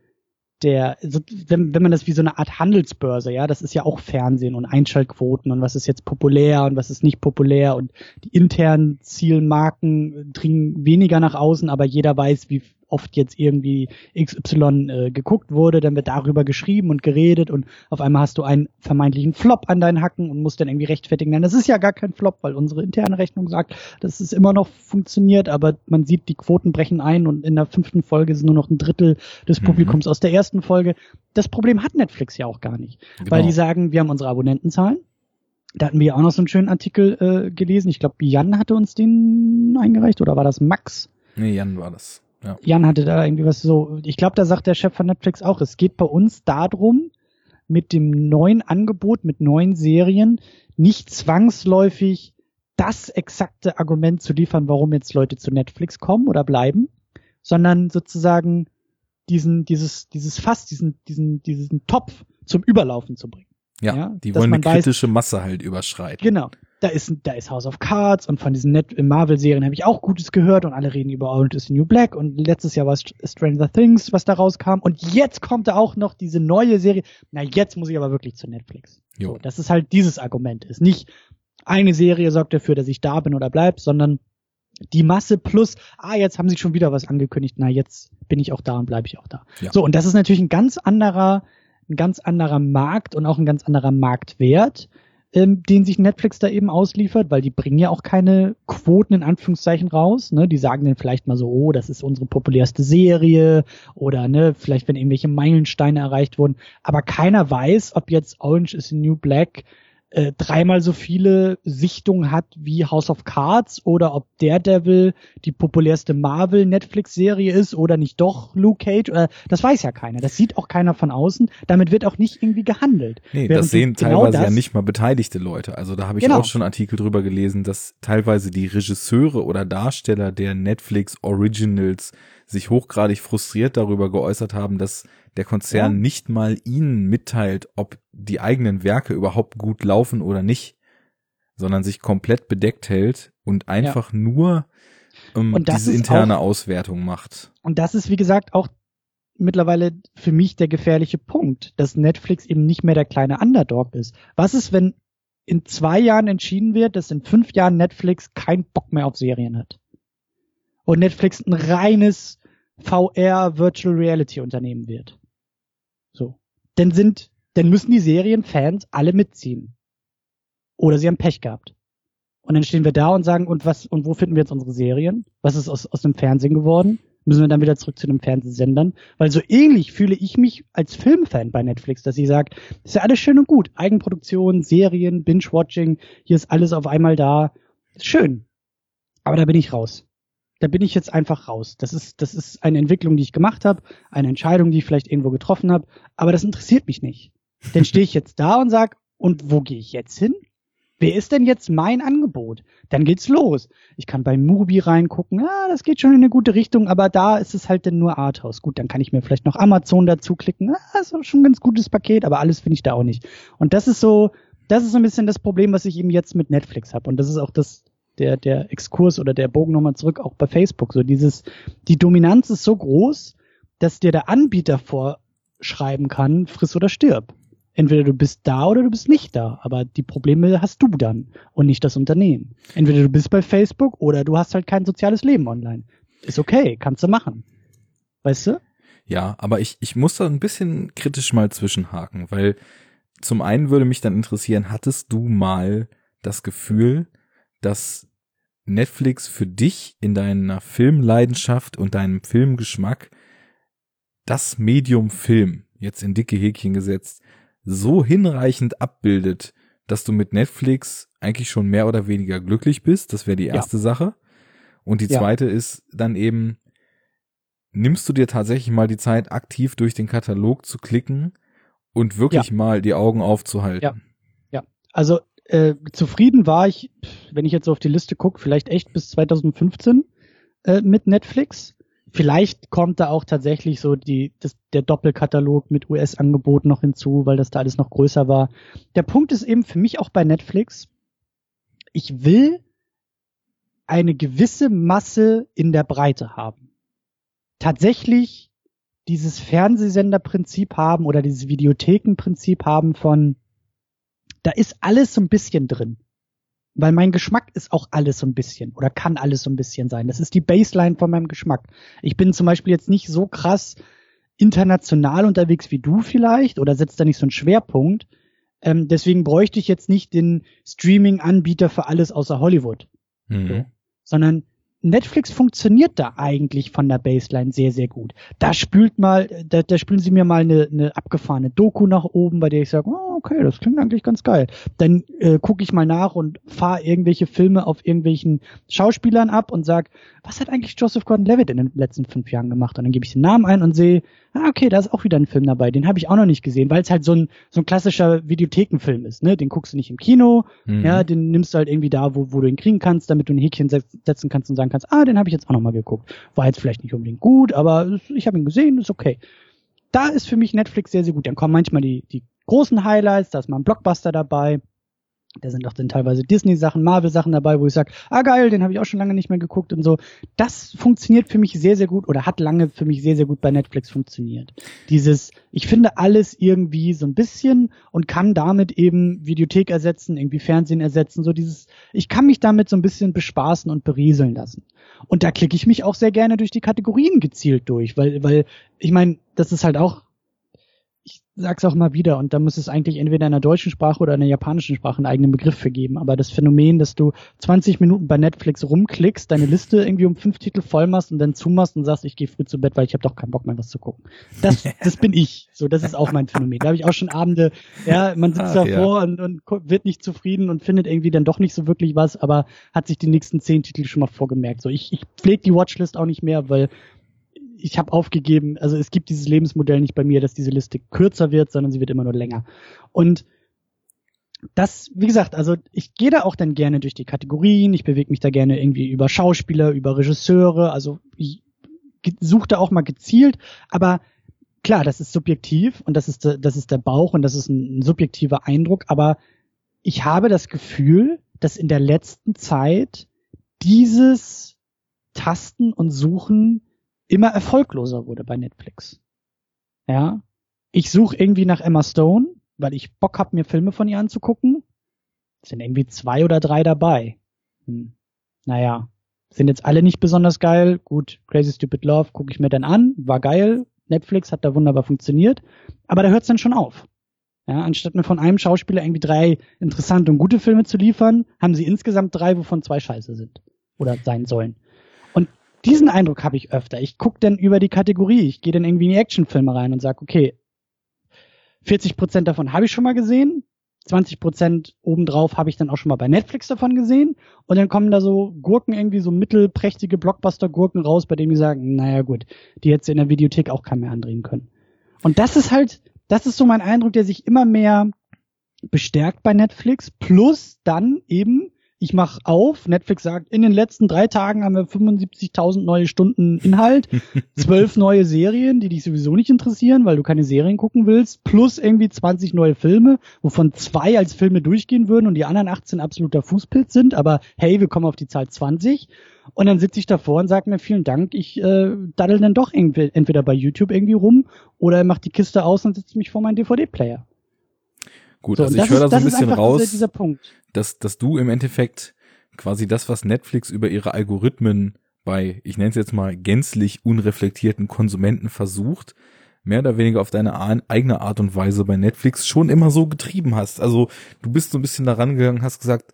der, wenn, wenn man das wie so eine Art Handelsbörse, ja, das ist ja auch Fernsehen und Einschaltquoten und was ist jetzt populär und was ist nicht populär und die internen Zielmarken dringen weniger nach außen, aber jeder weiß, wie oft jetzt irgendwie XY äh, geguckt wurde, dann wird darüber geschrieben und geredet und auf einmal hast du einen vermeintlichen Flop an deinen Hacken und musst dann irgendwie rechtfertigen. Nein, das ist ja gar kein Flop, weil unsere interne Rechnung sagt, dass es immer noch funktioniert, aber man sieht, die Quoten brechen ein und in der fünften Folge sind nur noch ein Drittel des Mhm. Publikums aus der ersten Folge. Das Problem hat Netflix ja auch gar nicht, weil Genau. die sagen, wir haben unsere Abonnentenzahlen. Da hatten wir ja auch noch so einen schönen Artikel äh, gelesen. Ich glaube, Jan hatte uns den eingereicht oder war das Max? Nee, Jan war das. Ja. Jan hatte da irgendwie was so, ich glaube, da sagt der Chef von Netflix auch, es geht bei uns darum, mit dem neuen Angebot, mit neuen Serien, nicht zwangsläufig das exakte Argument zu liefern, warum jetzt Leute zu Netflix kommen oder bleiben, sondern sozusagen diesen, dieses, dieses Fass, diesen, diesen, diesen Topf zum Überlaufen zu bringen. Ja, ja die wollen eine kritische weiß, Masse halt überschreiten. Genau. Da ist, da ist House of Cards und von diesen Marvel-Serien habe ich auch Gutes gehört und alle reden über Orange is the New Black und letztes Jahr war es Stranger Things, was da rauskam und jetzt kommt da auch noch diese neue Serie. Na, jetzt muss ich aber wirklich zu Netflix. Jo. So, das ist halt dieses Argument. Ist nicht eine Serie sorgt dafür, dass ich da bin oder bleib, sondern die Masse plus, ah, jetzt haben sie schon wieder was angekündigt, na, jetzt bin ich auch da und bleibe ich auch da. Ja. So, und das ist natürlich ein ganz anderer, ein ganz anderer Markt und auch ein ganz anderer Marktwert, ähm, den sich Netflix da eben ausliefert, weil die bringen ja auch keine Quoten in Anführungszeichen raus. Ne? Die sagen dann vielleicht mal so, oh, das ist unsere populärste Serie oder ne, vielleicht wenn irgendwelche Meilensteine erreicht wurden. Aber keiner weiß, ob jetzt Orange is the New Black äh, dreimal so viele Sichtungen hat wie House of Cards oder ob Daredevil die populärste Marvel Netflix Serie ist oder nicht doch Luke Cage oder das weiß ja keiner. Das sieht auch keiner von außen. Damit wird auch nicht irgendwie gehandelt. Nee, Während das sehen genau teilweise das, ja nicht mal beteiligte Leute. Also da habe ich genau. auch schon Artikel drüber gelesen, dass teilweise die Regisseure oder Darsteller der Netflix Originals sich hochgradig frustriert darüber geäußert haben, dass der Konzern ja. nicht mal ihnen mitteilt, ob die eigenen Werke überhaupt gut laufen oder nicht, sondern sich komplett bedeckt hält und einfach ja. nur ähm, diese interne auch, Auswertung macht. Und das ist, wie gesagt, auch mittlerweile für mich der gefährliche Punkt, dass Netflix eben nicht mehr der kleine Underdog ist. Was ist, wenn in zwei Jahren entschieden wird, dass in fünf Jahren Netflix keinen Bock mehr auf Serien hat? Und Netflix ein reines VR Virtual Reality Unternehmen wird. So. Dann sind, dann müssen die Serienfans alle mitziehen. Oder sie haben Pech gehabt. Und dann stehen wir da und sagen, und was, und wo finden wir jetzt unsere Serien? Was ist aus, aus dem Fernsehen geworden? Müssen wir dann wieder zurück zu den Fernsehsendern? Weil so ähnlich fühle ich mich als Filmfan bei Netflix, dass sie sagt, ist ja alles schön und gut. Eigenproduktion, Serien, Binge-Watching, hier ist alles auf einmal da. Ist schön. Aber da bin ich raus da bin ich jetzt einfach raus. Das ist, das ist eine Entwicklung, die ich gemacht habe, eine Entscheidung, die ich vielleicht irgendwo getroffen habe, aber das interessiert mich nicht. Dann stehe ich jetzt da und sag, und wo gehe ich jetzt hin? Wer ist denn jetzt mein Angebot? Dann geht's los. Ich kann bei Mubi reingucken, ah, das geht schon in eine gute Richtung, aber da ist es halt dann nur Arthouse. Gut, dann kann ich mir vielleicht noch Amazon dazu klicken. Ah, ist schon ein ganz gutes Paket, aber alles finde ich da auch nicht. Und das ist so, das ist so ein bisschen das Problem, was ich eben jetzt mit Netflix habe. Und das ist auch das, der, der Exkurs oder der Bogen nochmal zurück, auch bei Facebook. So dieses, die Dominanz ist so groß, dass dir der Anbieter vorschreiben kann, friss oder stirb. Entweder du bist da oder du bist nicht da, aber die Probleme hast du dann und nicht das Unternehmen. Entweder du bist bei Facebook oder du hast halt kein soziales Leben online. Ist okay, kannst du machen. Weißt du? Ja, aber ich, ich muss da ein bisschen kritisch mal zwischenhaken, weil zum einen würde mich dann interessieren, hattest du mal das Gefühl, dass Netflix für dich in deiner Filmleidenschaft und deinem Filmgeschmack das Medium Film, jetzt in dicke Häkchen gesetzt, so hinreichend abbildet, dass du mit Netflix eigentlich schon mehr oder weniger glücklich bist. Das wäre die erste ja. Sache. Und die ja. zweite ist dann eben, nimmst du dir tatsächlich mal die Zeit, aktiv durch den Katalog zu klicken und wirklich ja. mal die Augen aufzuhalten? Ja. Ja. Also äh, zufrieden war ich, wenn ich jetzt auf die Liste gucke, vielleicht echt bis 2015 äh, mit Netflix. Vielleicht kommt da auch tatsächlich so die, das, der Doppelkatalog mit US-Angebot noch hinzu, weil das da alles noch größer war. Der Punkt ist eben für mich auch bei Netflix, ich will eine gewisse Masse in der Breite haben. Tatsächlich dieses Fernsehsenderprinzip haben oder dieses Videothekenprinzip haben von da ist alles so ein bisschen drin. Weil mein Geschmack ist auch alles so ein bisschen oder kann alles so ein bisschen sein. Das ist die Baseline von meinem Geschmack. Ich bin zum Beispiel jetzt nicht so krass international unterwegs wie du vielleicht oder setzt da nicht so einen Schwerpunkt. Ähm, deswegen bräuchte ich jetzt nicht den Streaming-Anbieter für alles außer Hollywood. Mhm. So. Sondern Netflix funktioniert da eigentlich von der Baseline sehr, sehr gut. Da spült mal, da, da spülen sie mir mal eine, eine abgefahrene Doku nach oben, bei der ich sage, oh, okay, das klingt eigentlich ganz geil. Dann äh, gucke ich mal nach und fahre irgendwelche Filme auf irgendwelchen Schauspielern ab und sag, was hat eigentlich Joseph Gordon-Levitt in den letzten fünf Jahren gemacht? Und dann gebe ich den Namen ein und sehe, ah, okay, da ist auch wieder ein Film dabei, den habe ich auch noch nicht gesehen, weil es halt so ein, so ein klassischer Videothekenfilm ist, ne? Den guckst du nicht im Kino, mhm. ja, den nimmst du halt irgendwie da, wo, wo du ihn kriegen kannst, damit du ein Häkchen setzen kannst und sagen kannst, ah, den habe ich jetzt auch noch mal geguckt. War jetzt vielleicht nicht unbedingt gut, aber ich habe ihn gesehen, ist okay. Da ist für mich Netflix sehr, sehr gut. Dann kommen manchmal die, die großen Highlights, da ist mal ein Blockbuster dabei, da sind auch dann teilweise Disney-Sachen, Marvel-Sachen dabei, wo ich sage, ah geil, den habe ich auch schon lange nicht mehr geguckt und so. Das funktioniert für mich sehr, sehr gut oder hat lange für mich sehr, sehr gut bei Netflix funktioniert. Dieses, ich finde alles irgendwie so ein bisschen und kann damit eben Videothek ersetzen, irgendwie Fernsehen ersetzen, so dieses, ich kann mich damit so ein bisschen bespaßen und berieseln lassen. Und da klicke ich mich auch sehr gerne durch die Kategorien gezielt durch, weil, weil, ich meine, das ist halt auch sag's auch mal wieder und da muss es eigentlich entweder in der deutschen Sprache oder in der japanischen Sprache einen eigenen Begriff für geben. Aber das Phänomen, dass du 20 Minuten bei Netflix rumklickst, deine Liste irgendwie um fünf Titel voll machst und dann zumachst und sagst, ich gehe früh zu Bett, weil ich habe doch keinen Bock mehr was zu gucken. Das, das bin ich. So, das ist auch mein Phänomen. Da habe ich auch schon Abende, ja, man sitzt Ach, davor ja. und, und wird nicht zufrieden und findet irgendwie dann doch nicht so wirklich was, aber hat sich die nächsten zehn Titel schon mal vorgemerkt. So, ich, ich pflege die Watchlist auch nicht mehr, weil ich habe aufgegeben, also es gibt dieses Lebensmodell nicht bei mir, dass diese Liste kürzer wird, sondern sie wird immer nur länger. Und das, wie gesagt, also ich gehe da auch dann gerne durch die Kategorien, ich bewege mich da gerne irgendwie über Schauspieler, über Regisseure, also ich suche da auch mal gezielt, aber klar, das ist subjektiv und das ist, das ist der Bauch und das ist ein, ein subjektiver Eindruck, aber ich habe das Gefühl, dass in der letzten Zeit dieses Tasten und Suchen immer erfolgloser wurde bei Netflix. Ja. Ich suche irgendwie nach Emma Stone, weil ich Bock hab, mir Filme von ihr anzugucken. Sind irgendwie zwei oder drei dabei. Hm. Naja, sind jetzt alle nicht besonders geil. Gut, Crazy Stupid Love gucke ich mir dann an. War geil. Netflix hat da wunderbar funktioniert. Aber da hört's dann schon auf. Ja, anstatt mir von einem Schauspieler irgendwie drei interessante und gute Filme zu liefern, haben sie insgesamt drei, wovon zwei scheiße sind. Oder sein sollen diesen Eindruck habe ich öfter. Ich gucke dann über die Kategorie. Ich gehe dann irgendwie in die Actionfilme rein und sage, okay, 40 Prozent davon habe ich schon mal gesehen. 20 Prozent obendrauf habe ich dann auch schon mal bei Netflix davon gesehen. Und dann kommen da so Gurken, irgendwie so mittelprächtige Blockbuster-Gurken raus, bei denen die sagen, naja gut, die hätte in der Videothek auch keinen mehr andrehen können. Und das ist halt, das ist so mein Eindruck, der sich immer mehr bestärkt bei Netflix. Plus dann eben ich mache auf, Netflix sagt, in den letzten drei Tagen haben wir 75.000 neue Stunden Inhalt, zwölf neue Serien, die dich sowieso nicht interessieren, weil du keine Serien gucken willst, plus irgendwie 20 neue Filme, wovon zwei als Filme durchgehen würden und die anderen 18 absoluter Fußpilz sind, aber hey, wir kommen auf die Zahl 20. Und dann sitze ich davor und sage mir vielen Dank, ich äh, daddel dann doch irgendwie, entweder bei YouTube irgendwie rum oder mach die Kiste aus und setze mich vor meinen DVD-Player. Gut, so, also ich höre da so ein bisschen raus. Dieser, dieser Punkt dass, dass du im Endeffekt quasi das, was Netflix über ihre Algorithmen bei, ich nenne es jetzt mal, gänzlich unreflektierten Konsumenten versucht, mehr oder weniger auf deine eigene Art und Weise bei Netflix schon immer so getrieben hast. Also du bist so ein bisschen daran gegangen, hast gesagt,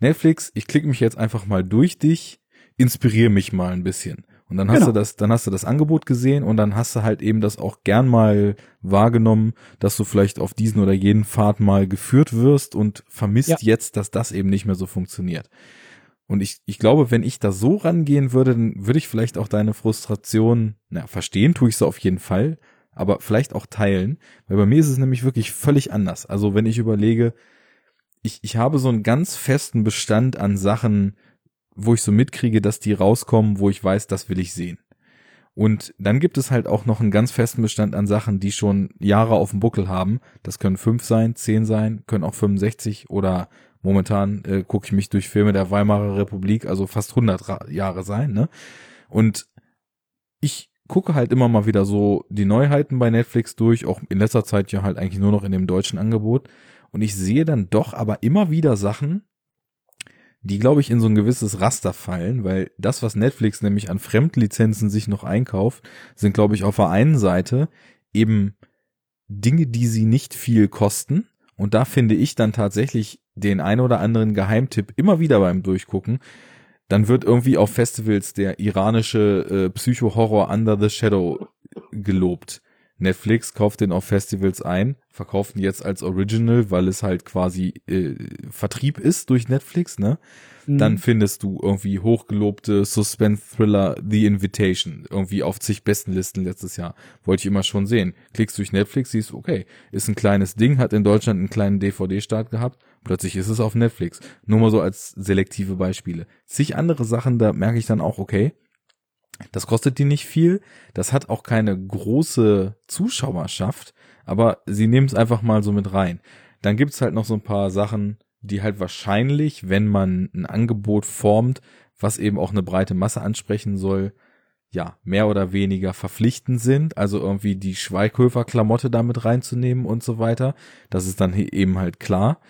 Netflix, ich klicke mich jetzt einfach mal durch dich, inspiriere mich mal ein bisschen. Und dann hast genau. du das, dann hast du das Angebot gesehen und dann hast du halt eben das auch gern mal wahrgenommen, dass du vielleicht auf diesen oder jeden Pfad mal geführt wirst und vermisst ja. jetzt, dass das eben nicht mehr so funktioniert. Und ich, ich glaube, wenn ich da so rangehen würde, dann würde ich vielleicht auch deine Frustration, na, verstehen tue ich so auf jeden Fall, aber vielleicht auch teilen, weil bei mir ist es nämlich wirklich völlig anders. Also wenn ich überlege, ich, ich habe so einen ganz festen Bestand an Sachen, wo ich so mitkriege, dass die rauskommen, wo ich weiß, das will ich sehen. Und dann gibt es halt auch noch einen ganz festen Bestand an Sachen, die schon Jahre auf dem Buckel haben. Das können fünf sein, zehn sein, können auch 65 oder momentan äh, gucke ich mich durch Filme der Weimarer Republik, also fast 100 Jahre sein. Ne? Und ich gucke halt immer mal wieder so die Neuheiten bei Netflix durch, auch in letzter Zeit ja halt eigentlich nur noch in dem deutschen Angebot. Und ich sehe dann doch aber immer wieder Sachen, die, glaube ich, in so ein gewisses Raster fallen, weil das, was Netflix nämlich an Fremdlizenzen sich noch einkauft, sind, glaube ich, auf der einen Seite eben Dinge, die sie nicht viel kosten. Und da finde ich dann tatsächlich den ein oder anderen Geheimtipp immer wieder beim Durchgucken. Dann wird irgendwie auf Festivals der iranische äh, Psycho-Horror Under the Shadow gelobt. Netflix kauft den auf Festivals ein, verkauft ihn jetzt als Original, weil es halt quasi äh, Vertrieb ist durch Netflix, ne? Mhm. Dann findest du irgendwie hochgelobte Suspense-Thriller The Invitation, irgendwie auf zig besten Listen letztes Jahr. Wollte ich immer schon sehen. Klickst durch Netflix, siehst, okay, ist ein kleines Ding, hat in Deutschland einen kleinen DVD-Start gehabt, plötzlich ist es auf Netflix. Nur mal so als selektive Beispiele. Zig andere Sachen, da merke ich dann auch, okay, das kostet die nicht viel. Das hat auch keine große Zuschauerschaft, aber sie nehmen es einfach mal so mit rein. Dann gibt's halt noch so ein paar Sachen, die halt wahrscheinlich, wenn man ein Angebot formt, was eben auch eine breite Masse ansprechen soll, ja, mehr oder weniger verpflichtend sind, also irgendwie die Schweighöfer-Klamotte damit reinzunehmen und so weiter. Das ist dann eben halt klar.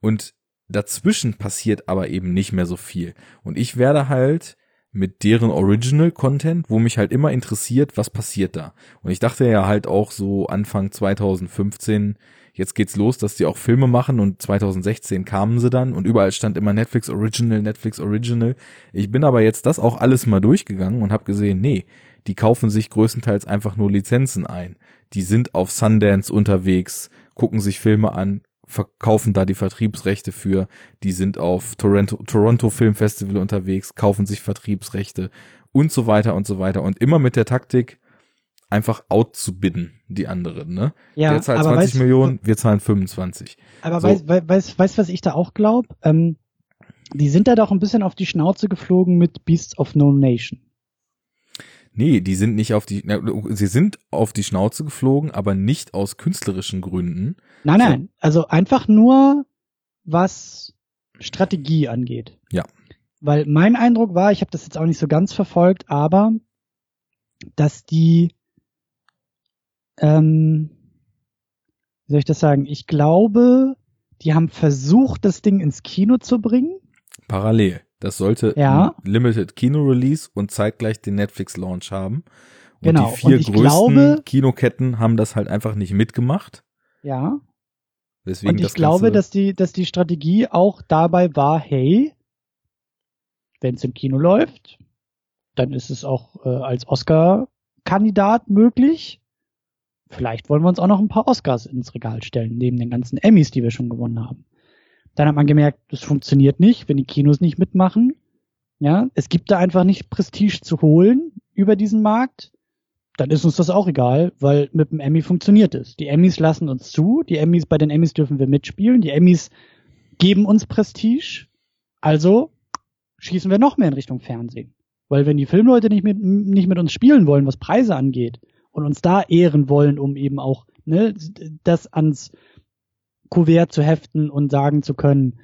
Und dazwischen passiert aber eben nicht mehr so viel. Und ich werde halt mit deren Original Content, wo mich halt immer interessiert, was passiert da. Und ich dachte ja halt auch so Anfang 2015, jetzt geht's los, dass die auch Filme machen und 2016 kamen sie dann und überall stand immer Netflix Original, Netflix Original. Ich bin aber jetzt das auch alles mal durchgegangen und habe gesehen, nee, die kaufen sich größtenteils einfach nur Lizenzen ein. Die sind auf Sundance unterwegs, gucken sich Filme an, verkaufen da die Vertriebsrechte für, die sind auf Toronto, Toronto Film Festival unterwegs, kaufen sich Vertriebsrechte und so weiter und so weiter und immer mit der Taktik, einfach out zu bidden, die anderen, ne? Ja, der zahlt aber 20 weißt- Millionen, wir zahlen 25. Aber So. weißt du, weiß, weiß, was ich da auch glaube? Ähm, die sind da doch ein bisschen auf die Schnauze geflogen mit Beasts of No Nation. Nee, die sind nicht auf die, na, sie sind auf die Schnauze geflogen, aber nicht aus künstlerischen Gründen. Nein, nein, also einfach nur, was Strategie angeht. Ja. Weil mein Eindruck war, ich habe das jetzt auch nicht so ganz verfolgt, aber dass die, ähm, wie soll ich das sagen? Ich glaube, die haben versucht, das Ding ins Kino zu bringen. Parallel. Das sollte Ja. ein Limited Kino-Release und zeitgleich den Netflix-Launch haben. Und Genau. die vier größten glaube- Kinoketten haben das halt einfach nicht mitgemacht. Ja. Deswegen Und ich das glaube, Ganze, dass die, dass die Strategie auch dabei war, hey, wenn es im Kino läuft, dann ist es auch äh, als Oscar-Kandidat möglich. Vielleicht wollen wir uns auch noch ein paar Oscars ins Regal stellen, neben den ganzen Emmys, die wir schon gewonnen haben. Dann hat man gemerkt, das funktioniert nicht, wenn die Kinos nicht mitmachen. Ja, es gibt da einfach nicht Prestige zu holen über diesen Markt. Dann ist uns das auch egal, weil mit dem Emmy funktioniert es. Die Emmys lassen uns zu, die Emmys, bei den Emmys dürfen wir mitspielen, die Emmys geben uns Prestige. Also schießen wir noch mehr in Richtung Fernsehen. Weil wenn die Filmleute nicht mit, nicht mit uns spielen wollen, was Preise angeht, und uns da ehren wollen, um eben auch ne, das ans Kuvert zu heften und sagen zu können,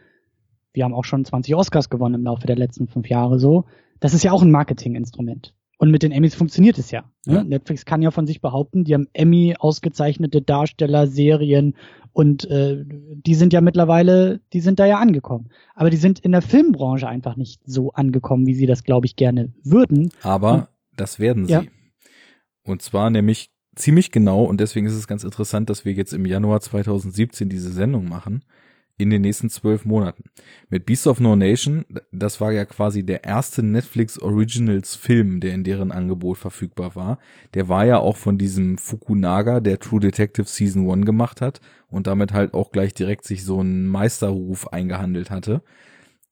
wir haben auch schon 20 Oscars gewonnen im Laufe der letzten fünf Jahre so. Das ist ja auch ein Marketinginstrument. Und mit den Emmys funktioniert es ja. Ne? Ja. Netflix kann ja von sich behaupten, die haben Emmy ausgezeichnete Darsteller, Serien und äh, die sind ja mittlerweile, die sind da ja angekommen. Aber die sind in der Filmbranche einfach nicht so angekommen, wie sie das, glaube ich, gerne würden. aber das werden sie. Ja. Und zwar nämlich ziemlich genau und deswegen ist es ganz interessant, dass wir jetzt im Januar 2017 diese Sendung machen. In den nächsten zwölf Monaten. Mit Beast of No Nation, das war ja quasi der erste Netflix Originals Film, der in deren Angebot verfügbar war. Der war ja auch von diesem Fukunaga, der True Detective Season 1 gemacht hat und damit halt auch gleich direkt sich so einen Meisterruf eingehandelt hatte.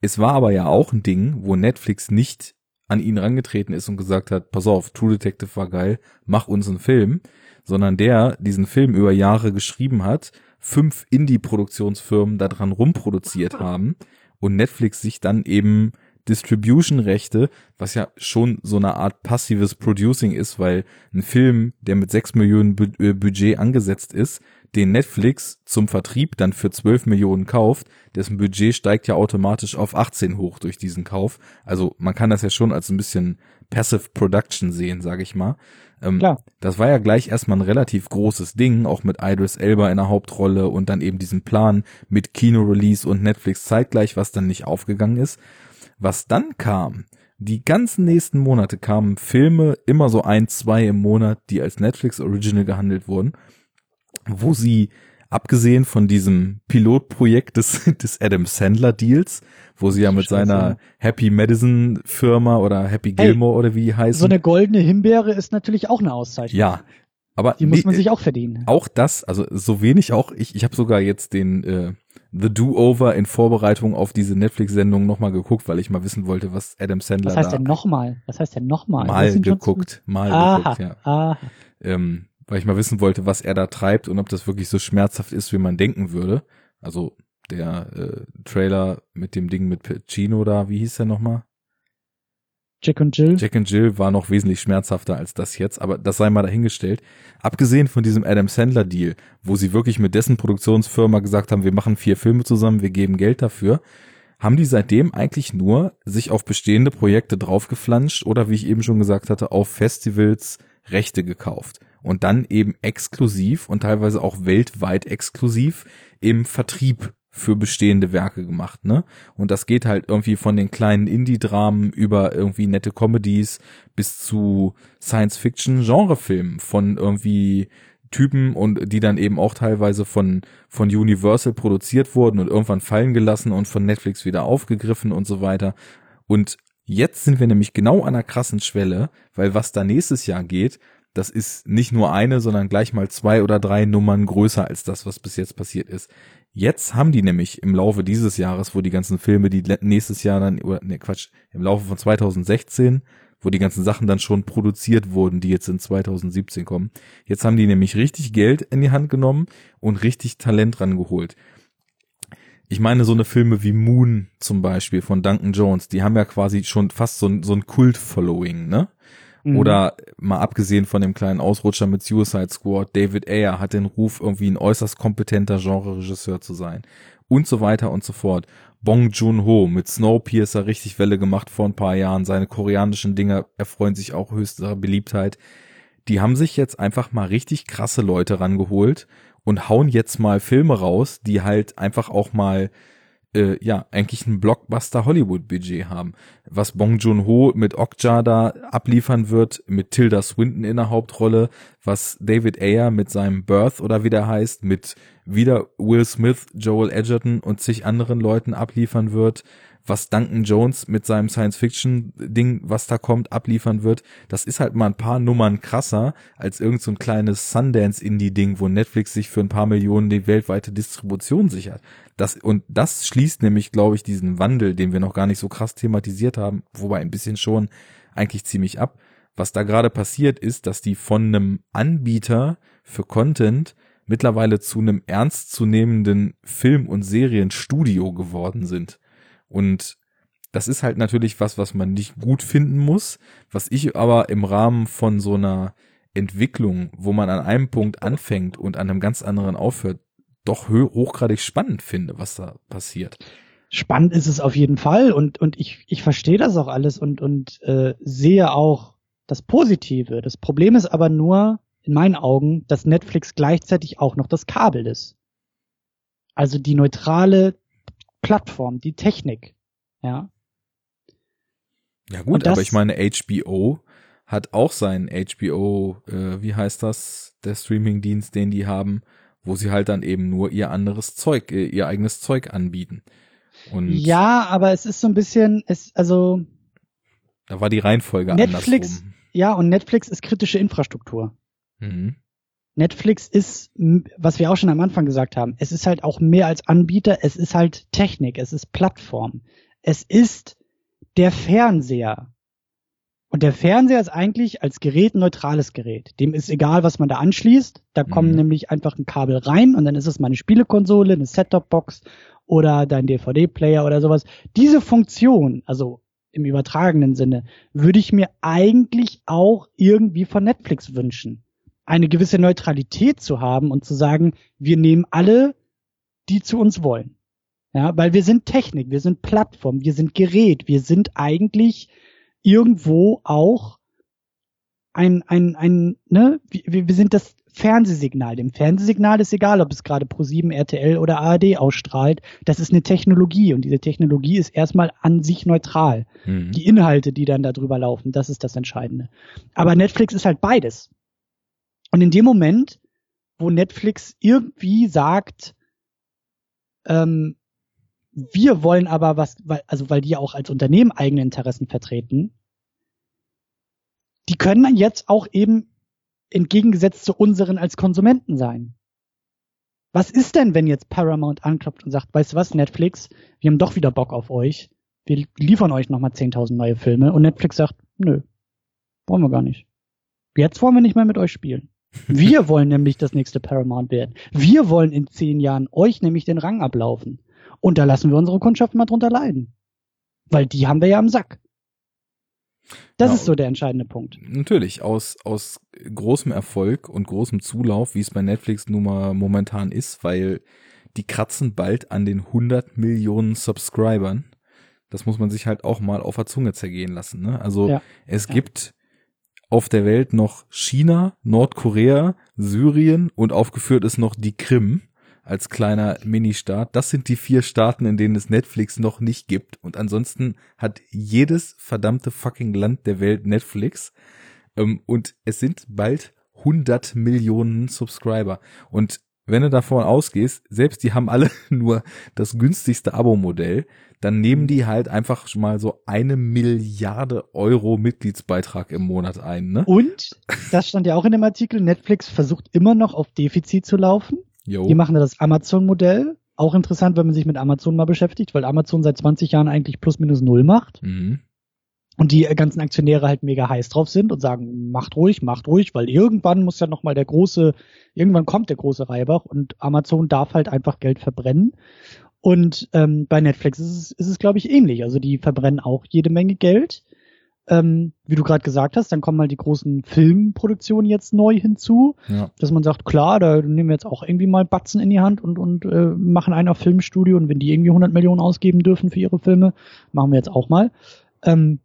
Es war aber ja auch ein Ding, wo Netflix nicht an ihn rangetreten ist und gesagt hat, pass auf, True Detective war geil, mach uns einen Film, sondern der diesen Film über Jahre geschrieben hat, fünf Indie-Produktionsfirmen daran rumproduziert haben und Netflix sich dann eben Distribution-Rechte, was ja schon so eine Art passives Producing ist, weil ein Film, der mit sechs Millionen Bu äh, Budget angesetzt ist, den Netflix zum Vertrieb dann für 12 Millionen kauft, dessen Budget steigt ja automatisch auf 18 hoch durch diesen Kauf. Also man kann das ja schon als ein bisschen Passive Production sehen, sage ich mal. Ähm, Klar. Das war ja gleich erstmal ein relativ großes Ding, auch mit Idris Elba in der Hauptrolle und dann eben diesen Plan mit Kino-Release und Netflix zeitgleich, was dann nicht aufgegangen ist. Was dann kam, die ganzen nächsten Monate kamen Filme, immer so ein, zwei im Monat, die als Netflix Original gehandelt wurden, wo sie, abgesehen von diesem Pilotprojekt des, des Adam Sandler Deals, wo sie ja mit Scheiße. seiner Happy Madison Firma oder Happy Hey, Gilmore oder wie heißen. So eine goldene Himbeere ist natürlich auch eine Auszeichnung. Ja, Aber Die muss nee, man sich auch verdienen. auch das, also so wenig auch, ich, ich habe sogar jetzt den äh, The Do-Over in Vorbereitung auf diese Netflix-Sendung nochmal geguckt, weil ich mal wissen wollte, was Adam Sandler Was heißt denn nochmal? Was heißt denn nochmal? mal geguckt, mal Aha, geguckt, ja. aha. Ähm, weil ich mal wissen wollte, was er da treibt und ob das wirklich so schmerzhaft ist, wie man denken würde. Also der äh, Trailer mit dem Ding mit Pacino da, wie hieß der nochmal? Jack und Jill. Jack and Jill war noch wesentlich schmerzhafter als das jetzt, aber das sei mal dahingestellt. Abgesehen von diesem Adam Sandler Deal, wo sie wirklich mit dessen Produktionsfirma gesagt haben, wir machen vier Filme zusammen, wir geben Geld dafür, haben die seitdem eigentlich nur sich auf bestehende Projekte draufgeflanscht oder wie ich eben schon gesagt hatte, auf Festivals Rechte gekauft und dann eben exklusiv und teilweise auch weltweit exklusiv im Vertrieb für bestehende Werke gemacht, ne? Und das geht halt irgendwie von den kleinen Indie-Dramen über irgendwie nette Comedies bis zu Science-Fiction-Genrefilmen von irgendwie Typen und die dann eben auch teilweise von von Universal produziert wurden und irgendwann fallen gelassen und von Netflix wieder aufgegriffen und so weiter. Und jetzt sind wir nämlich genau an einer krassen Schwelle, weil was da nächstes Jahr geht, das ist nicht nur eine, sondern gleich mal zwei oder drei Nummern größer als das, was bis jetzt passiert ist. Jetzt haben die nämlich im Laufe dieses Jahres, wo die ganzen Filme, die nächstes Jahr dann, oder ne Quatsch, im Laufe von 2016, wo die ganzen Sachen dann schon produziert wurden, die jetzt in 2017 kommen. Jetzt haben die nämlich richtig Geld in die Hand genommen und richtig Talent rangeholt. Ich meine, so eine Filme wie Moon zum Beispiel von Duncan Jones, die haben ja quasi schon fast so ein, so ein Kult-Following, ne? Mhm. Oder mal abgesehen von dem kleinen Ausrutscher mit Suicide Squad, David Ayer hat den Ruf, irgendwie ein äußerst kompetenter Genre-Regisseur zu sein. Und so weiter und so fort. Bong Joon-ho mit Snowpiercer richtig Welle gemacht vor ein paar Jahren. Seine koreanischen Dinger erfreuen sich auch höchster Beliebtheit. Die haben sich jetzt einfach mal richtig krasse Leute rangeholt und hauen jetzt mal Filme raus, die halt einfach auch mal äh, ja, eigentlich ein Blockbuster-Hollywood-Budget haben. Was Bong Joon-ho mit Okja da abliefern wird, mit Tilda Swinton in der Hauptrolle, was David Ayer mit seinem Birth oder wie der heißt, mit wieder Will Smith, Joel Edgerton und zig anderen Leuten abliefern wird, was Duncan Jones mit seinem Science-Fiction-Ding, was da kommt, abliefern wird, das ist halt mal ein paar Nummern krasser als irgend so ein kleines Sundance-Indie-Ding, wo Netflix sich für ein paar Millionen die weltweite Distribution sichert. Das, und das schließt nämlich, glaube ich, diesen Wandel, den wir noch gar nicht so krass thematisiert haben, wobei ein bisschen schon, eigentlich ziemlich ab. Was da gerade passiert ist, dass die von einem Anbieter für Content mittlerweile zu einem ernstzunehmenden Film- und Serienstudio geworden sind. Und das ist halt natürlich was, was man nicht gut finden muss, was ich aber im Rahmen von so einer Entwicklung, wo man an einem Punkt anfängt und an einem ganz anderen aufhört, doch hochgradig spannend finde, was da passiert. Spannend ist es auf jeden Fall und, und ich, ich verstehe das auch alles und, und äh, sehe auch das Positive. Das Problem ist aber nur, in meinen Augen, dass Netflix gleichzeitig auch noch das Kabel ist. Also die neutrale Plattform, die Technik. Ja. Ja gut, das- aber ich meine, HBO hat auch seinen HBO, äh, wie heißt das, der Streamingdienst, den die haben, wo sie halt dann eben nur ihr anderes Zeug, äh, ihr eigenes Zeug anbieten. Und Ja, aber es ist so ein bisschen, es, also, da war die Reihenfolge Netflix- andersrum. ja, und Netflix ist kritische Infrastruktur. Mhm. Netflix ist, was wir auch schon am Anfang gesagt haben, es ist halt auch mehr als Anbieter, es ist halt Technik, es ist Plattform. Es ist der Fernseher. Und der Fernseher ist eigentlich als Gerät ein neutrales Gerät. Dem ist egal, was man da anschließt. Da kommen Mhm. nämlich einfach ein Kabel rein und dann ist es mal eine Spielekonsole, eine Set-Top-Box oder dein DVD-Player oder sowas. Diese Funktion, also im übertragenen Sinne, würde ich mir eigentlich auch irgendwie von Netflix wünschen eine gewisse Neutralität zu haben und zu sagen, wir nehmen alle, die zu uns wollen. Ja, weil wir sind Technik, wir sind Plattform, wir sind Gerät, wir sind eigentlich irgendwo auch ein, ein, ein, ne, wir, wir sind das Fernsehsignal. Dem Fernsehsignal ist egal, ob es gerade Pro7, RTL oder ARD ausstrahlt. Das ist eine Technologie und diese Technologie ist erstmal an sich neutral. Mhm. Die Inhalte, die dann darüber laufen, das ist das Entscheidende. Aber Netflix ist halt beides. Und in dem Moment, wo Netflix irgendwie sagt, ähm, wir wollen aber was, weil, also weil die auch als Unternehmen eigene Interessen vertreten, die können dann jetzt auch eben entgegengesetzt zu unseren als Konsumenten sein. Was ist denn, wenn jetzt Paramount anklopft und sagt, weißt du was, Netflix, wir haben doch wieder Bock auf euch. Wir liefern euch nochmal 10.000 neue Filme. Und Netflix sagt, nö, wollen wir gar nicht. Jetzt wollen wir nicht mehr mit euch spielen. Wir wollen nämlich das nächste Paramount werden. Wir wollen in zehn Jahren euch nämlich den Rang ablaufen. Und da lassen wir unsere Kundschaft mal drunter leiden. Weil die haben wir ja am Sack. Das Ja, ist so der entscheidende Punkt. Natürlich, aus, aus großem Erfolg und großem Zulauf, wie es bei Netflix nun mal momentan ist, weil die kratzen bald an den 100 Millionen Subscribern. Das muss man sich halt auch mal auf der Zunge zergehen lassen. Ne? Also Ja. es Ja. gibt auf der Welt noch China, Nordkorea, Syrien und aufgeführt ist noch die Krim als kleiner Ministaat. Das sind die vier Staaten, in denen es Netflix noch nicht gibt. Und ansonsten hat jedes verdammte fucking Land der Welt Netflix. Ähm, und es sind bald 100 Millionen Subscriber. Und wenn du davon ausgehst, selbst die haben alle nur das günstigste Abo-Modell, dann nehmen die halt einfach schon mal so eine Milliarde Euro Mitgliedsbeitrag im Monat ein, ne? Und, das stand ja auch in dem Artikel, Netflix versucht immer noch auf Defizit zu laufen. Jo. Die machen da das Amazon-Modell. Auch interessant, wenn man sich mit Amazon mal beschäftigt, weil Amazon seit 20 Jahren eigentlich plus minus null macht. Mhm. Und die ganzen Aktionäre halt mega heiß drauf sind und sagen, macht ruhig, macht ruhig, weil irgendwann muss ja nochmal der große, irgendwann kommt der große Reibach und Amazon darf halt einfach Geld verbrennen. Und ähm, bei Netflix ist es, ist es glaube ich, ähnlich. Also die verbrennen auch jede Menge Geld. Ähm, wie du gerade gesagt hast, dann kommen halt die großen Filmproduktionen jetzt neu hinzu, Ja. dass man sagt, klar, da nehmen wir jetzt auch irgendwie mal Batzen in die Hand und, und äh, machen einen auf Filmstudio und wenn die irgendwie 100 Millionen ausgeben dürfen für ihre Filme, machen wir jetzt auch mal. Ähm,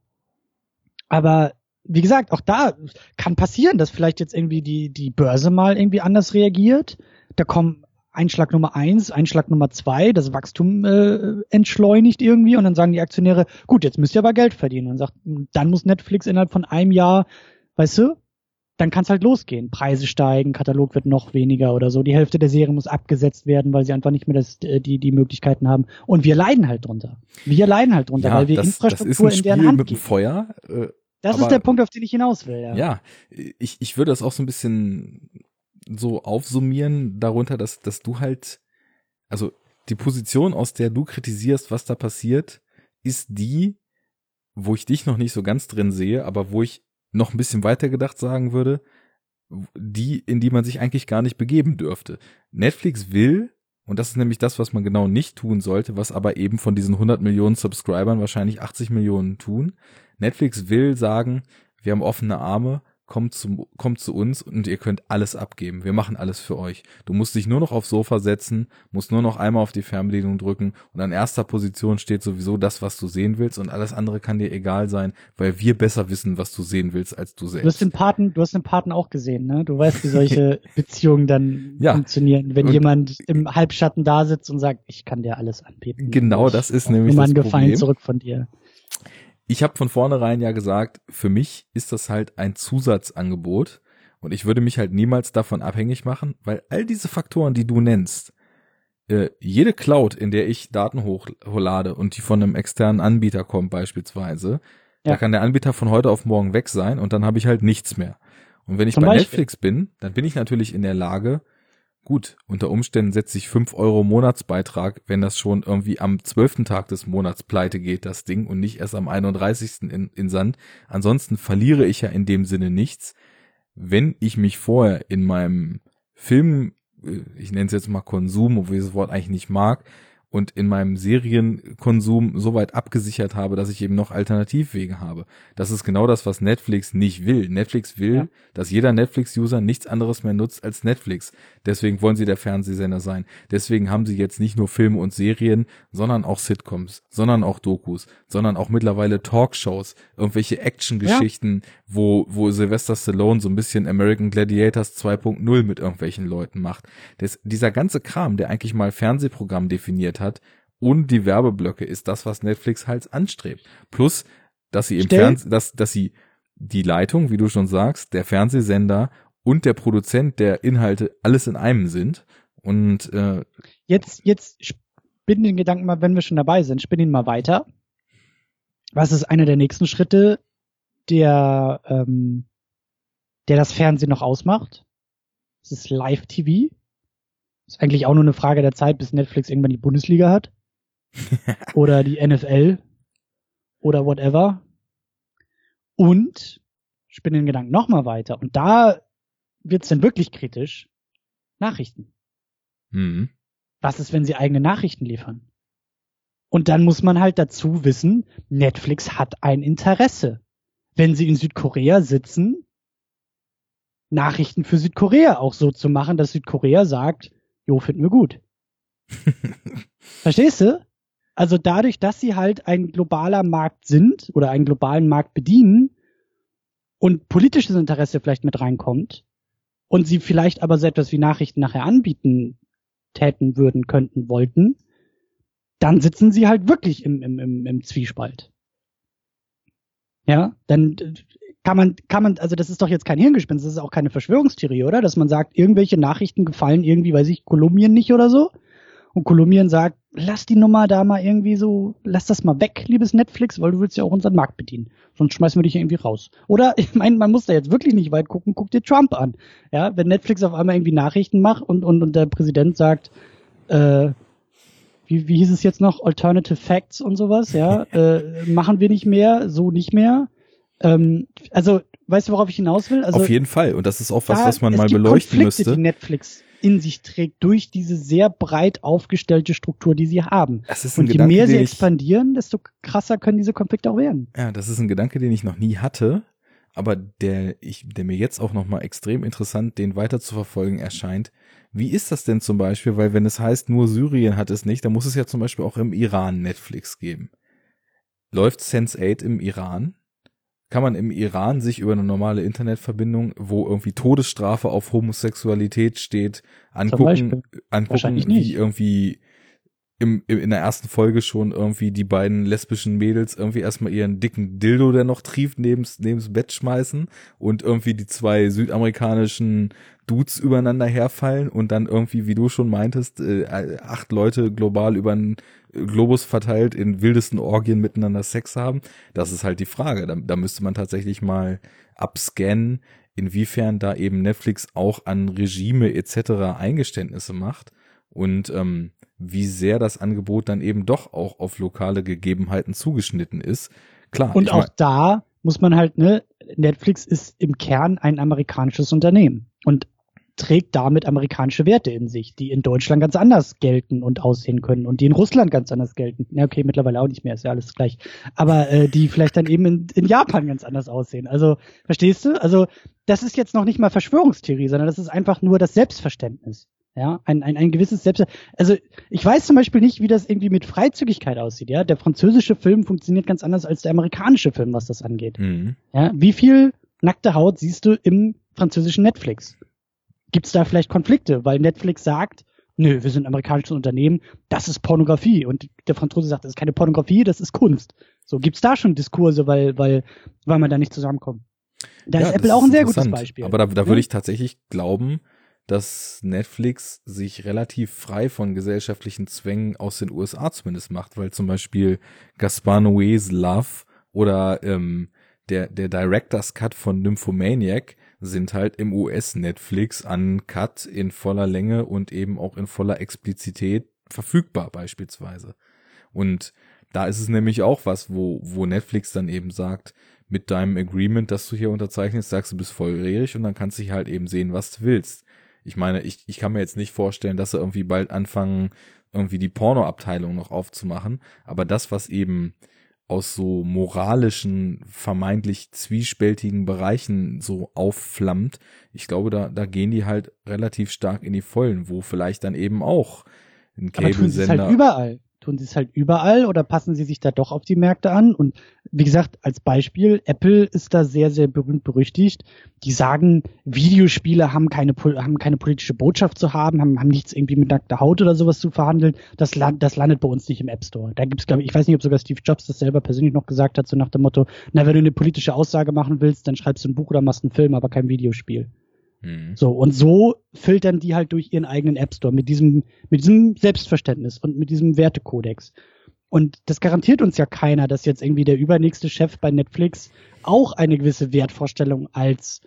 aber wie gesagt, auch da kann passieren, dass vielleicht jetzt irgendwie die, die Börse mal irgendwie anders reagiert. Da kommen Einschlag Nummer eins, Einschlag Nummer zwei, das Wachstum äh, entschleunigt irgendwie und dann sagen die Aktionäre, gut, jetzt müsst ihr aber Geld verdienen. Und sagt, dann muss Netflix innerhalb von einem Jahr, weißt du, dann kann es halt losgehen. Preise steigen, Katalog wird noch weniger oder so. Die Hälfte der Serie muss abgesetzt werden, weil sie einfach nicht mehr das, äh, die, die Möglichkeiten haben. Und wir leiden halt drunter. Wir leiden halt drunter, weil wir das, das ist Infrastruktur ein in Spiel deren Hand mit dem. Feuer. Äh, Das aber- ist der Punkt, auf den ich hinaus will. Ja. Ja, ich, ich würde das auch so ein bisschen so aufsummieren darunter, dass, dass du halt, also die Position, aus der du kritisierst, was da passiert, ist die, wo ich dich noch nicht so ganz drin sehe, aber wo ich noch ein bisschen weiter gedacht sagen würde, die, in die man sich eigentlich gar nicht begeben dürfte. Netflix will, und das ist nämlich das, was man genau nicht tun sollte, was aber eben von diesen 100 Millionen Subscribern wahrscheinlich 80 Millionen tun. Netflix will sagen, wir haben offene Arme, kommt zu, kommt zu uns und ihr könnt alles abgeben. Wir machen alles für euch. Du musst dich nur noch aufs Sofa setzen, musst nur noch einmal auf die Fernbedienung drücken und an erster Position steht sowieso das, was du sehen willst und alles andere kann dir egal sein, weil wir besser wissen, was du sehen willst als du Du hast selbst. den Paten, du hast den Paten auch gesehen, ne? Du weißt, wie solche Beziehungen dann Ja. funktionieren, wenn Und- jemand im Halbschatten da sitzt und sagt, ich kann dir alles anbieten. Genau, das ist nämlich das einen Gefallen Problem. zurück von dir. Ich habe von vornherein ja gesagt, für mich ist das halt ein Zusatzangebot und ich würde mich halt niemals davon abhängig machen, weil all diese Faktoren, die du nennst, äh, jede Cloud, in der ich Daten hochlade und die von einem externen Anbieter kommt beispielsweise, da Ja. kann der Anbieter von heute auf morgen weg sein und dann habe ich halt nichts mehr. Und wenn ich Zum bei Beispiel. Netflix bin, dann bin ich natürlich in der Lage, gut, unter Umständen setze ich 5 Euro Monatsbeitrag, wenn das schon irgendwie am 12. Tag des Monats pleite geht, das Ding, und nicht erst am 31. in, in Sand. Ansonsten verliere ich ja in dem Sinne nichts, wenn ich mich vorher in meinem Film, äh, ich nenne es jetzt mal Konsum, obwohl ich das Wort eigentlich nicht mag, und in meinem Serienkonsum so weit abgesichert habe, dass ich eben noch Alternativwege habe. Das ist genau das, was Netflix nicht will. Netflix will, Ja. dass jeder Netflix-User nichts anderes mehr nutzt als Netflix. Deswegen wollen sie der Fernsehsender sein. Deswegen haben sie jetzt nicht nur Filme und Serien, sondern auch Sitcoms, sondern auch Dokus, sondern auch mittlerweile Talkshows, irgendwelche Action-Geschichten, wo, wo Sylvester Stallone so ein bisschen American Gladiators 2.0 mit irgendwelchen Leuten macht. Das, dieser ganze Kram, der eigentlich mal Fernsehprogramm definiert hat, und die Werbeblöcke ist das, was Netflix halt anstrebt. Plus, dass sie im Fernsehen, dass, dass sie die Leitung, wie du schon sagst, der Fernsehsender und der Produzent der Inhalte alles in einem sind. Und äh, Jetzt, jetzt spinn den Gedanken mal, wenn wir schon dabei sind, spinn ihn mal weiter. Was ist einer der nächsten Schritte der, ähm, der das Fernsehen noch ausmacht. Es ist Live-TV. Ist eigentlich auch nur eine Frage der Zeit, bis Netflix irgendwann die Bundesliga hat. oder die NFL. Oder whatever. Und spinne den Gedanken nochmal weiter. Und da wird's dann wirklich kritisch. Nachrichten. Mhm. Was ist, wenn sie eigene Nachrichten liefern? Und dann muss man halt dazu wissen, Netflix hat ein Interesse. Wenn sie in Südkorea sitzen, Nachrichten für Südkorea auch so zu machen, dass Südkorea sagt, jo, finden wir gut. Verstehst du? Also dadurch, dass sie halt ein globaler Markt sind oder einen globalen Markt bedienen und politisches Interesse vielleicht mit reinkommt und sie vielleicht aber so etwas wie Nachrichten nachher anbieten täten würden, könnten, wollten, dann sitzen sie halt wirklich im, im, im, im Zwiespalt. Ja, dann kann man, kann man, also das ist doch jetzt kein Hirngespinst, das ist auch keine Verschwörungstheorie, oder? Dass man sagt, irgendwelche Nachrichten gefallen irgendwie, weiß ich, Kolumbien nicht oder so. Und Kolumbien sagt, lass die Nummer da mal irgendwie so, lass das mal weg, liebes Netflix, weil du willst ja auch unseren Markt bedienen. Sonst schmeißen wir dich irgendwie raus. Oder, ich meine, man muss da jetzt wirklich nicht weit gucken, guck dir Trump an. Ja, wenn Netflix auf einmal irgendwie Nachrichten macht und, und, und der Präsident sagt, äh, wie, wie hieß es jetzt noch, Alternative Facts und sowas, ja, äh, machen wir nicht mehr, so nicht mehr. Ähm, also, weißt du, worauf ich hinaus will? Also, Auf jeden Fall. Und das ist auch was, was man mal beleuchten Konflikte, müsste. Die Netflix in sich trägt durch diese sehr breit aufgestellte Struktur, die sie haben. Das ist ein Und je Gedanke, mehr sie expandieren, desto krasser können diese Konflikte auch werden. Ja, das ist ein Gedanke, den ich noch nie hatte, aber der ich, der mir jetzt auch nochmal extrem interessant, den weiter zu verfolgen erscheint. Wie ist das denn zum Beispiel? Weil wenn es heißt, nur Syrien hat es nicht, dann muss es ja zum Beispiel auch im Iran Netflix geben. Läuft Sense8 im Iran? Kann man im Iran sich über eine normale Internetverbindung, wo irgendwie Todesstrafe auf Homosexualität steht, angucken, angucken wie irgendwie im, im, in der ersten Folge schon irgendwie die beiden lesbischen Mädels irgendwie erstmal ihren dicken Dildo, der noch trieft, nebens, nebens Bett schmeißen und irgendwie die zwei südamerikanischen Dudes übereinander herfallen und dann irgendwie, wie du schon meintest, äh, acht Leute global über den Globus verteilt in wildesten Orgien miteinander Sex haben. Das ist halt die Frage. Da, da müsste man tatsächlich mal abscannen, inwiefern da eben Netflix auch an Regime etc. Eingeständnisse macht und ähm, wie sehr das Angebot dann eben doch auch auf lokale Gegebenheiten zugeschnitten ist. Klar. Und auch da muss man halt, ne, Netflix ist im Kern ein amerikanisches Unternehmen und trägt damit amerikanische Werte in sich, die in Deutschland ganz anders gelten und aussehen können und die in Russland ganz anders gelten. Ja, okay, mittlerweile auch nicht mehr, ist ja alles gleich. Aber äh, die vielleicht dann eben in, in Japan ganz anders aussehen. Also, verstehst du? Also, das ist jetzt noch nicht mal Verschwörungstheorie, sondern das ist einfach nur das Selbstverständnis. Ja, ein, ein, ein gewisses Selbst. Also ich weiß zum Beispiel nicht, wie das irgendwie mit Freizügigkeit aussieht. Ja, der französische Film funktioniert ganz anders als der amerikanische Film, was das angeht. Mhm. Ja, wie viel nackte Haut siehst du im französischen Netflix? Gibt es da vielleicht Konflikte, weil Netflix sagt, nö, wir sind ein amerikanisches Unternehmen, das ist Pornografie und der Franzose sagt, das ist keine Pornografie, das ist Kunst. So gibt's da schon Diskurse, weil weil weil man da nicht zusammenkommt. Da Ja, ist Apple auch ein sehr gutes. Beispiel. Aber da, da würde ich tatsächlich glauben, dass Netflix sich relativ frei von gesellschaftlichen Zwängen aus den USA zumindest macht, weil zum Beispiel Gaspar Noé's Love oder ähm, der, der Director's Cut von Nymphomaniac sind halt im US-Netflix uncut in voller Länge und eben auch in voller Explizität verfügbar beispielsweise. Und da ist es nämlich auch was, wo, wo Netflix dann eben sagt, mit deinem Agreement, das du hier unterzeichnest, sagst du bist volljährig und dann kannst du halt eben sehen, was du willst. Ich meine, ich, ich kann mir jetzt nicht vorstellen, dass sie irgendwie bald anfangen, irgendwie die Pornoabteilung noch aufzumachen, aber das, was eben aus so moralischen, vermeintlich zwiespältigen Bereichen so aufflammt, ich glaube, da, da gehen die halt relativ stark in die Vollen, wo vielleicht dann eben auch ein Cable-Sender halt überall. Tun sie es halt überall oder passen sie sich da doch auf die Märkte an? Und wie gesagt, als Beispiel, Apple ist da sehr, sehr berühmt berüchtigt. Die sagen, Videospiele haben keine, haben keine politische Botschaft zu haben, haben, haben nichts irgendwie mit nackter Haut oder sowas zu verhandeln. Das, das landet bei uns nicht im App Store. Da gibt's, glaube ich, ich weiß nicht, ob sogar Steve Jobs das selber persönlich noch gesagt hat, so nach dem Motto, na, wenn du eine politische Aussage machen willst, dann schreibst du ein Buch oder machst einen Film, aber kein Videospiel. Mhm. So, und so filtern die halt durch ihren eigenen App Store mit diesem, mit diesem Selbstverständnis und mit diesem Wertekodex. Und das garantiert uns ja keiner, dass jetzt irgendwie der übernächste Chef bei Netflix auch eine gewisse Wertvorstellung als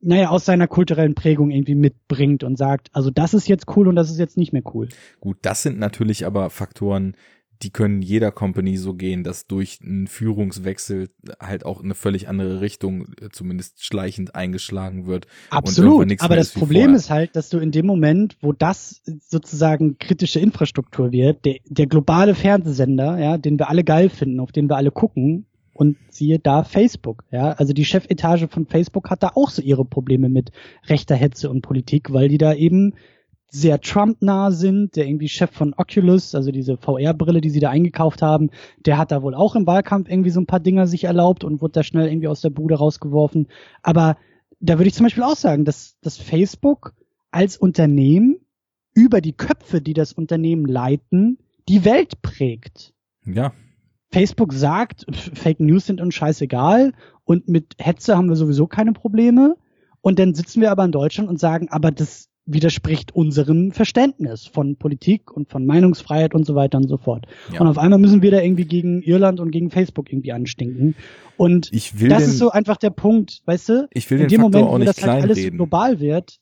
naja, aus seiner kulturellen Prägung irgendwie mitbringt und sagt, also das ist jetzt cool und das ist jetzt nicht mehr cool. Gut, das sind natürlich aber Faktoren, die können jeder Company so gehen, dass durch einen Führungswechsel halt auch eine völlig andere Richtung äh, zumindest schleichend eingeschlagen wird. Absolut. Aber das Problem ist halt, dass du in dem Moment, wo das sozusagen kritische Infrastruktur wird, der, der globale Fernsehsender, ja, den wir alle geil finden, auf den wir alle gucken, und siehe da Facebook, ja. Also die Chefetage von Facebook hat da auch so ihre Probleme mit rechter Hetze und Politik, weil die da eben sehr Trump-nah sind. Der irgendwie Chef von Oculus, also diese VR-Brille, die sie da eingekauft haben, der hat da wohl auch im Wahlkampf irgendwie so ein paar Dinger sich erlaubt und wurde da schnell irgendwie aus der Bude rausgeworfen. Aber da würde ich zum Beispiel auch sagen, dass, dass Facebook als Unternehmen über die Köpfe, die das Unternehmen leiten, die Welt prägt. Ja, Facebook sagt, Fake News sind uns scheißegal und mit Hetze haben wir sowieso keine Probleme. Und dann sitzen wir aber in Deutschland und sagen, aber das widerspricht unserem Verständnis von Politik und von Meinungsfreiheit und so weiter und so fort. Ja. Und auf einmal müssen wir da irgendwie gegen Irland und gegen Facebook irgendwie anstinken. Und das den, ist so einfach der Punkt, weißt du? Ich will in dem Faktor Moment, wo das halt alles global wird,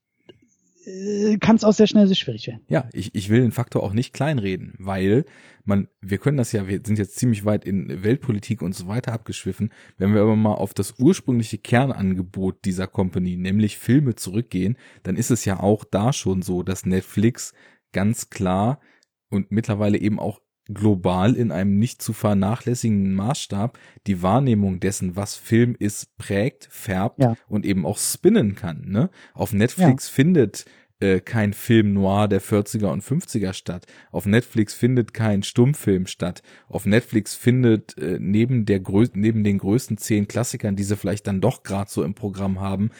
kann es auch sehr schnell sehr schwierig werden. Ja, ich, ich will den Faktor auch nicht kleinreden, weil man, wir können das ja, wir sind jetzt ziemlich weit in Weltpolitik und so weiter abgeschwiffen. Wenn wir aber mal auf das ursprüngliche Kernangebot dieser Company, nämlich Filme zurückgehen, dann ist es ja auch da schon so, dass Netflix ganz klar und mittlerweile eben auch global in einem nicht zu vernachlässigenden Maßstab die Wahrnehmung dessen, was Film ist, prägt, färbt ja. und eben auch spinnen kann. Ne? Auf Netflix ja. findet äh, kein Film noir der 40er und 50er statt. Auf Netflix findet kein Stummfilm statt. Auf Netflix findet äh, neben der grö neben den größten zehn Klassikern, die sie vielleicht dann doch gerade so im Programm haben,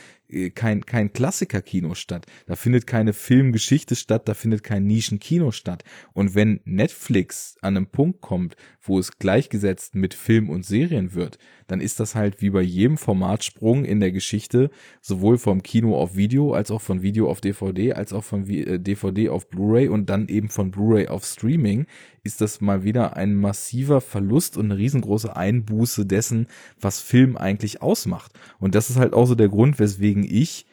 kein, kein Klassiker-Kino statt. Da findet keine Filmgeschichte statt, da findet kein Nischenkino statt. Und wenn Netflix an einem Punkt kommt, wo es gleichgesetzt mit Film und Serien wird, dann ist das halt wie bei jedem Formatsprung in der Geschichte, sowohl vom Kino auf Video, als auch von Video auf DVD, als auch von DVD äh, auf Blu-ray und dann eben von Blu-ray auf Streaming, ist das mal wieder ein massiver Verlust und eine riesengroße Einbuße dessen, was Film eigentlich ausmacht. Und das ist halt auch so der Grund, weswegen ich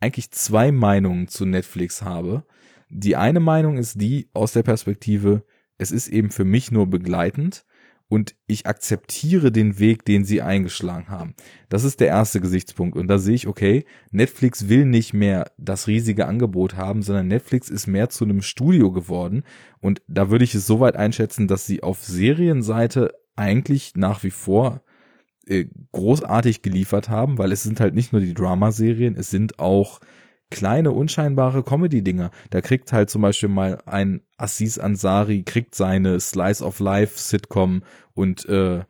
eigentlich zwei Meinungen zu Netflix habe. Die eine Meinung ist die aus der Perspektive, es ist eben für mich nur begleitend und ich akzeptiere den Weg, den sie eingeschlagen haben. Das ist der erste Gesichtspunkt. Und da sehe ich, okay, Netflix will nicht mehr das riesige Angebot haben, sondern Netflix ist mehr zu einem Studio geworden. Und da würde ich es so weit einschätzen, dass sie auf Serienseite eigentlich nach wie vor äh, großartig geliefert haben, weil es sind halt nicht nur die Dramaserien, es sind auch kleine, unscheinbare Comedy-Dinger. Da kriegt halt zum Beispiel mal ein Assis Ansari, kriegt seine Slice of Life Sitcom und äh,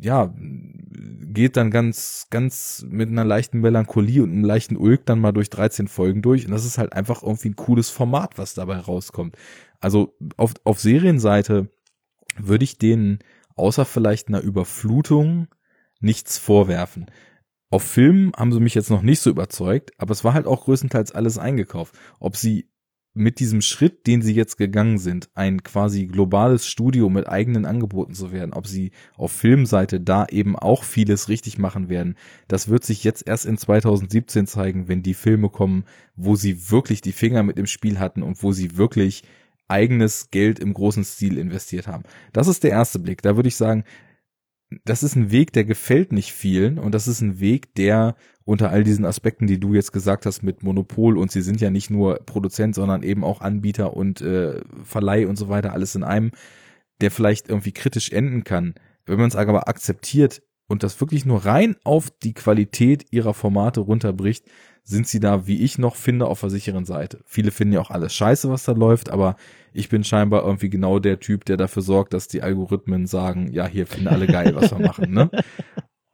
ja, geht dann ganz, ganz mit einer leichten Melancholie und einem leichten Ulk dann mal durch 13 Folgen durch. Und das ist halt einfach irgendwie ein cooles Format, was dabei rauskommt. Also auf, auf Serienseite würde ich denen außer vielleicht einer Überflutung nichts vorwerfen. Auf Filmen haben sie mich jetzt noch nicht so überzeugt, aber es war halt auch größtenteils alles eingekauft. Ob sie mit diesem Schritt, den sie jetzt gegangen sind, ein quasi globales Studio mit eigenen Angeboten zu werden, ob sie auf Filmseite da eben auch vieles richtig machen werden, das wird sich jetzt erst in 2017 zeigen, wenn die Filme kommen, wo sie wirklich die Finger mit im Spiel hatten und wo sie wirklich eigenes Geld im großen Stil investiert haben. Das ist der erste Blick. Da würde ich sagen, das ist ein Weg, der gefällt nicht vielen und das ist ein Weg, der unter all diesen Aspekten, die du jetzt gesagt hast mit Monopol und sie sind ja nicht nur Produzent, sondern eben auch Anbieter und äh, Verleih und so weiter, alles in einem, der vielleicht irgendwie kritisch enden kann. Wenn man es aber akzeptiert und das wirklich nur rein auf die Qualität ihrer Formate runterbricht, sind sie da, wie ich noch finde, auf der sicheren Seite. Viele finden ja auch alles scheiße, was da läuft, aber ich bin scheinbar irgendwie genau der Typ, der dafür sorgt, dass die Algorithmen sagen, ja, hier finden alle geil, was wir machen, ne?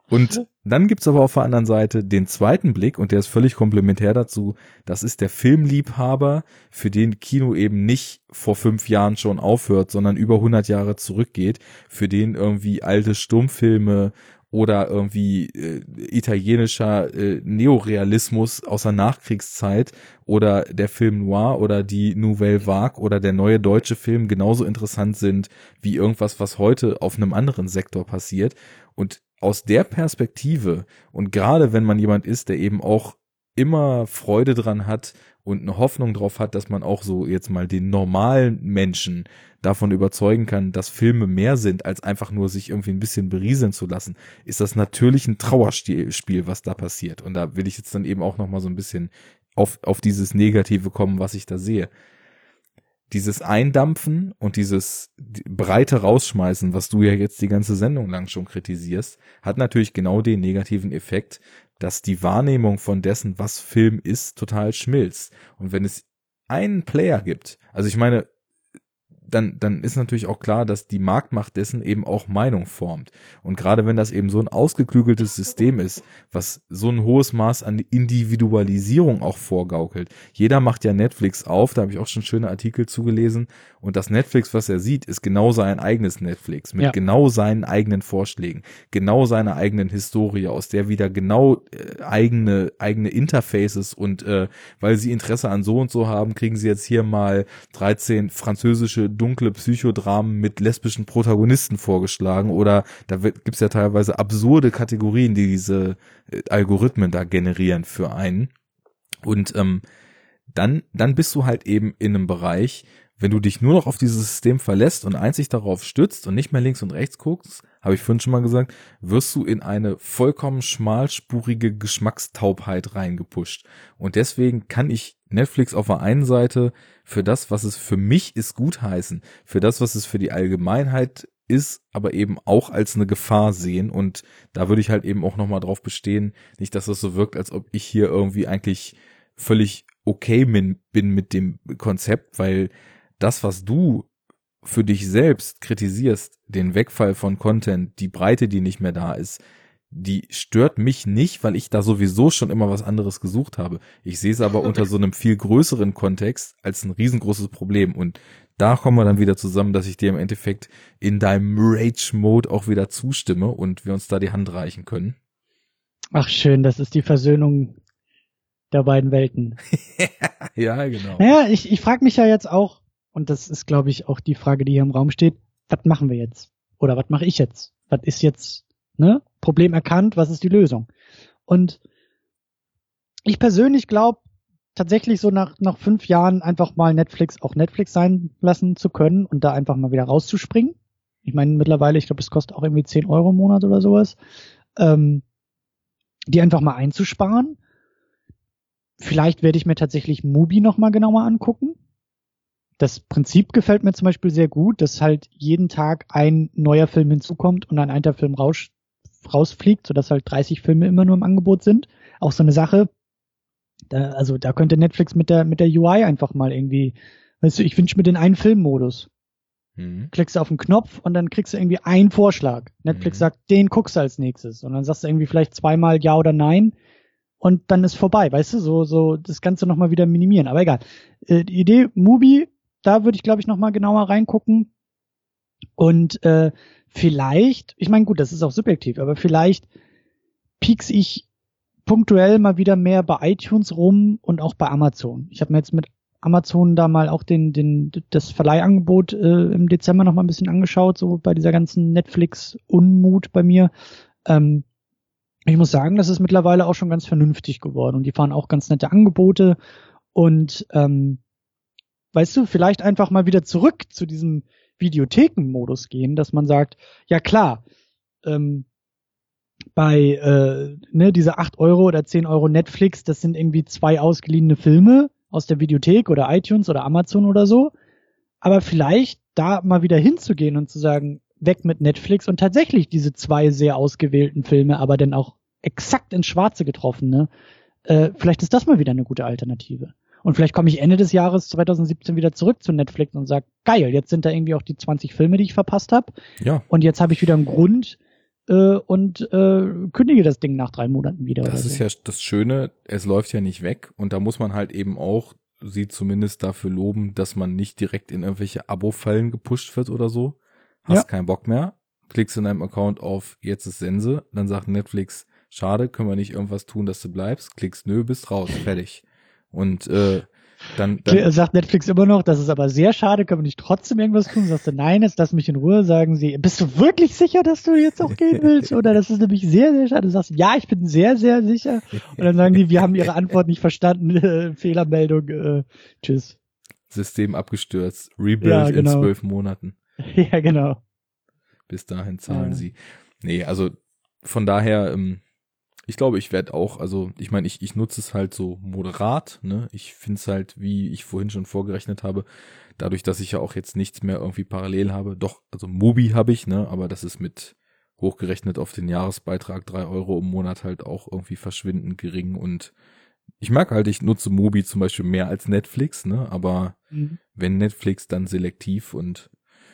Und dann gibt's aber auf der anderen Seite den zweiten Blick, und der ist völlig komplementär dazu. Das ist der Filmliebhaber, für den Kino eben nicht vor fünf Jahren schon aufhört, sondern über 100 Jahre zurückgeht, für den irgendwie alte Stummfilme oder irgendwie äh, italienischer äh, Neorealismus aus der Nachkriegszeit oder der Film Noir oder die Nouvelle Vague oder der neue deutsche Film genauso interessant sind wie irgendwas, was heute auf einem anderen Sektor passiert. Und aus der Perspektive und gerade wenn man jemand ist, der eben auch immer Freude dran hat und eine Hoffnung drauf hat, dass man auch so jetzt mal den normalen Menschen davon überzeugen kann, dass Filme mehr sind, als einfach nur sich irgendwie ein bisschen berieseln zu lassen, ist das natürlich ein Trauerspiel, was da passiert. Und da will ich jetzt dann eben auch noch mal so ein bisschen auf, auf dieses Negative kommen, was ich da sehe. Dieses Eindampfen und dieses breite Rausschmeißen, was du ja jetzt die ganze Sendung lang schon kritisierst, hat natürlich genau den negativen Effekt, dass die Wahrnehmung von dessen, was Film ist, total schmilzt. Und wenn es einen Player gibt, also ich meine, dann, dann ist natürlich auch klar, dass die Marktmacht dessen eben auch Meinung formt. Und gerade wenn das eben so ein ausgeklügeltes System ist, was so ein hohes Maß an Individualisierung auch vorgaukelt. Jeder macht ja Netflix auf, da habe ich auch schon schöne Artikel zugelesen. Und das Netflix, was er sieht, ist genau sein eigenes Netflix, mit ja. genau seinen eigenen Vorschlägen, genau seiner eigenen Historie, aus der wieder genau äh, eigene, eigene Interfaces und äh, weil sie Interesse an so und so haben, kriegen sie jetzt hier mal 13 französische dunkle Psychodramen mit lesbischen Protagonisten vorgeschlagen oder da gibt's ja teilweise absurde Kategorien, die diese äh, Algorithmen da generieren für einen. Und ähm, dann, dann bist du halt eben in einem Bereich, wenn du dich nur noch auf dieses System verlässt und einzig darauf stützt und nicht mehr links und rechts guckst, habe ich vorhin schon mal gesagt, wirst du in eine vollkommen schmalspurige Geschmackstaubheit reingepusht. Und deswegen kann ich Netflix auf der einen Seite für das, was es für mich ist, gutheißen, für das, was es für die Allgemeinheit ist, aber eben auch als eine Gefahr sehen. Und da würde ich halt eben auch nochmal drauf bestehen, nicht, dass das so wirkt, als ob ich hier irgendwie eigentlich völlig okay bin, bin mit dem Konzept, weil das, was du für dich selbst kritisierst, den Wegfall von Content, die Breite, die nicht mehr da ist, die stört mich nicht, weil ich da sowieso schon immer was anderes gesucht habe. Ich sehe es aber unter so einem viel größeren Kontext als ein riesengroßes Problem. Und da kommen wir dann wieder zusammen, dass ich dir im Endeffekt in deinem Rage-Mode auch wieder zustimme und wir uns da die Hand reichen können. Ach schön, das ist die Versöhnung der beiden Welten. ja, genau. Naja, ich, ich frage mich ja jetzt auch, und das ist, glaube ich, auch die Frage, die hier im Raum steht, was machen wir jetzt? Oder was mache ich jetzt? Was ist jetzt, ne? Problem erkannt, was ist die Lösung? Und ich persönlich glaube, tatsächlich so nach, nach fünf Jahren einfach mal Netflix auch Netflix sein lassen zu können und da einfach mal wieder rauszuspringen. Ich meine, mittlerweile, ich glaube, es kostet auch irgendwie 10 Euro im Monat oder sowas. Ähm, die einfach mal einzusparen. Vielleicht werde ich mir tatsächlich Mubi nochmal genauer angucken das Prinzip gefällt mir zum Beispiel sehr gut, dass halt jeden Tag ein neuer Film hinzukommt und ein alter Film raus, rausfliegt, sodass halt 30 Filme immer nur im Angebot sind. Auch so eine Sache, da, also da könnte Netflix mit der, mit der UI einfach mal irgendwie, weißt du, ich wünsche mir den einen Filmmodus. Mhm. Klickst du auf den Knopf und dann kriegst du irgendwie einen Vorschlag. Netflix mhm. sagt, den guckst du als nächstes. Und dann sagst du irgendwie vielleicht zweimal Ja oder Nein und dann ist vorbei, weißt du, so, so das Ganze nochmal wieder minimieren. Aber egal. Äh, die Idee, Mubi da würde ich, glaube ich, noch mal genauer reingucken. Und äh, vielleicht, ich meine, gut, das ist auch subjektiv, aber vielleicht pieks ich punktuell mal wieder mehr bei iTunes rum und auch bei Amazon. Ich habe mir jetzt mit Amazon da mal auch den, den, das Verleihangebot äh, im Dezember noch mal ein bisschen angeschaut, so bei dieser ganzen Netflix-Unmut bei mir. Ähm, ich muss sagen, das ist mittlerweile auch schon ganz vernünftig geworden und die fahren auch ganz nette Angebote und ähm, weißt du, vielleicht einfach mal wieder zurück zu diesem Videothekenmodus gehen, dass man sagt, ja klar, ähm, bei äh, ne, diese acht Euro oder zehn Euro Netflix, das sind irgendwie zwei ausgeliehene Filme aus der Videothek oder iTunes oder Amazon oder so. Aber vielleicht da mal wieder hinzugehen und zu sagen, weg mit Netflix und tatsächlich diese zwei sehr ausgewählten Filme, aber dann auch exakt ins Schwarze getroffen, ne? Äh, vielleicht ist das mal wieder eine gute Alternative. Und vielleicht komme ich Ende des Jahres 2017 wieder zurück zu Netflix und sage, geil, jetzt sind da irgendwie auch die 20 Filme, die ich verpasst habe. Ja. Und jetzt habe ich wieder einen Grund äh, und äh, kündige das Ding nach drei Monaten wieder. Das ist so. ja das Schöne, es läuft ja nicht weg und da muss man halt eben auch sie zumindest dafür loben, dass man nicht direkt in irgendwelche Abo-Fallen gepusht wird oder so. Hast ja. keinen Bock mehr, klickst in deinem Account auf jetzt ist Sense, dann sagt Netflix, schade, können wir nicht irgendwas tun, dass du bleibst, klickst nö, bist raus, fertig. Und äh, dann, dann sagt Netflix immer noch, das ist aber sehr schade, können wir nicht trotzdem irgendwas tun? Sagst du, nein, jetzt lass mich in Ruhe, sagen sie, bist du wirklich sicher, dass du jetzt auch gehen willst? Oder das ist nämlich sehr, sehr schade. Du sagst, ja, ich bin sehr, sehr sicher. Und dann sagen die, wir haben ihre Antwort nicht verstanden, äh, Fehlermeldung, äh, tschüss. System abgestürzt, Rebuild Ja, genau. in zwölf Monaten. Ja, genau. Bis dahin zahlen Ja. sie. Nee, also von daher, ähm, ich glaube, ich werde auch, also ich meine, ich, ich nutze es halt so moderat, ne? Ich finde es halt, wie ich vorhin schon vorgerechnet habe, dadurch, dass ich ja auch jetzt nichts mehr irgendwie parallel habe, doch, also Mubi habe ich, ne? Aber das ist mit hochgerechnet auf den Jahresbeitrag drei Euro im Monat halt auch irgendwie verschwindend gering und ich merke halt, ich nutze Mubi zum Beispiel mehr als Netflix, ne? Aber Mhm. wenn Netflix, dann selektiv und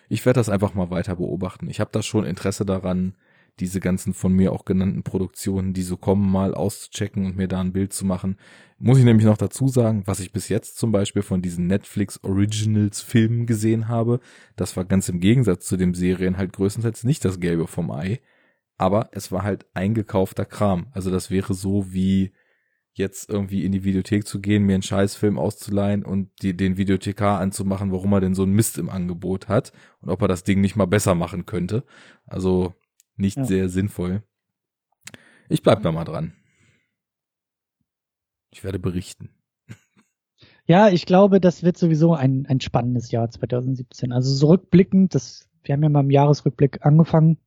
ich werde das einfach mal weiter beobachten. Ich habe da schon Interesse daran, diese ganzen von mir auch genannten Produktionen, die so kommen, mal auszuchecken und mir da ein Bild zu machen. Muss ich nämlich noch dazu sagen, was ich bis jetzt zum Beispiel von diesen Netflix Originals Filmen gesehen habe, das war ganz im Gegensatz zu dem Serien halt größtenteils nicht das Gelbe vom Ei, aber es war halt eingekaufter Kram. Also das wäre so wie jetzt irgendwie in die Videothek zu gehen, mir einen Scheißfilm auszuleihen und die, den Videothekar anzumachen, warum er denn so einen Mist im Angebot hat und ob er das Ding nicht mal besser machen könnte. Also nicht Ja. sehr sinnvoll. Ich bleib da mal dran. Ich werde berichten. Ja, ich glaube, das wird sowieso ein, ein spannendes Jahr 2017. Also so rückblickend, das, wir haben ja mal im Jahresrückblick angefangen.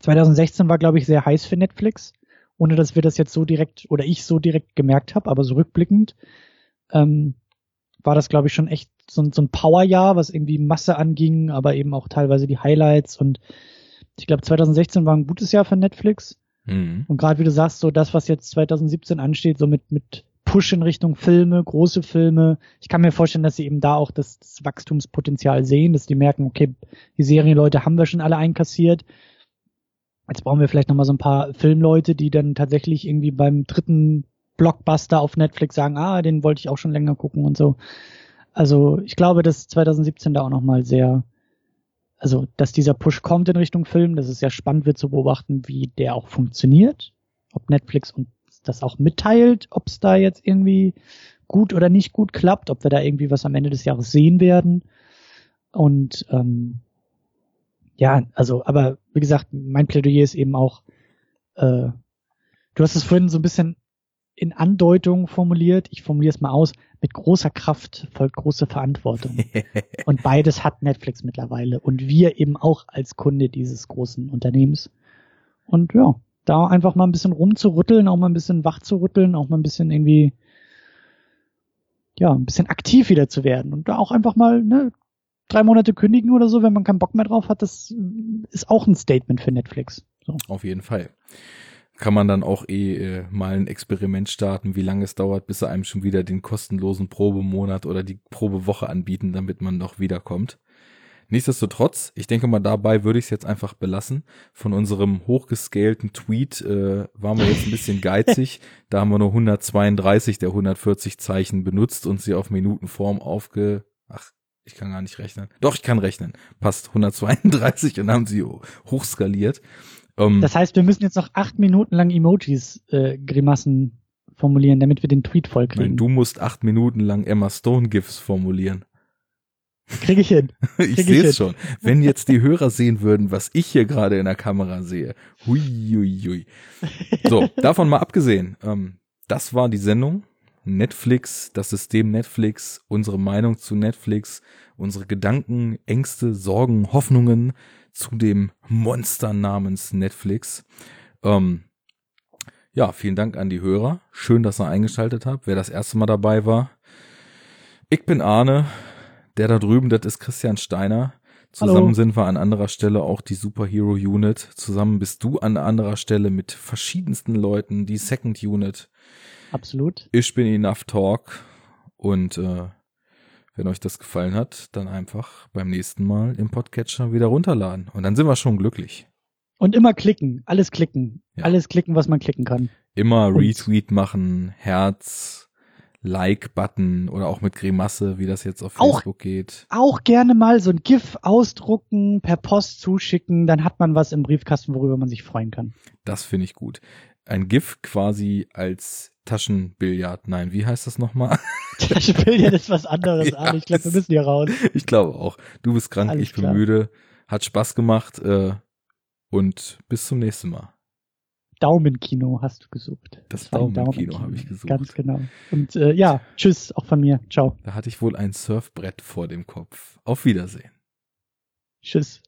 2016 war, glaube ich, sehr heiß für Netflix, ohne dass wir das jetzt so direkt oder ich so direkt gemerkt habe, aber so rückblickend ähm, war das, glaube ich, schon echt so, ein- so ein Powerjahr, was irgendwie Masse anging, aber eben auch teilweise die Highlights und ich glaube, 2016 war ein gutes Jahr für Netflix. Mhm. Und gerade wie du sagst, so das, was jetzt 2017 ansteht, so mit, mit Push in Richtung Filme, große Filme. Ich kann mir vorstellen, dass sie eben da auch das, das Wachstumspotenzial sehen, dass die merken, okay, die Serienleute haben wir schon alle einkassiert. Jetzt brauchen wir vielleicht nochmal so ein paar Filmleute, die dann tatsächlich irgendwie beim dritten Blockbuster auf Netflix sagen, ah, den wollte ich auch schon länger gucken und so. Also ich glaube, dass 2017 da auch nochmal sehr, also dass dieser Push kommt in Richtung Film, dass es sehr spannend wird zu beobachten, wie der auch funktioniert, ob Netflix uns das auch mitteilt, ob es da jetzt irgendwie gut oder nicht gut klappt, ob wir da irgendwie was am Ende des Jahres sehen werden. Und ähm, ja, also, aber wie gesagt, mein Plädoyer ist eben auch, äh, du hast es vorhin so ein bisschen in Andeutung formuliert, ich formuliere es mal aus, mit großer Kraft folgt große Verantwortung. Und beides hat Netflix mittlerweile und wir eben auch als Kunde dieses großen Unternehmens. Und ja, da einfach mal ein bisschen rumzurütteln, auch mal ein bisschen wach zu rütteln, auch mal ein bisschen irgendwie, ja, ein bisschen aktiv wieder zu werden und da auch einfach mal, ne, drei Monate kündigen oder so, wenn man keinen Bock mehr drauf hat, das ist auch ein Statement für Netflix. So. Auf jeden Fall. Kann man dann auch eh äh, mal ein Experiment starten, wie lange es dauert, bis sie einem schon wieder den kostenlosen Probemonat oder die Probewoche anbieten, damit man noch wiederkommt. Nichtsdestotrotz, ich denke mal, dabei würde ich es jetzt einfach belassen. Von unserem hochgescalten Tweet äh, waren wir jetzt ein bisschen geizig. Da haben wir nur 132 der 140 Zeichen benutzt und sie auf Minutenform aufge... Ach, ich kann gar nicht rechnen. Doch, ich kann rechnen. Passt 132 und haben sie hochskaliert. Ähm, Das heißt, wir müssen jetzt noch acht Minuten lang Emojis, äh, Grimassen formulieren, damit wir den Tweet vollkriegen. Nein, du musst acht Minuten lang Emma Stone GIFs formulieren. Krieg ich hin. Ich Krieg ich sehe es schon. Wenn jetzt die Hörer sehen würden, was ich hier gerade in der Kamera sehe. Hui, hui, hui. So, davon mal abgesehen. Ähm, das war die Sendung. Netflix, das System Netflix, unsere Meinung zu Netflix, unsere Gedanken, Ängste, Sorgen, Hoffnungen zu dem Monster namens Netflix. Ähm, ja, vielen Dank an die Hörer. Schön, dass ihr eingeschaltet habt. Wer das erste Mal dabei war. Ich bin Arne. Der da drüben, das ist Christian Steiner. Zusammen Hallo. sind wir an anderer Stelle auch die Superhero Unit. Zusammen bist du an anderer Stelle mit verschiedensten Leuten die Second Unit. Absolut. Ich bin Enough Talk. Und äh, wenn euch das gefallen hat, dann einfach beim nächsten Mal im Podcatcher wieder runterladen. Und dann sind wir schon glücklich. Und immer klicken, alles klicken, Ja. alles klicken, was man klicken kann. Immer Retweet machen, Herz, Like-Button oder auch mit Grimasse, wie das jetzt auf Auch- Facebook geht. Auch gerne mal so ein GIF ausdrucken, per Post zuschicken, dann hat man was im Briefkasten, worüber man sich freuen kann. Das finde ich gut. Ein GIF quasi als Taschenbillard. Nein, wie heißt das nochmal? Taschenbillard ist was anderes, Ja, ich glaube, wir das- müssen hier raus. Ich glaube auch. Du bist krank, Alles ich bin klar. müde. Hat Spaß gemacht äh, und bis zum nächsten Mal. Daumenkino hast du gesucht. Das ein Daumenkino habe ich gesucht. Ganz genau. Und äh, ja, tschüss auch von mir. Ciao. Da hatte ich wohl ein Surfbrett vor dem Kopf. Auf Wiedersehen. Tschüss.